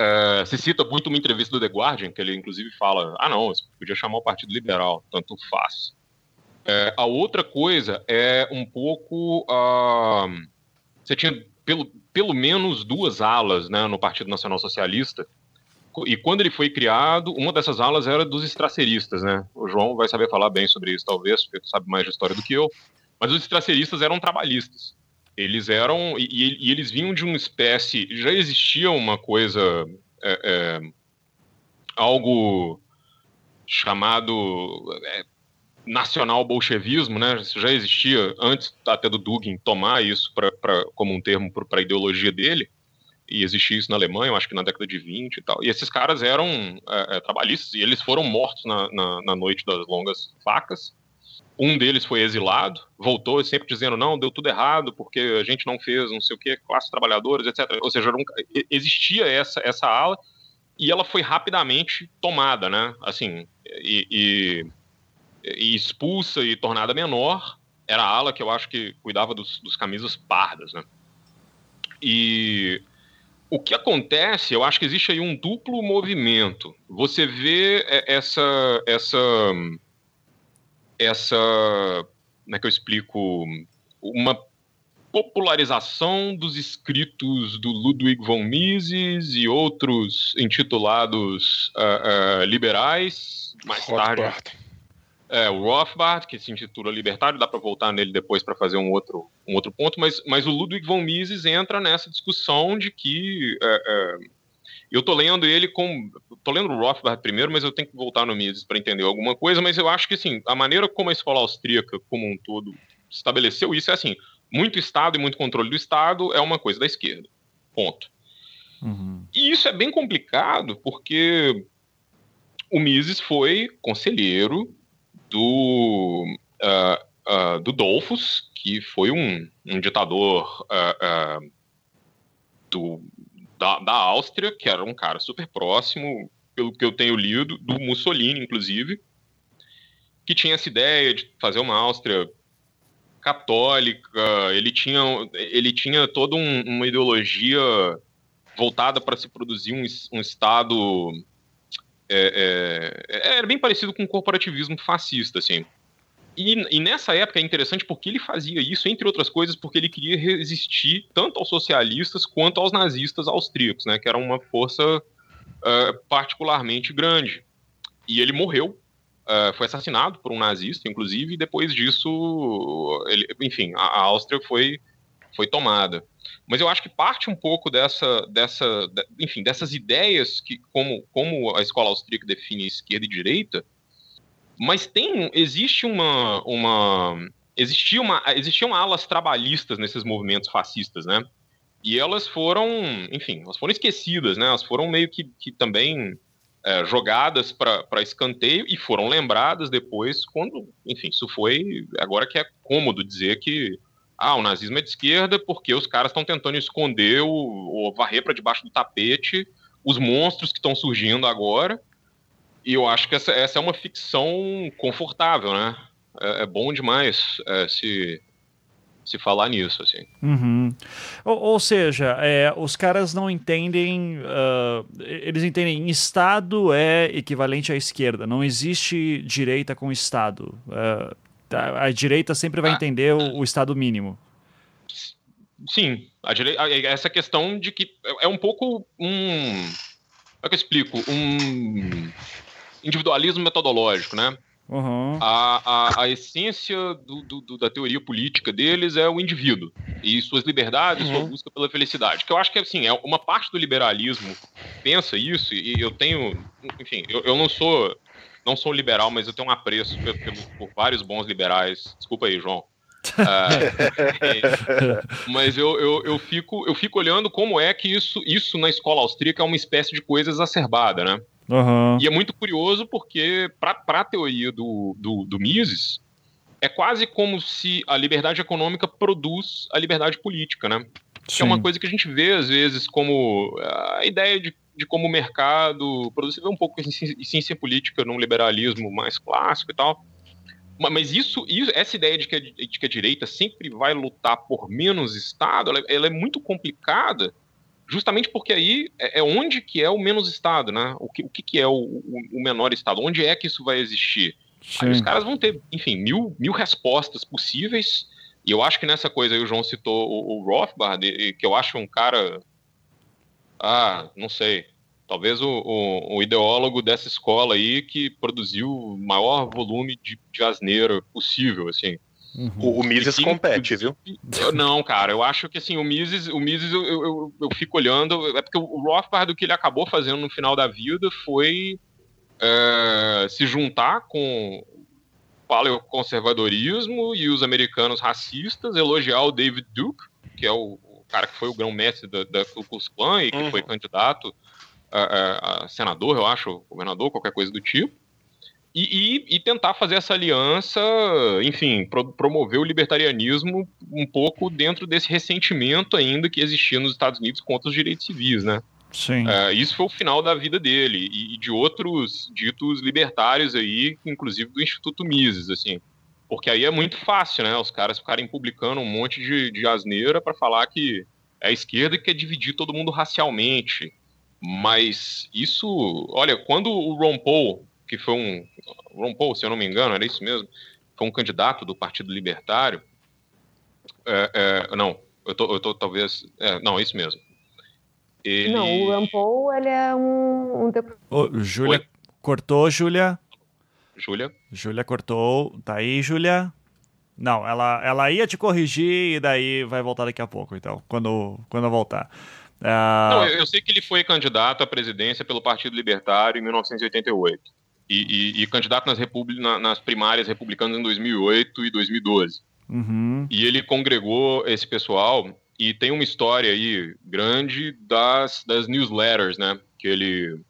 Uh, se cita muito uma entrevista do The Guardian, que ele inclusive fala: ah, não, podia chamar o Partido Liberal, tanto faz. A outra coisa é um pouco. você tinha pelo, pelo menos duas alas né, no Partido Nacional Socialista. E quando ele foi criado, uma dessas alas era dos estraceristas, né? O João vai saber falar bem sobre isso, talvez, porque sabe mais de história do que eu. Mas os estraceristas eram trabalhistas. Eles eram. E, e eles vinham de uma espécie. Já existia uma coisa. É, é, algo chamado é, nacional bolchevismo, né? Isso já existia antes até do Dugin tomar isso pra, pra como um termo para a ideologia dele, e existia isso na Alemanha, eu acho que na década de 20 e tal. E esses caras eram é, é, trabalhistas, e eles foram mortos na, na, na, noite das longas facas. Um deles foi exilado, voltou sempre dizendo: não, deu tudo errado, porque a gente não fez não sei o que, classes trabalhadoras, etc. Ou seja, existia essa, essa ala, e ela foi rapidamente tomada, né? Assim, e, e e expulsa e tornada menor era a ala que eu acho que cuidava dos, dos camisas pardas, né? E o que acontece, eu acho que existe aí um duplo movimento. Você vê essa essa essa como é que eu explico uma popularização dos escritos do Ludwig von Mises e outros intitulados uh, uh, liberais mais tarde é, o Rothbard, que se intitula Libertário, dá para voltar nele depois para fazer um outro, um outro ponto, mas, mas o Ludwig von Mises entra nessa discussão de que. É, é, eu estou lendo ele com. Estou lendo o Rothbard primeiro, mas eu tenho que voltar no Mises para entender alguma coisa, mas eu acho que assim, a maneira como a escola austríaca, como um todo, estabeleceu isso é assim: muito Estado e muito controle do Estado é uma coisa da esquerda. Ponto. Uhum. E isso é bem complicado, porque o Mises foi conselheiro do, uh, uh, do Dolfus, que foi um, um ditador uh, do, da, da Áustria, que era um cara super próximo, pelo que eu tenho lido, do Mussolini, inclusive, que tinha essa ideia de fazer uma Áustria católica, ele tinha, ele tinha toda um, uma ideologia voltada para se produzir um, um Estado é, é, era bem parecido com o corporativismo fascista, assim. E, e, nessa época é interessante porque ele fazia isso, entre outras coisas, porque ele queria resistir tanto aos socialistas quanto aos nazistas austríacos, né, que era uma força uh, particularmente grande. E ele morreu, uh, foi assassinado por um nazista, inclusive, e depois disso, ele, enfim, a, a Áustria foi, foi tomada. Mas eu acho que parte um pouco dessa, dessa, enfim, dessas ideias que como, como a escola austríaca define esquerda e direita, mas tem existe uma uma existia uma existiam alas trabalhistas nesses movimentos fascistas, né? E elas foram, enfim, elas foram esquecidas, né? Elas foram meio que, que também é, jogadas para escanteio e foram lembradas depois quando, enfim, isso foi agora que é cômodo dizer que ah, o nazismo é de esquerda porque os caras estão tentando esconder o, ou varrer para debaixo do tapete os monstros que estão surgindo agora. E eu acho que essa, essa é uma ficção confortável, né? É, é bom demais é, se, se falar nisso, assim. Uhum. Ou, ou, seja, é, os caras não entendem, uh, eles entendem Estado é equivalente à esquerda, não existe direita com Estado. Uh, a, a direita sempre vai ah, entender o, o, Estado mínimo. Sim, a direita, essa questão de que é um pouco um. Como é que eu explico? Um individualismo metodológico, né? Uhum. A, a, a, essência do, do, da teoria política deles é o indivíduo e suas liberdades, uhum. sua busca pela felicidade. Que eu acho que assim, é uma parte do liberalismo pensa isso, e eu tenho. Enfim, eu, eu não sou não sou liberal, mas eu tenho um apreço por, por vários bons liberais. Desculpa aí, João. Uh, mas eu, eu, eu, fico, eu fico olhando como é que isso, isso na escola austríaca é uma espécie de coisa exacerbada, né? Uhum. E é muito curioso porque, para a teoria do, do, do Mises, é quase como se a liberdade econômica produz a liberdade política, né? Sim. Que é uma coisa que a gente vê, às vezes, como a ideia de, de como o mercado produz. Você vê um pouco em ciência política num liberalismo mais clássico e tal. Mas isso, isso essa ideia de que, a, de que a direita sempre vai lutar por menos Estado, ela, ela é muito complicada, justamente porque aí é, é, onde que é o menos Estado, né? O que, o que, que é o, o, menor Estado? Onde é que isso vai existir? Sim. Aí os caras vão ter, enfim, mil, mil respostas possíveis e eu acho que nessa coisa aí o João citou o, o Rothbard, que eu acho um cara. Ah, não sei. Talvez o, o, o, ideólogo dessa escola aí que produziu o maior volume de, de asneira possível, assim. Uhum. O, o Mises que, compete, viu? Não, cara, eu acho que assim, o Mises, o Mises eu, eu, eu, fico olhando. É porque o Rothbard, o que ele acabou fazendo no final da vida foi é, se juntar com paleoconservadorismo e os americanos racistas, elogiar o David Duke, que é o, o cara que foi o grão-mestre da, da Ku Klux Klan e que uhum. foi candidato a, a, a, senador, eu acho, governador, qualquer coisa do tipo. E, e, e tentar fazer essa aliança, enfim, pro, promover o libertarianismo um pouco dentro desse ressentimento ainda que existia nos Estados Unidos contra os direitos civis, né? Sim. Uh, isso foi o final da vida dele e, de outros ditos libertários aí, inclusive do Instituto Mises, assim. Porque aí é muito fácil, né? Os caras ficarem publicando um monte de, de asneira para falar que é a esquerda que quer dividir todo mundo racialmente. Mas isso, olha, quando o Ron Paul, que foi um. Ron Paul, se eu não me engano, era isso mesmo, foi um candidato do Partido Libertário. É, é, não, eu tô, eu tô talvez. É, não, é isso mesmo. Ele... Não, o Rampol, ele é um... um oh, Júlia, cortou, Júlia? Júlia? Júlia cortou. Tá aí, Júlia? Não, ela, ela ia te corrigir e daí vai voltar daqui a pouco, então, quando, quando eu voltar. Uh... Não, eu, eu sei que ele foi candidato à presidência pelo Partido Libertário em 1988. E, e, e candidato nas, na, nas primárias republicanas em 2008 e 2012. Uhum. E ele congregou esse pessoal e tem uma história aí grande das, das newsletters, né? Que ele,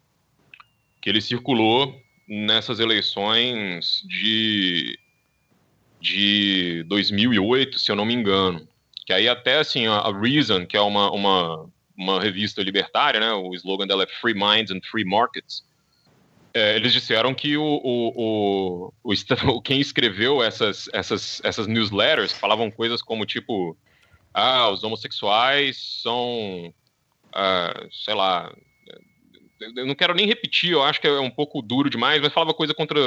que ele circulou nessas eleições de, de 2008, se eu não me engano. Que aí até assim, a, Reason, que é uma, uma, uma revista libertária, né? O slogan dela é Free Minds and Free Markets. É, eles disseram que o, o, o, o, quem escreveu essas, essas, essas newsletters falavam coisas como tipo ah, os homossexuais são, ah, sei lá, eu não quero nem repetir, eu acho que é um pouco duro demais, mas falava coisa contra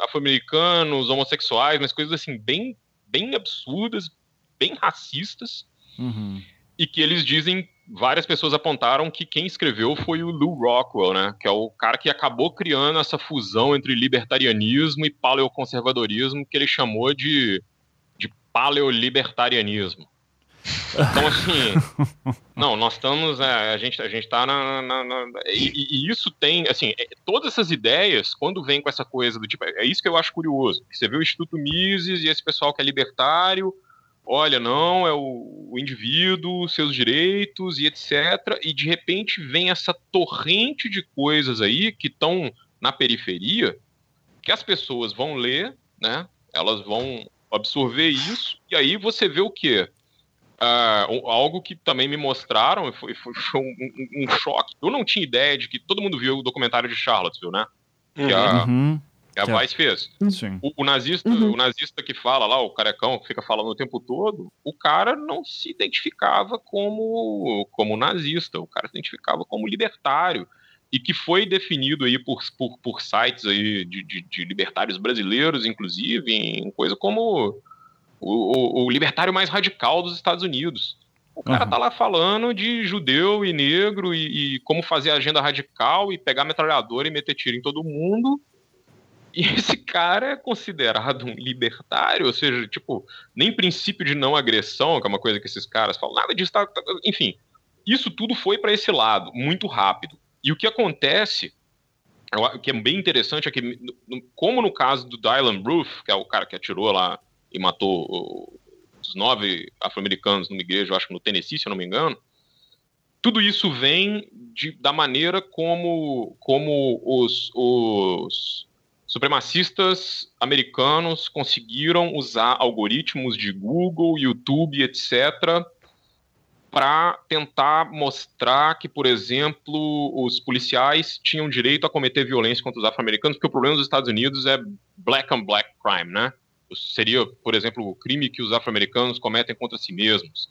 afro-americanos, homossexuais, mas coisas assim bem, bem absurdas, bem racistas, uhum. e que eles dizem, várias pessoas apontaram que quem escreveu foi o Lou Rockwell, né, que é o cara que acabou criando essa fusão entre libertarianismo e paleoconservadorismo, que ele chamou de, de paleolibertarianismo. Então, assim, não, nós estamos, é, a gente a gente está na, na, na e, e, isso tem, assim, é, todas essas ideias, quando vem com essa coisa do tipo, é isso que eu acho curioso, você vê o Instituto Mises e esse pessoal que é libertário, olha, não, é o, o indivíduo, seus direitos e etc, e de repente vem essa torrente de coisas aí que estão na periferia, que as pessoas vão ler, né, elas vão absorver isso, e aí você vê o quê? Uh, algo que também me mostraram foi, foi, foi um, um, um, choque. Eu não tinha ideia de que todo mundo viu o documentário de Charlottesville, né? Que a, uhum. que a Vice fez. O, o, nazista, uhum. o nazista que fala lá, o carecão que fica falando o tempo todo, o cara não se identificava como, como nazista, o cara se identificava como libertário. E que foi definido aí por, por, por sites aí de, de, de libertários brasileiros, inclusive, em coisa como o, o, libertário mais radical dos Estados Unidos. O cara uhum. tá lá falando de judeu e negro e, e, como fazer agenda radical e pegar metralhadora e meter tiro em todo mundo. E esse cara é considerado um libertário, ou seja, tipo, nem princípio de não agressão, que é uma coisa que esses caras falam, nada disso tá, tá enfim. Isso tudo foi para esse lado, muito rápido. E o que acontece, o que é bem interessante, é que, como no caso do Dylan Roof, que é o cara que atirou lá e matou os nove afro-americanos numa igreja, acho que no Tennessee, se eu não me engano. Tudo isso vem de, da maneira como, como os, os supremacistas americanos conseguiram usar algoritmos de Google, YouTube, etc., para tentar mostrar que, por exemplo, os policiais tinham direito a cometer violência contra os afro-americanos, porque o problema dos Estados Unidos é black on black crime, né? Seria, por exemplo, o crime que os afro-americanos cometem contra si mesmos.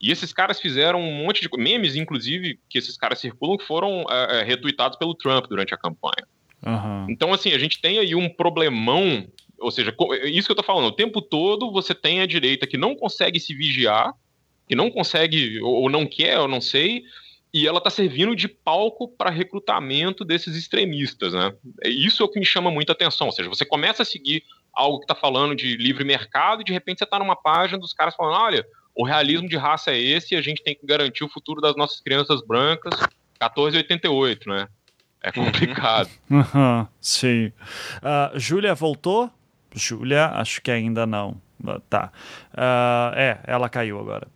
E esses caras fizeram um monte de memes, inclusive, que esses caras circulam, que foram é, é, retuitados pelo Trump durante a campanha. Uhum. Então, assim, a gente tem aí um problemão, ou seja, isso que eu tô falando, o tempo todo você tem a direita que não consegue se vigiar, que não consegue, ou não quer, eu não sei, e ela está servindo de palco para recrutamento desses extremistas, né? Isso é o que me chama muita atenção, ou seja, você começa a seguir algo que está falando de livre mercado e de repente você está numa página dos caras falando, olha, o realismo de raça é esse e a gente tem que garantir o futuro das nossas crianças brancas. 1488, né? É uhum. complicado. Uhum, sim. Uh, Júlia voltou? Júlia, acho que ainda não. Tá. Uh, é, ela caiu agora.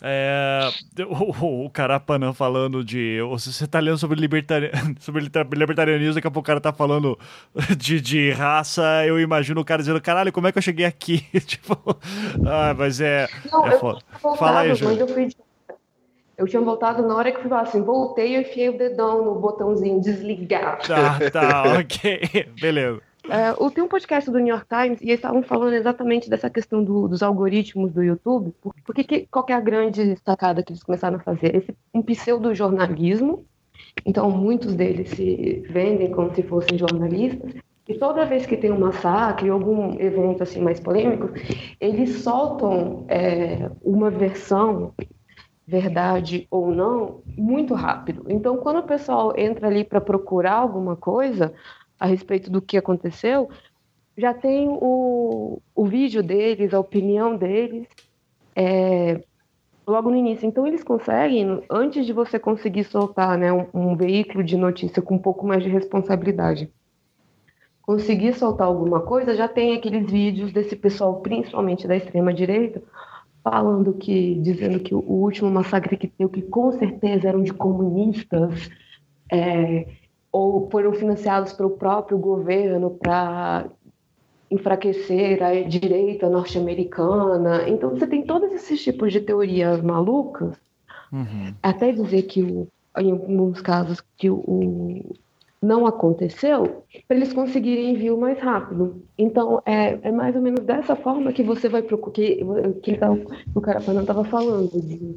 É, o, o Carapanã falando de. Você tá lendo sobre, libertari, sobre libertarianismo, daqui a pouco o cara tá falando de, de raça. Eu imagino o cara dizendo: caralho, como é que eu cheguei aqui? tipo, ah, mas é. Não, é foda. Voltado, Fala aí, Júlio. Eu, fui, eu tinha voltado na hora que fui assim: voltei e enfiei o dedão no botãozinho desligar. Tá, tá, ok. Beleza. É, tem um podcast do New York Times e eles estavam falando exatamente dessa questão do, dos algoritmos do YouTube. Porque que, qual que é a grande sacada que eles começaram a fazer? Esse, um pseudo-jornalismo. Então, muitos deles se vendem como se fossem jornalistas. E toda vez que tem um massacre, algum evento assim mais polêmico, eles soltam é, uma versão, verdade ou não, muito rápido. Então, quando o pessoal entra ali para procurar alguma coisa, a respeito do que aconteceu, já tem o, o vídeo deles, a opinião deles, é, logo no início. Então, eles conseguem, antes de você conseguir soltar né, um, um, veículo de notícia com um pouco mais de responsabilidade, conseguir soltar alguma coisa, já tem aqueles vídeos desse pessoal, principalmente da extrema-direita, falando que, dizendo que o último massacre que teve, que com certeza eram de comunistas, é, ou foram financiados pelo próprio governo para enfraquecer a direita norte-americana. Então você tem todos esses tipos de teorias malucas, uhum. até dizer que o, em alguns casos que o não aconteceu, para eles conseguirem envio mais rápido. Então é, é mais ou menos dessa forma que você vai procurar que, que tava, o cara estava falando de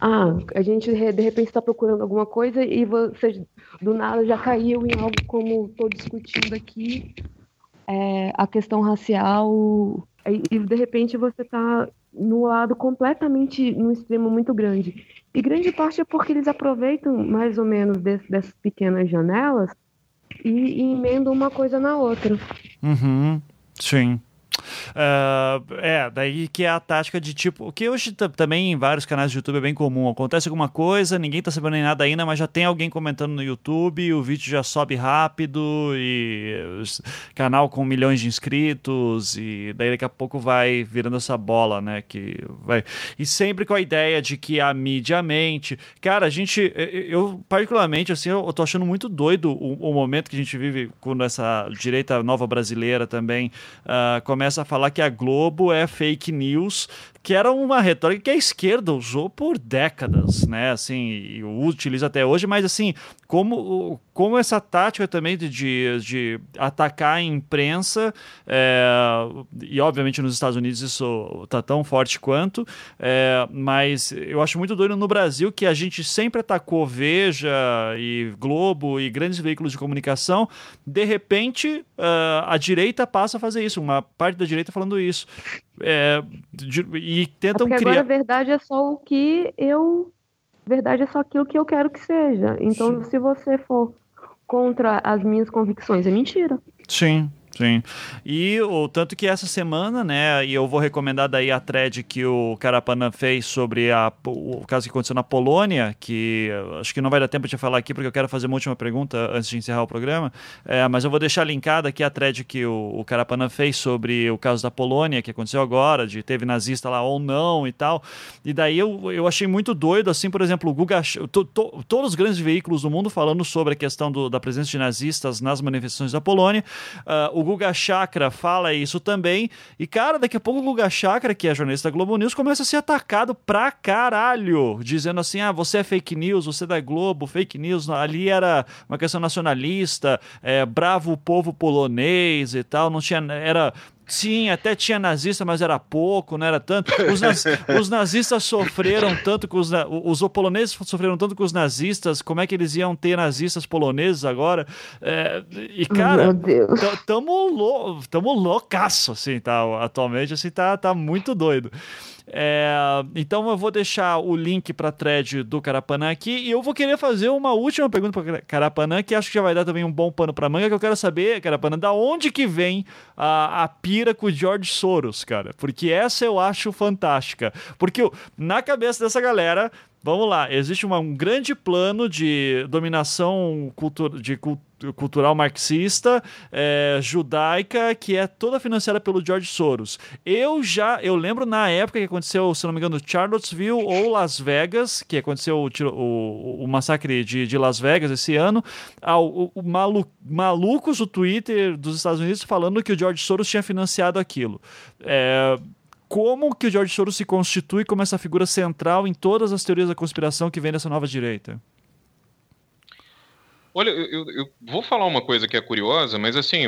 ah, a gente de repente está procurando alguma coisa e você do nada já caiu em algo como estou discutindo aqui, é, a questão racial, e, e de repente você está no lado completamente, no extremo muito grande. E grande parte é porque eles aproveitam mais ou menos dessas pequenas janelas e, e emendam uma coisa na outra. Uhum, sim. Uh, é, daí que é a tática de tipo, o que hoje também em vários canais de YouTube é bem comum. Acontece alguma coisa, ninguém tá sabendo nem nada ainda, mas já tem alguém comentando no YouTube, o vídeo já sobe rápido e canal com milhões de inscritos e daí daqui a pouco vai virando essa bola, né, que vai e sempre com a ideia de que a mídia mente. Cara, a gente eu particularmente assim, eu tô achando muito doido o, o momento que a gente vive quando essa direita nova brasileira também uh, começa começa a falar que a Globo é fake news, que era uma retórica que a esquerda usou por décadas, né? Assim, e utiliza até hoje, mas assim, como, como essa tática também de, de, de atacar a imprensa, é, e obviamente nos Estados Unidos isso tá tão forte quanto, é, mas eu acho muito doido no Brasil que a gente sempre atacou Veja e Globo e grandes veículos de comunicação, de repente uh, a direita passa a fazer isso, uma parte da direita falando isso. É, de, e tentam é criar. Agora a verdade é só o que eu. Verdade é só aquilo que eu quero que seja. Então, Sim. se você for contra as minhas convicções, é mentira. Sim, Sim. E o tanto que essa semana, né, e eu vou recomendar daí a thread que o Carapana fez sobre a, o caso que aconteceu na Polônia, que acho que não vai dar tempo de falar aqui porque eu quero fazer uma última pergunta antes de encerrar o programa, é, mas eu vou deixar linkada aqui a thread que o, o Carapana fez sobre o caso da Polônia, que aconteceu agora, de teve nazista lá ou não e tal. E daí eu, eu achei muito doido, assim, por exemplo, o Guga, to, to, todos os grandes veículos do mundo falando sobre a questão do, da presença de nazistas nas manifestações da Polônia. Uh, o Guga Chakra fala isso também. E, cara, daqui a pouco o Guga Chakra, que é jornalista da Globo News, começa a ser atacado pra caralho. Dizendo assim: ah, você é fake news, você é da Globo, fake news. Ali era uma questão nacionalista, é, bravo o povo polonês e tal. Não tinha. Era Sim, até tinha nazista, mas era pouco, não era tanto. Os, naz... os nazistas sofreram tanto com os. Os poloneses sofreram tanto com os nazistas, como é que eles iam ter nazistas poloneses agora? É... E, cara, tamo, lou... tamo loucaço, assim, tá? Atualmente, assim, tá, tá muito doido. É, então eu vou deixar o link para thread do Carapanã aqui e eu vou querer fazer uma última pergunta para Carapanã, que acho que já vai dar também um bom pano para manga, que eu quero saber, Carapanã, da onde que vem a, a pira com o George Soros, cara? Porque essa eu acho fantástica. Porque na cabeça dessa galera, Vamos lá, existe uma, um grande plano de dominação cultu de cultural marxista, é, judaica, que é toda financiada pelo George Soros. Eu já, eu lembro na época que aconteceu, se não me engano, Charlottesville ou Las Vegas, que aconteceu o, o, o massacre de, de, Las Vegas esse ano, ao, o, malu, malucos do Twitter dos Estados Unidos falando que o George Soros tinha financiado aquilo. É, como que o George Soros se constitui como essa figura central em todas as teorias da conspiração que vem dessa nova direita? Olha, eu, eu vou falar uma coisa que é curiosa, mas assim,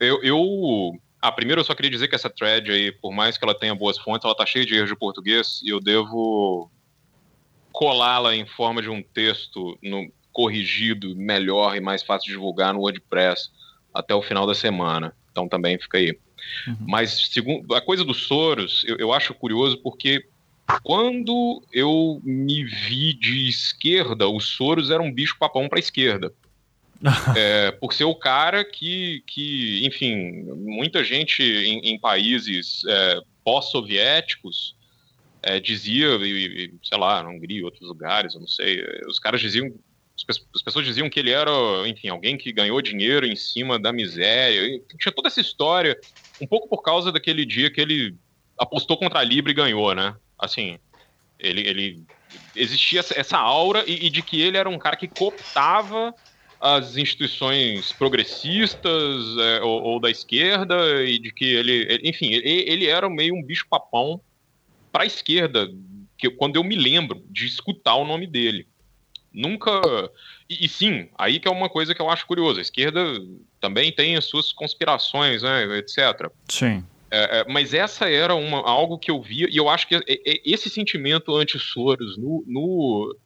eu, eu ah, primeiro eu só queria dizer que essa thread aí, por mais que ela tenha boas fontes, ela tá cheia de erros de português e eu devo colá-la em forma de um texto no, corrigido, melhor e mais fácil de divulgar no WordPress até o final da semana. Então também fica aí. Uhum. Mas segundo a coisa dos Soros, eu, eu acho curioso porque quando eu me vi de esquerda, os Soros eram um bicho papão para esquerda. é, por ser o cara que, que enfim, muita gente em, em países é, pós-soviéticos é, dizia, e, sei lá, na Hungria, outros lugares, eu não sei, os caras diziam as pessoas diziam que ele era, enfim, alguém que ganhou dinheiro em cima da miséria. Tinha toda essa história, um pouco por causa daquele dia que ele apostou contra a Libra e ganhou, né? Assim, ele, ele existia essa aura e, e de que ele era um cara que cooptava as instituições progressistas é, ou, ou, da esquerda e de que ele, ele enfim, ele, ele, era meio um bicho papão para a esquerda, que quando eu me lembro de escutar o nome dele. Nunca. E, e, sim, aí que é uma coisa que eu acho curiosa. A esquerda também tem as suas conspirações, né, etc. Sim. É, é, mas essa era uma, algo que eu via, e eu acho que é, é, esse sentimento anti-Soros no, no,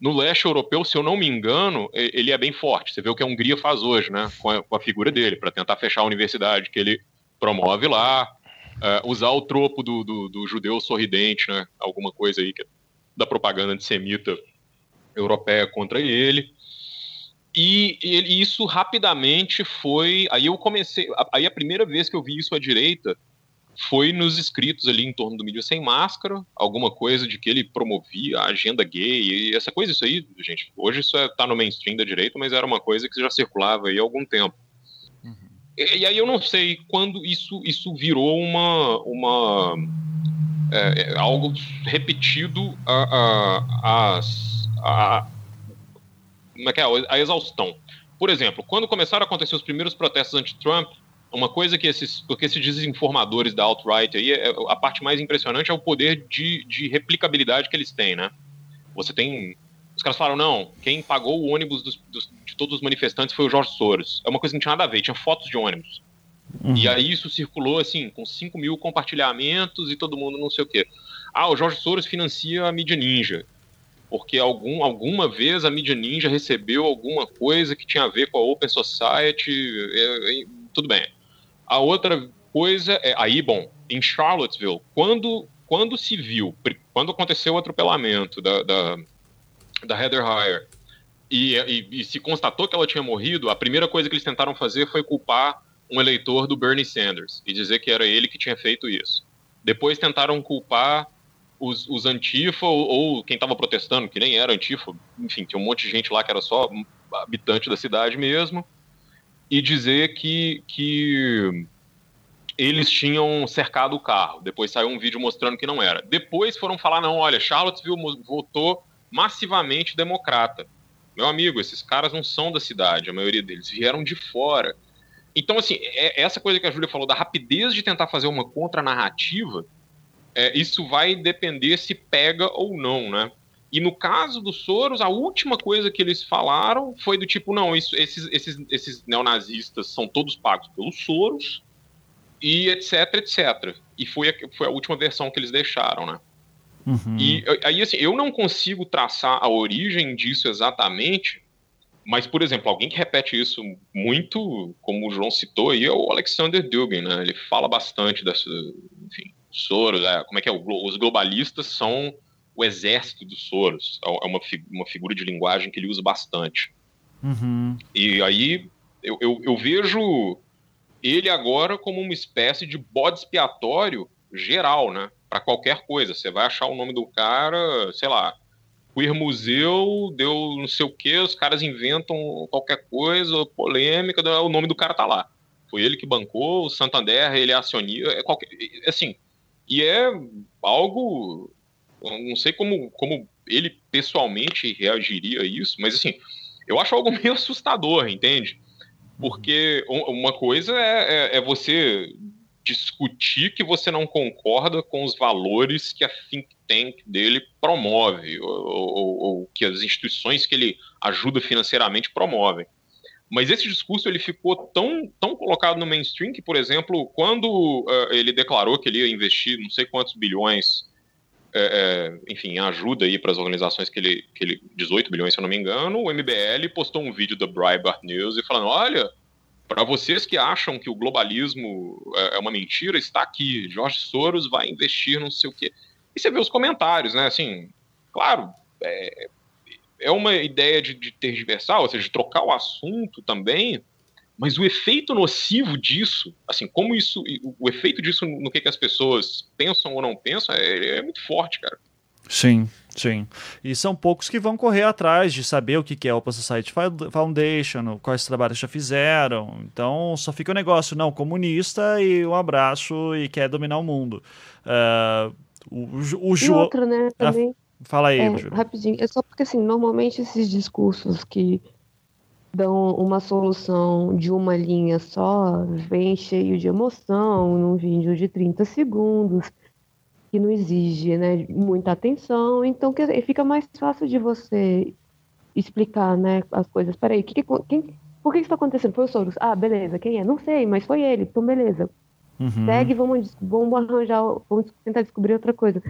no, leste europeu, se eu não me engano, ele é bem forte. Você vê o que a Hungria faz hoje, né, com a, com a figura dele, para tentar fechar a universidade que ele promove lá, usar o tropo do, do, do, judeu sorridente, né, alguma coisa aí que, da propaganda antissemita europeia contra ele. E, e, isso rapidamente foi. Aí eu comecei. Aí a primeira vez que eu vi isso à direita foi nos escritos ali em torno do mídia sem máscara, alguma coisa de que ele promovia a agenda gay e essa coisa, isso aí, gente. Hoje isso é, tá no mainstream da direita, mas era uma coisa que já circulava aí há algum tempo. Uhum. E, e, aí eu não sei quando isso, isso virou uma. uma é, é algo repetido a, a, as a, como é que é? A exaustão. Por exemplo, quando começaram a acontecer os primeiros protestos anti-Trump, uma coisa que esses, porque esses desinformadores da alt-right aí, é, a parte mais impressionante é o poder de, de replicabilidade que eles têm, né? Você tem os caras falaram, não, quem pagou o ônibus dos, dos, de todos os manifestantes foi o Jorge Soros. É uma coisa que não tinha nada a ver, tinha fotos de ônibus. Uhum. E aí isso circulou, assim, com 5 mil compartilhamentos e todo mundo não sei o quê. Ah, o Jorge Soros financia a mídia ninja porque algum, alguma vez a mídia ninja recebeu alguma coisa que tinha a ver com a Open Society, é, é, tudo bem. A outra coisa é, aí, bom, em Charlottesville, quando, quando se viu, quando aconteceu o atropelamento da, da, da Heather Heyer, e, e, e, se constatou que ela tinha morrido, a primeira coisa que eles tentaram fazer foi culpar um eleitor do Bernie Sanders e dizer que era ele que tinha feito isso. Depois tentaram culpar os, os Antifa ou, ou quem estava protestando, que nem era Antifa, enfim, tinha um monte de gente lá que era só habitante da cidade mesmo, e dizer que, que eles tinham cercado o carro. Depois saiu um vídeo mostrando que não era. Depois foram falar: não, olha, Charlottesville votou massivamente democrata. Meu amigo, esses caras não são da cidade, a maioria deles vieram de fora. Então, assim, é, essa coisa que a Júlia falou da rapidez de tentar fazer uma contranarrativa, é, isso vai depender se pega ou não, né? E no caso dos Soros, a última coisa que eles falaram foi do tipo, não, isso, esses, esses, esses neonazistas são todos pagos pelos Soros e etc, etc. E foi a, foi a última versão que eles deixaram, né? Uhum. E aí, assim, eu não consigo traçar a origem disso exatamente, mas, por exemplo, alguém que repete isso muito, como o João citou aí, é o Alexander Dugin, né? Ele fala bastante dessa, enfim, Soros, é, como é que é? Os globalistas são o exército dos Soros. É, é uma, uma figura de linguagem que ele usa bastante. Uhum. E aí eu, eu, eu vejo ele agora como uma espécie de bode expiatório geral, né? Para qualquer coisa. Você vai achar o nome do cara, sei lá, Queer Museu deu não sei o que, os caras inventam qualquer coisa, polêmica, o nome do cara tá lá. Foi ele que bancou, o Santander, ele acionista, é qualquer, assim, e é algo, não sei como, como ele pessoalmente reagiria a isso, mas assim, eu acho algo meio assustador, entende? Porque uma coisa é, é, é você discutir que você não concorda com os valores que a think tank dele promove, ou, ou, ou, que as instituições que ele ajuda financeiramente promovem. Mas esse discurso ele ficou tão, tão colocado no mainstream que, por exemplo, quando uh, ele declarou que ele ia investir não sei quantos bilhões, é, é, enfim, em ajuda aí para as organizações que ele, que ele, 18 bilhões se eu não me engano, o MBL postou um vídeo da Breitbart News e falando, olha, para vocês que acham que o globalismo é, é uma mentira, está aqui. Jorge Soros vai investir não sei o quê. E você vê os comentários, né? Assim, claro, é, é uma ideia de, de tergiversar, ou seja, de trocar o assunto também, mas o efeito nocivo disso, assim, como isso, o efeito disso no que, que as pessoas pensam ou não pensam, é, é muito forte, cara. Sim, sim. E são poucos que vão correr atrás de saber o que é o Open Society Foundation, quais trabalhos já fizeram. Então só fica o negócio, não, comunista e um abraço e quer dominar o mundo. Uh, o, o, e outro, né, também. Fala aí, é, Rapidinho, é só porque assim, normalmente esses discursos que dão uma solução de uma linha só, vem cheio de emoção, num vídeo de 30 segundos que não exige né, muita atenção, então que, fica mais fácil de você explicar né, as coisas. Peraí, que, que, quem, por que isso está acontecendo? Foi o Soros? Ah, beleza, quem é? Não sei, mas foi ele, então beleza. Uhum. Segue, vamos, vamos arranjar, vamos tentar descobrir outra coisa.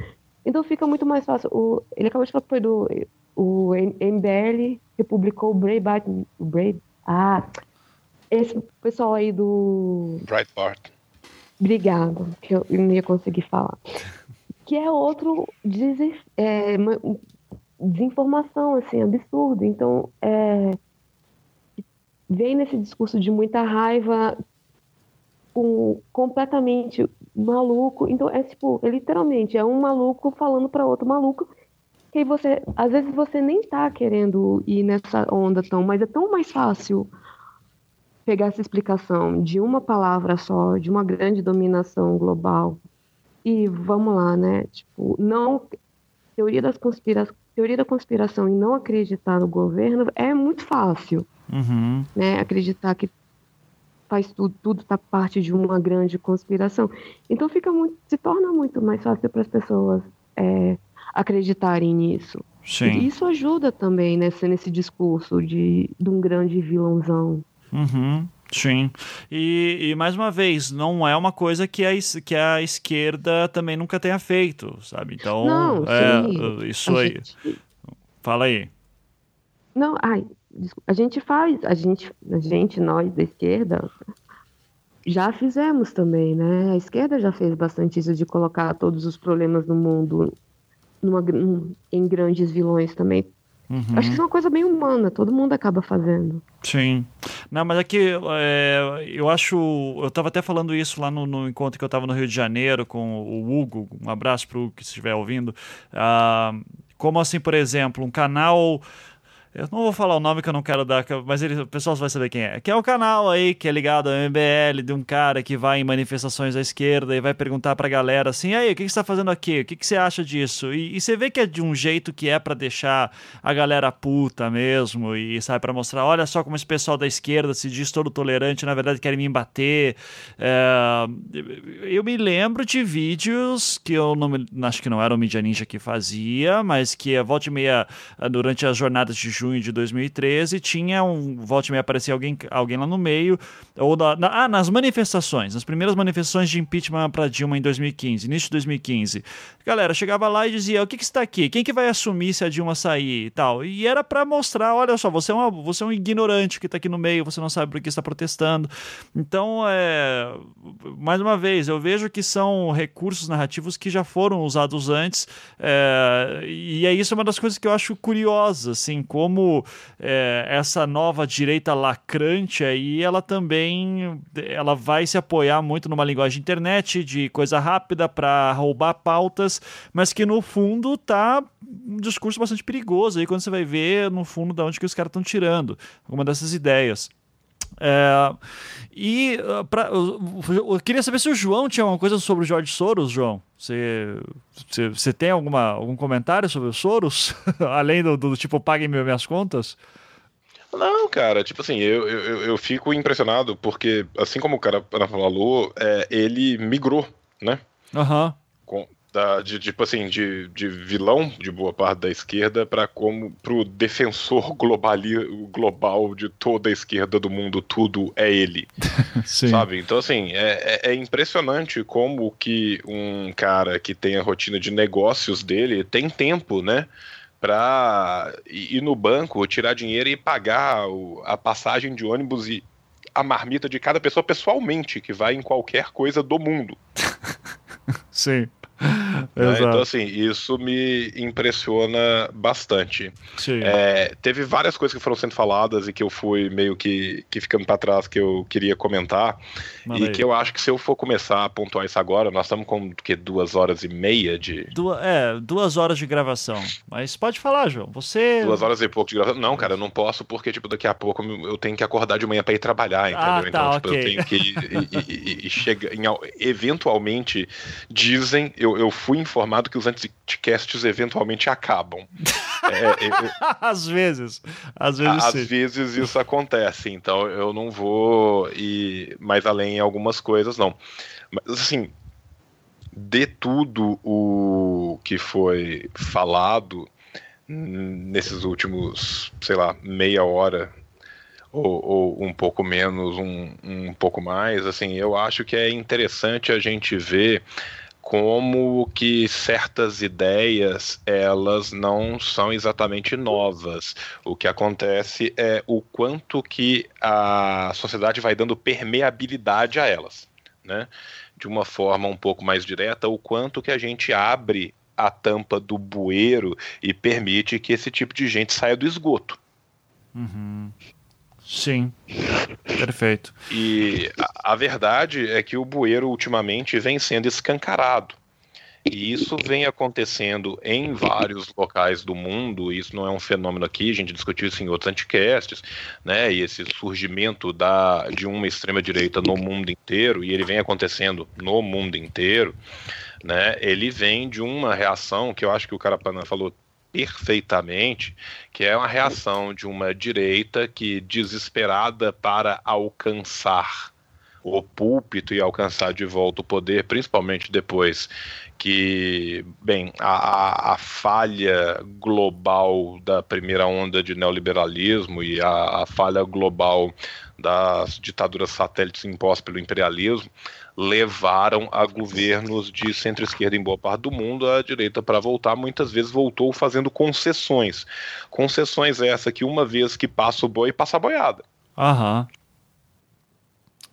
Então fica muito mais fácil. O, ele acabou de falar que foi do o MBL que publicou o Breitbart. O Brave, ah, esse pessoal aí do. Breitbart. Obrigado, que eu não ia conseguir falar. que é outro des, é, desinformação, assim, absurdo. Então, é, vem nesse discurso de muita raiva, um, completamente maluco. Então, é tipo, é, literalmente, é um maluco falando para outro maluco. Aí você, às vezes você nem tá querendo ir nessa onda tão, mas é tão mais fácil pegar essa explicação de uma palavra só, de uma grande dominação global, e vamos lá, né? Tipo, não teoria das conspira teoria da conspiração e não acreditar no governo é muito fácil, uhum. né? Acreditar que faz tudo, tudo está parte de uma grande conspiração. Então fica muito, se torna muito mais fácil para as pessoas é, acreditarem nisso. Sim. E isso ajuda também nesse, nesse discurso de, de um grande vilãozão. Uhum. Sim. E, e, mais uma vez, não é uma coisa que a, que a esquerda também nunca tenha feito, sabe? Então, não, é, isso a aí. Gente... Fala aí. Não, ai, a gente faz, a gente, a gente, nós da esquerda, já fizemos também, né? A esquerda já fez bastante isso de colocar todos os problemas do mundo numa, em grandes vilões também. Uhum. Acho que isso é uma coisa bem humana, todo mundo acaba fazendo. Sim. Não, mas é que é, eu acho. Eu estava até falando isso lá no, no encontro que eu estava no Rio de Janeiro com o Hugo. Um abraço para o Hugo que estiver ouvindo. Ah, como assim, por exemplo, um canal. Eu não vou falar o nome que eu não quero dar, mas ele, o pessoal vai saber quem é. Que é o canal aí que é ligado ao MBL, de um cara que vai em manifestações à esquerda e vai perguntar pra galera assim: aí, o que, você tá fazendo aqui? O que, que você acha disso? E, e você vê que é de um jeito que é para deixar a galera puta mesmo e sabe, para mostrar: olha só como esse pessoal da esquerda se diz todo tolerante, na verdade querem me embater. É, eu me lembro de vídeos que eu não acho que não era o Media Ninja que fazia, mas que a volta e meia, durante as jornadas de junho de 2013, tinha um. Volta e meia aparecia alguém, alguém lá no meio, ou na, na, ah, nas manifestações, nas primeiras manifestações de impeachment para Dilma em 2015, início de 2015. Galera, chegava lá e dizia: o que, que está aqui? Quem que vai assumir se a Dilma sair e tal? E era para mostrar: olha só, você é, uma, você é um ignorante que está aqui no meio, você não sabe por que está protestando. Então, é, mais uma vez, eu vejo que são recursos narrativos que já foram usados antes, é, e é isso uma das coisas que eu acho curiosa, assim, como é, essa nova direita lacrante aí, ela também ela vai se apoiar muito numa linguagem de internet, de coisa rápida para roubar pautas, mas que no fundo tá um discurso bastante perigoso aí quando você vai ver no fundo de onde que os caras estão tirando alguma dessas ideias. É, e uh, pra, eu, eu, queria saber se o João tinha alguma coisa sobre o George Soros, João. Você, você, você tem alguma, algum comentário sobre o Soros? Além do, do tipo, paguem minhas contas? Não, cara, tipo assim, eu, eu, eu fico impressionado porque, assim como o cara falou, é, ele migrou, né? Aham. Uhum da, de tipo assim de, de vilão de boa parte da esquerda para como pro defensor globali, global de toda a esquerda do mundo tudo é ele. Sabe? Então assim é, é, é, impressionante como que um cara que tem a rotina de negócios dele tem tempo né? Para ir no banco tirar dinheiro e pagar a passagem de ônibus e a marmita de cada pessoa pessoalmente que vai em qualquer coisa do mundo. Sim Né? Então, assim, isso me impressiona bastante. É, teve várias coisas que foram sendo faladas e que eu fui meio que, que ficando para trás que eu queria comentar. E que eu acho que se eu for começar a pontuar isso agora, nós estamos com que, duas horas e meia de. Duas, é, duas horas de gravação. Mas pode falar, João. Você. Duas horas e pouco de gravação. Não, cara, eu não posso, porque, tipo, daqui a pouco eu tenho que acordar de manhã para ir trabalhar, entendeu? Ah, tá, então, tipo, okay. eu tenho que. e, e, e, chega, em, eventualmente, dizem, eu, eu fui informado que os anticasts eventualmente acabam. é, é, às vezes. Às vezes, às sim. vezes isso acontece, então eu não vou ir mais além em algumas coisas, não. Mas assim, de tudo o que foi falado nesses últimos, sei lá, meia hora ou, ou, um pouco menos, um, um pouco mais, assim, eu acho que é interessante a gente ver como que certas ideias elas não são exatamente novas. O que acontece é o quanto que a sociedade vai dando permeabilidade a elas, né? De uma forma um pouco mais direta, o quanto que a gente abre a tampa do bueiro e permite que esse tipo de gente saia do esgoto. Uhum. Sim, perfeito. E a, a, verdade é que o bueiro ultimamente vem sendo escancarado. E isso vem acontecendo em vários locais do mundo, isso não é um fenômeno aqui, a gente discutiu isso em outros anticasts, né? E esse surgimento da, de uma extrema-direita no mundo inteiro, e ele vem acontecendo no mundo inteiro, né? Ele vem de uma reação que eu acho que o Carapana falou perfeitamente, que é uma reação de uma direita que desesperada para alcançar o púlpito e alcançar de volta o poder, principalmente depois que, bem, a, a, falha global da primeira onda de neoliberalismo e a, a falha global das ditaduras satélites impostas pelo imperialismo levaram a governos de centro-esquerda em boa parte do mundo, a direita para voltar muitas vezes voltou fazendo concessões. Concessões essa que uma vez que passa o boi, passa a boiada. Aham.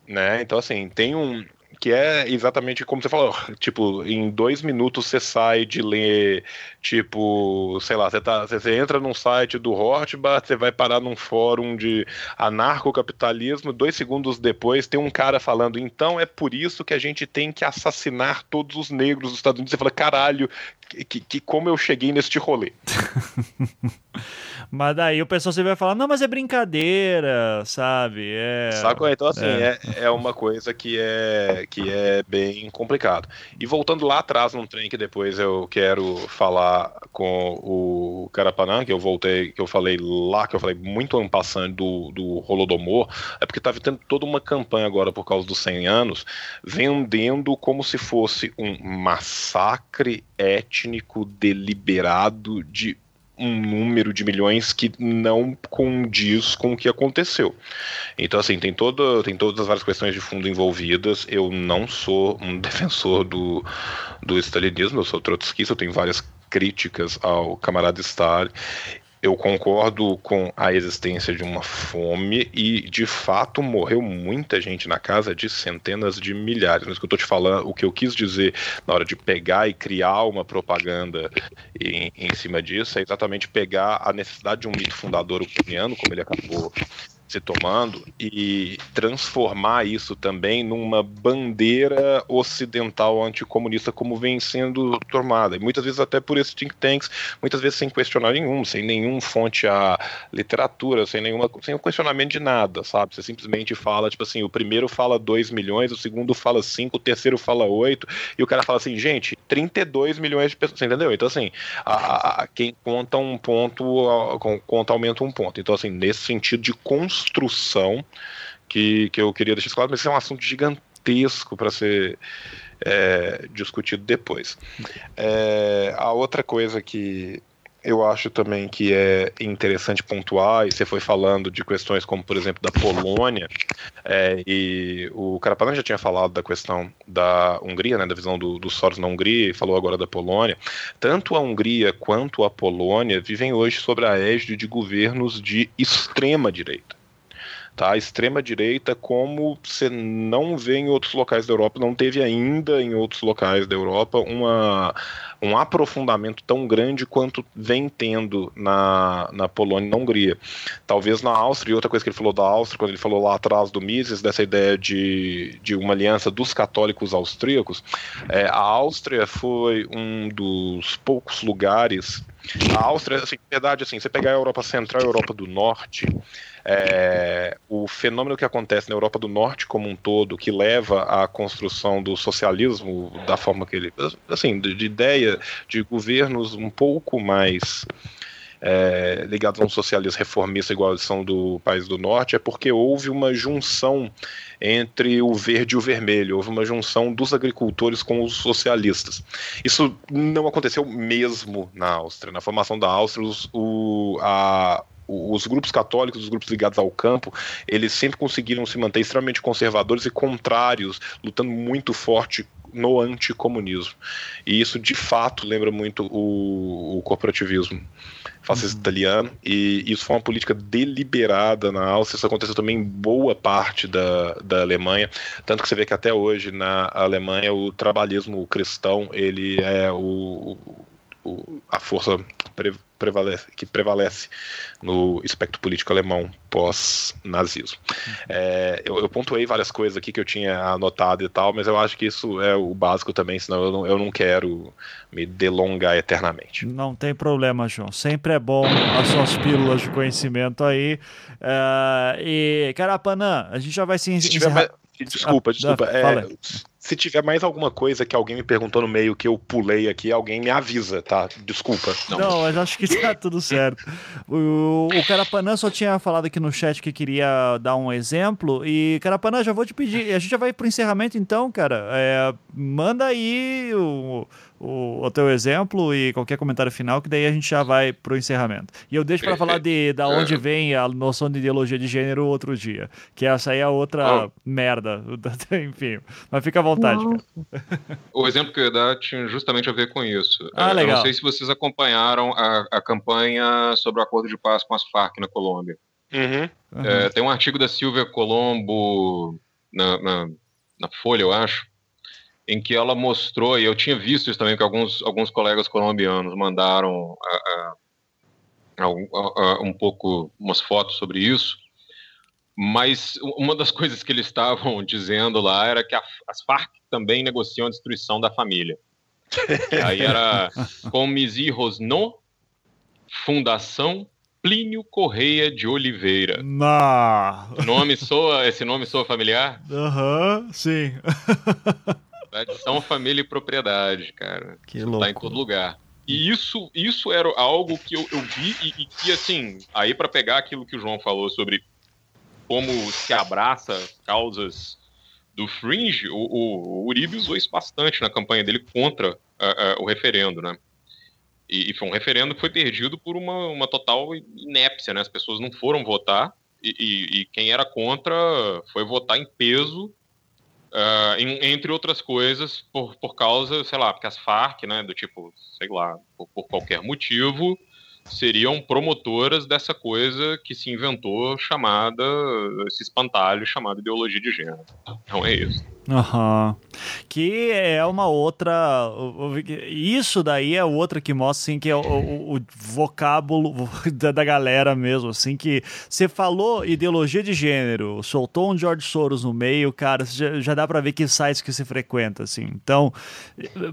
Né? Então, assim, tem um, que é exatamente como você falou, tipo, em dois minutos você sai de ler, tipo, sei lá, você, tá, você entra num site do Rothbard, você vai parar num fórum de anarcocapitalismo, dois segundos depois tem um cara falando, então é por isso que a gente tem que assassinar todos os negros dos Estados Unidos. Você fala, caralho, que, que como eu cheguei neste rolê. mas daí o pessoal sempre vai falar, não, mas é brincadeira, sabe? É, Saco? Então, assim, é. é. É, uma coisa que é, que é bem complicado. E voltando lá atrás num trem que depois eu quero falar com o Carapanã, que eu voltei, que eu falei lá, que eu falei muito ampassando do, do Rolodomor, é porque tá tendo toda uma campanha agora por causa dos 100 anos, vendendo como se fosse um massacre étnico deliberado de um número de milhões que não condiz com o que aconteceu. Então, assim, tem, toda, tem todas as várias questões de fundo envolvidas. Eu não sou um defensor do, do stalinismo, eu sou trotskista, eu tenho várias críticas ao camarada Stalin eu concordo com a existência de uma fome e, de fato, morreu muita gente na casa de centenas de milhares. Mas o que eu estou te falando, o que eu quis dizer na hora de pegar e criar uma propaganda em, em cima disso é exatamente pegar a necessidade de um mito fundador ucraniano, como ele acabou se tomando e transformar isso também numa bandeira ocidental anticomunista como vem sendo tomada. E muitas vezes até por esses think tanks, muitas vezes sem questionar nenhum, sem nenhum fonte à literatura, sem nenhuma sem um questionamento de nada, sabe? Você simplesmente fala, tipo assim, o primeiro fala 2 milhões, o segundo fala 5, o terceiro fala 8, e o cara fala assim, gente, 32 milhões de pessoas, entendeu? Então assim, a, a, quem conta um ponto, conta aumenta um ponto. Então assim, nesse sentido de construção construção que, que eu queria deixar claro, mas isso é um assunto gigantesco para ser é, discutido depois. É, a outra coisa que eu acho também que é interessante pontuar, e você foi falando de questões como, por exemplo, da Polônia, é, e o Carapanan já tinha falado da questão da Hungria, né, da visão do, do Soros na Hungria, e falou agora da Polônia. Tanto a Hungria quanto a Polônia vivem hoje sob a égide de governos de extrema direita tá? Extrema direita, como você não vê em outros locais da Europa, não teve ainda em outros locais da Europa uma, um aprofundamento tão grande quanto vem tendo na, na Polônia e na Hungria. Talvez na Áustria, e outra coisa que ele falou da Áustria, quando ele falou lá atrás do Mises, dessa ideia de, de uma aliança dos católicos austríacos, é, a Áustria foi um dos poucos lugares. A Áustria, assim, verdade, assim, você pegar a Europa Central e a Europa do Norte, é, o fenômeno que acontece na Europa do Norte como um todo, que leva à construção do socialismo da forma que ele. assim, de, de ideia de governos um pouco mais. É, ligados a um socialismo reformista igual são do país do norte, é porque houve uma junção entre o verde e o vermelho, houve uma junção dos agricultores com os socialistas. Isso não aconteceu mesmo na Áustria. Na formação da Áustria, os, o, a, os grupos católicos, os grupos ligados ao campo, eles sempre conseguiram se manter extremamente conservadores e contrários, lutando muito forte no anticomunismo. E isso, de fato, lembra muito o, o corporativismo fascista uhum. italiano, e isso foi uma política deliberada na Áustria, isso aconteceu também em boa parte da, da Alemanha, tanto que você vê que até hoje na Alemanha o trabalhismo cristão, ele é o, o a força prevalece, que prevalece no espectro político alemão pós-nazismo. É, eu, eu, pontuei várias coisas aqui que eu tinha anotado e tal, mas eu acho que isso é o básico também, senão eu não, eu não quero me delongar eternamente. Não tem problema, João. Sempre é bom as suas pílulas de conhecimento aí. Uh, e, Carapanã, a gente já vai se encerrar. Desculpa, desculpa. Ah, é, se tiver mais alguma coisa que alguém me perguntou no meio que eu pulei aqui, alguém me avisa, tá? Desculpa. Não, não mas acho que tá tudo certo. O, o Carapanã só tinha falado aqui no chat que queria dar um exemplo. E, Carapanã, já vou te pedir. A gente já vai pro encerramento então, cara. É, manda aí o o, o teu exemplo e qualquer comentário final, que daí a gente já vai pro encerramento. E eu deixo para falar de da onde vem a noção de ideologia de gênero outro dia, que essa aí é outra oh. merda, enfim. Mas fica à vontade, O exemplo que eu ia dar tinha justamente a ver com isso. Ah, é, legal. Eu não sei se vocês acompanharam a, a campanha sobre o acordo de paz com as Farc na Colômbia. Uhum. Uhum. É, tem um artigo da Silvia Colombo na, na, na Folha, eu acho, em que ela mostrou, e eu tinha visto isso também, que alguns, alguns colegas colombianos mandaram a, a, a, um pouco umas fotos sobre isso, mas uma das coisas que eles estavam dizendo lá era que as Farc também negociam a destruição da família. aí era Comisi Rosnon, Fundação Plínio Correia de Oliveira. Nah. Nome soa, esse nome soa familiar? Aham, uhum, sim. Tradição, família e propriedade, cara. Que louco. Tá em todo lugar. E isso, isso era algo que eu, eu vi e, e que, assim, aí para pegar aquilo que o João falou sobre como se abraça causas do fringe, o, o, o Uribe usou isso bastante na campanha dele contra uh, uh, o referendo, né? E, e, foi um referendo que foi perdido por uma, uma total inépcia, né? As pessoas não foram votar e, e, e quem era contra foi votar em peso, uh, em, entre outras coisas, por, por causa, sei lá, porque as Farc, né? Do tipo, sei lá, por, por qualquer motivo, seriam promotoras dessa coisa que se inventou chamada, esse espantalho chamado ideologia de gênero. Então é isso. Uhum. Que é uma outra. Isso daí é outra que mostra assim, que é o, o, o vocábulo da, da, galera mesmo. Assim, que você falou ideologia de gênero, soltou um George Soros no meio, cara, já, já dá para ver que sites que se frequenta. Assim. Então,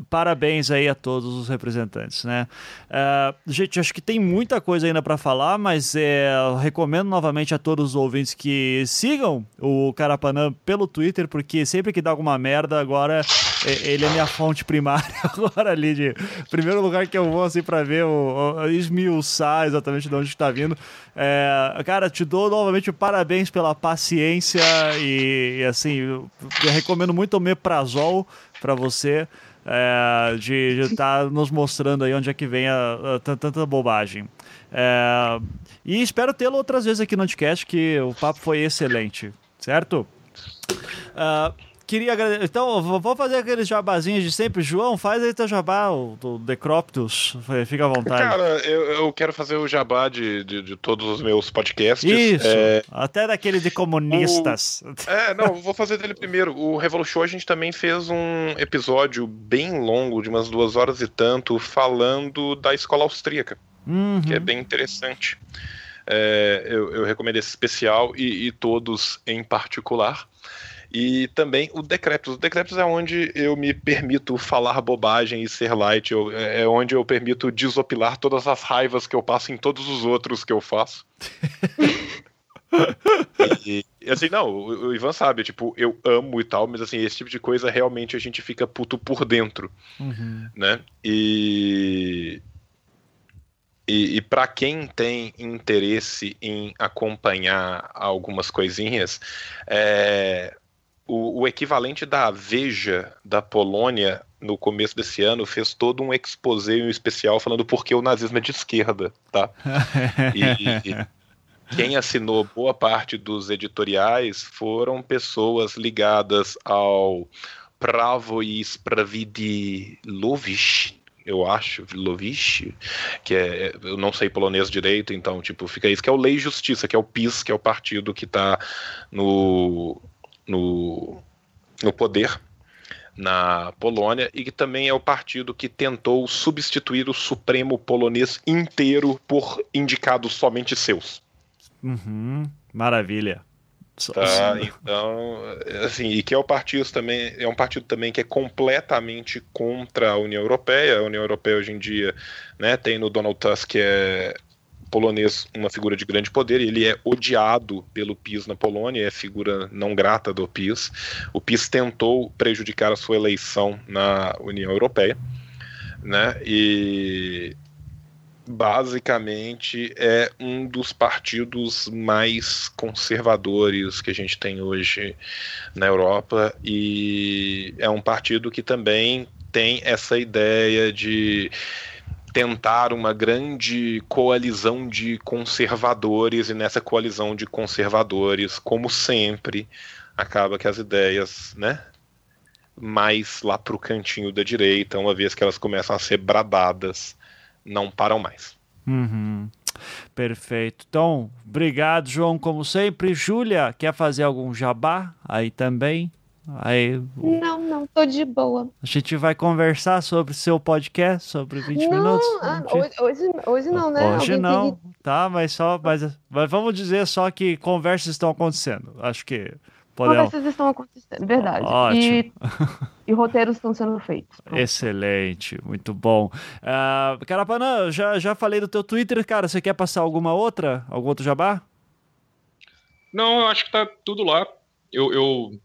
parabéns aí a todos os representantes. Né? Uh, gente, acho que tem muita coisa ainda para falar, mas é, recomendo novamente a todos os ouvintes que sigam o Carapanã pelo Twitter, porque sempre que que dá alguma merda, agora é, ele é minha fonte primária agora ali de primeiro lugar que eu vou assim para ver o, o, esmiuçar exatamente de onde está vindo. É, cara, te dou novamente parabéns pela paciência e, e assim, eu, eu recomendo muito o Meprazol para você. É, de estar tá nos mostrando aí onde é que vem a, a, tanta bobagem. É, e espero tê-lo outras vezes aqui no podcast, que o papo foi excelente, certo? Uh, queria agradecer. Então, vou fazer aqueles jabazinhos de sempre. João, faz aí teu jabá, o, o Decroptus. Fica à vontade. Cara, eu, eu quero fazer o jabá de, de, de todos os meus podcasts. Isso, é... até daquele de comunistas. O... É, não, vou fazer dele primeiro. O Revolution a gente também fez um episódio bem longo, de umas duas horas e tanto, falando da escola austríaca, uhum. que é bem interessante. É, eu, eu recomendo esse especial e, e todos em particular. E também o Decreptus. O Decreptus é onde eu me permito falar bobagem e ser light. Eu, é onde eu permito desopilar todas as raivas que eu passo em todos os outros que eu faço. e, e, assim, não, o, o, Ivan sabe, tipo, eu amo e tal, mas assim, esse tipo de coisa realmente a gente fica puto por dentro, uhum. né? E, e, e para quem tem interesse em acompanhar algumas coisinhas, é, o, o, equivalente da Veja da Polônia no começo desse ano fez todo um exposé um especial falando por que o nazismo é de esquerda, tá? E quem assinou boa parte dos editoriais foram pessoas ligadas ao Pravo e Sprawiedliwość, eu acho, Lovich, que é, eu não sei polonês direito, então, tipo, fica isso, que é o Lei e Justiça, que é o PIS, que é o partido que tá no, no, no poder na Polônia e que também é o partido que tentou substituir o Supremo polonês inteiro por indicados somente seus. Uhum, maravilha. Tá, então, assim, e que é o partido também, é um partido também que é completamente contra a União Europeia. A União Europeia hoje em dia, né, tem no Donald Tusk que é polonês uma figura de grande poder, ele é odiado pelo PIS na Polônia, é figura não grata do PIS. O PIS tentou prejudicar a sua eleição na União Europeia, né? E basicamente é um dos partidos mais conservadores que a gente tem hoje na Europa e é um partido que também tem essa ideia de tentar uma grande coalizão de conservadores, e nessa coalizão de conservadores, como sempre, acaba que as ideias, né, mais lá para o cantinho da direita, uma vez que elas começam a ser bradadas, não param mais. Uhum. Perfeito. Então, obrigado, João, como sempre. Júlia, quer fazer algum jabá aí também? Aí, não, não, tô de boa. A gente vai conversar sobre seu podcast, sobre 20 não, minutos. Ah, hoje, hoje não, né? Hoje Alguém não, que... tá? Mas só, mas, mas vamos dizer só que conversas estão acontecendo. Acho que Podemos... Conversas estão acontecendo, verdade. Ótimo. E, e roteiros estão sendo feitos. Pronto. Excelente, muito bom. Uh, Carapanã, já, já falei do teu Twitter, cara. Você quer passar alguma outra? Algum outro jabá? Não, eu acho que tá tudo lá. Eu, eu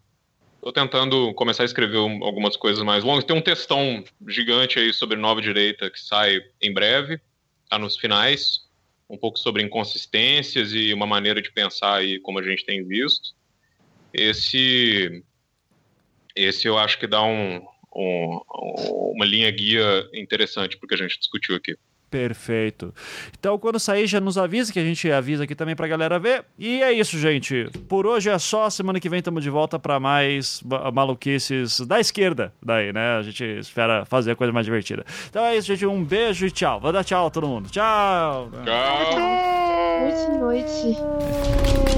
tô tentando começar a escrever algumas coisas mais longas. Tem um textão gigante aí sobre nova direita que sai em breve, tá nos finais. Um pouco sobre inconsistências e uma maneira de pensar aí como a gente tem visto. Esse, esse eu acho que dá um, um uma linha guia interessante porque a gente discutiu aqui. Perfeito. Então, quando sair, já nos avisa, que a gente avisa aqui também pra galera ver. E é isso, gente. Por hoje é só. Semana que vem estamos de volta para mais maluquices da esquerda. Daí, né? A gente espera fazer a coisa mais divertida. Então é isso, gente. Um beijo e tchau. Vou dar tchau a todo mundo. Tchau. Tchau. Boa noite.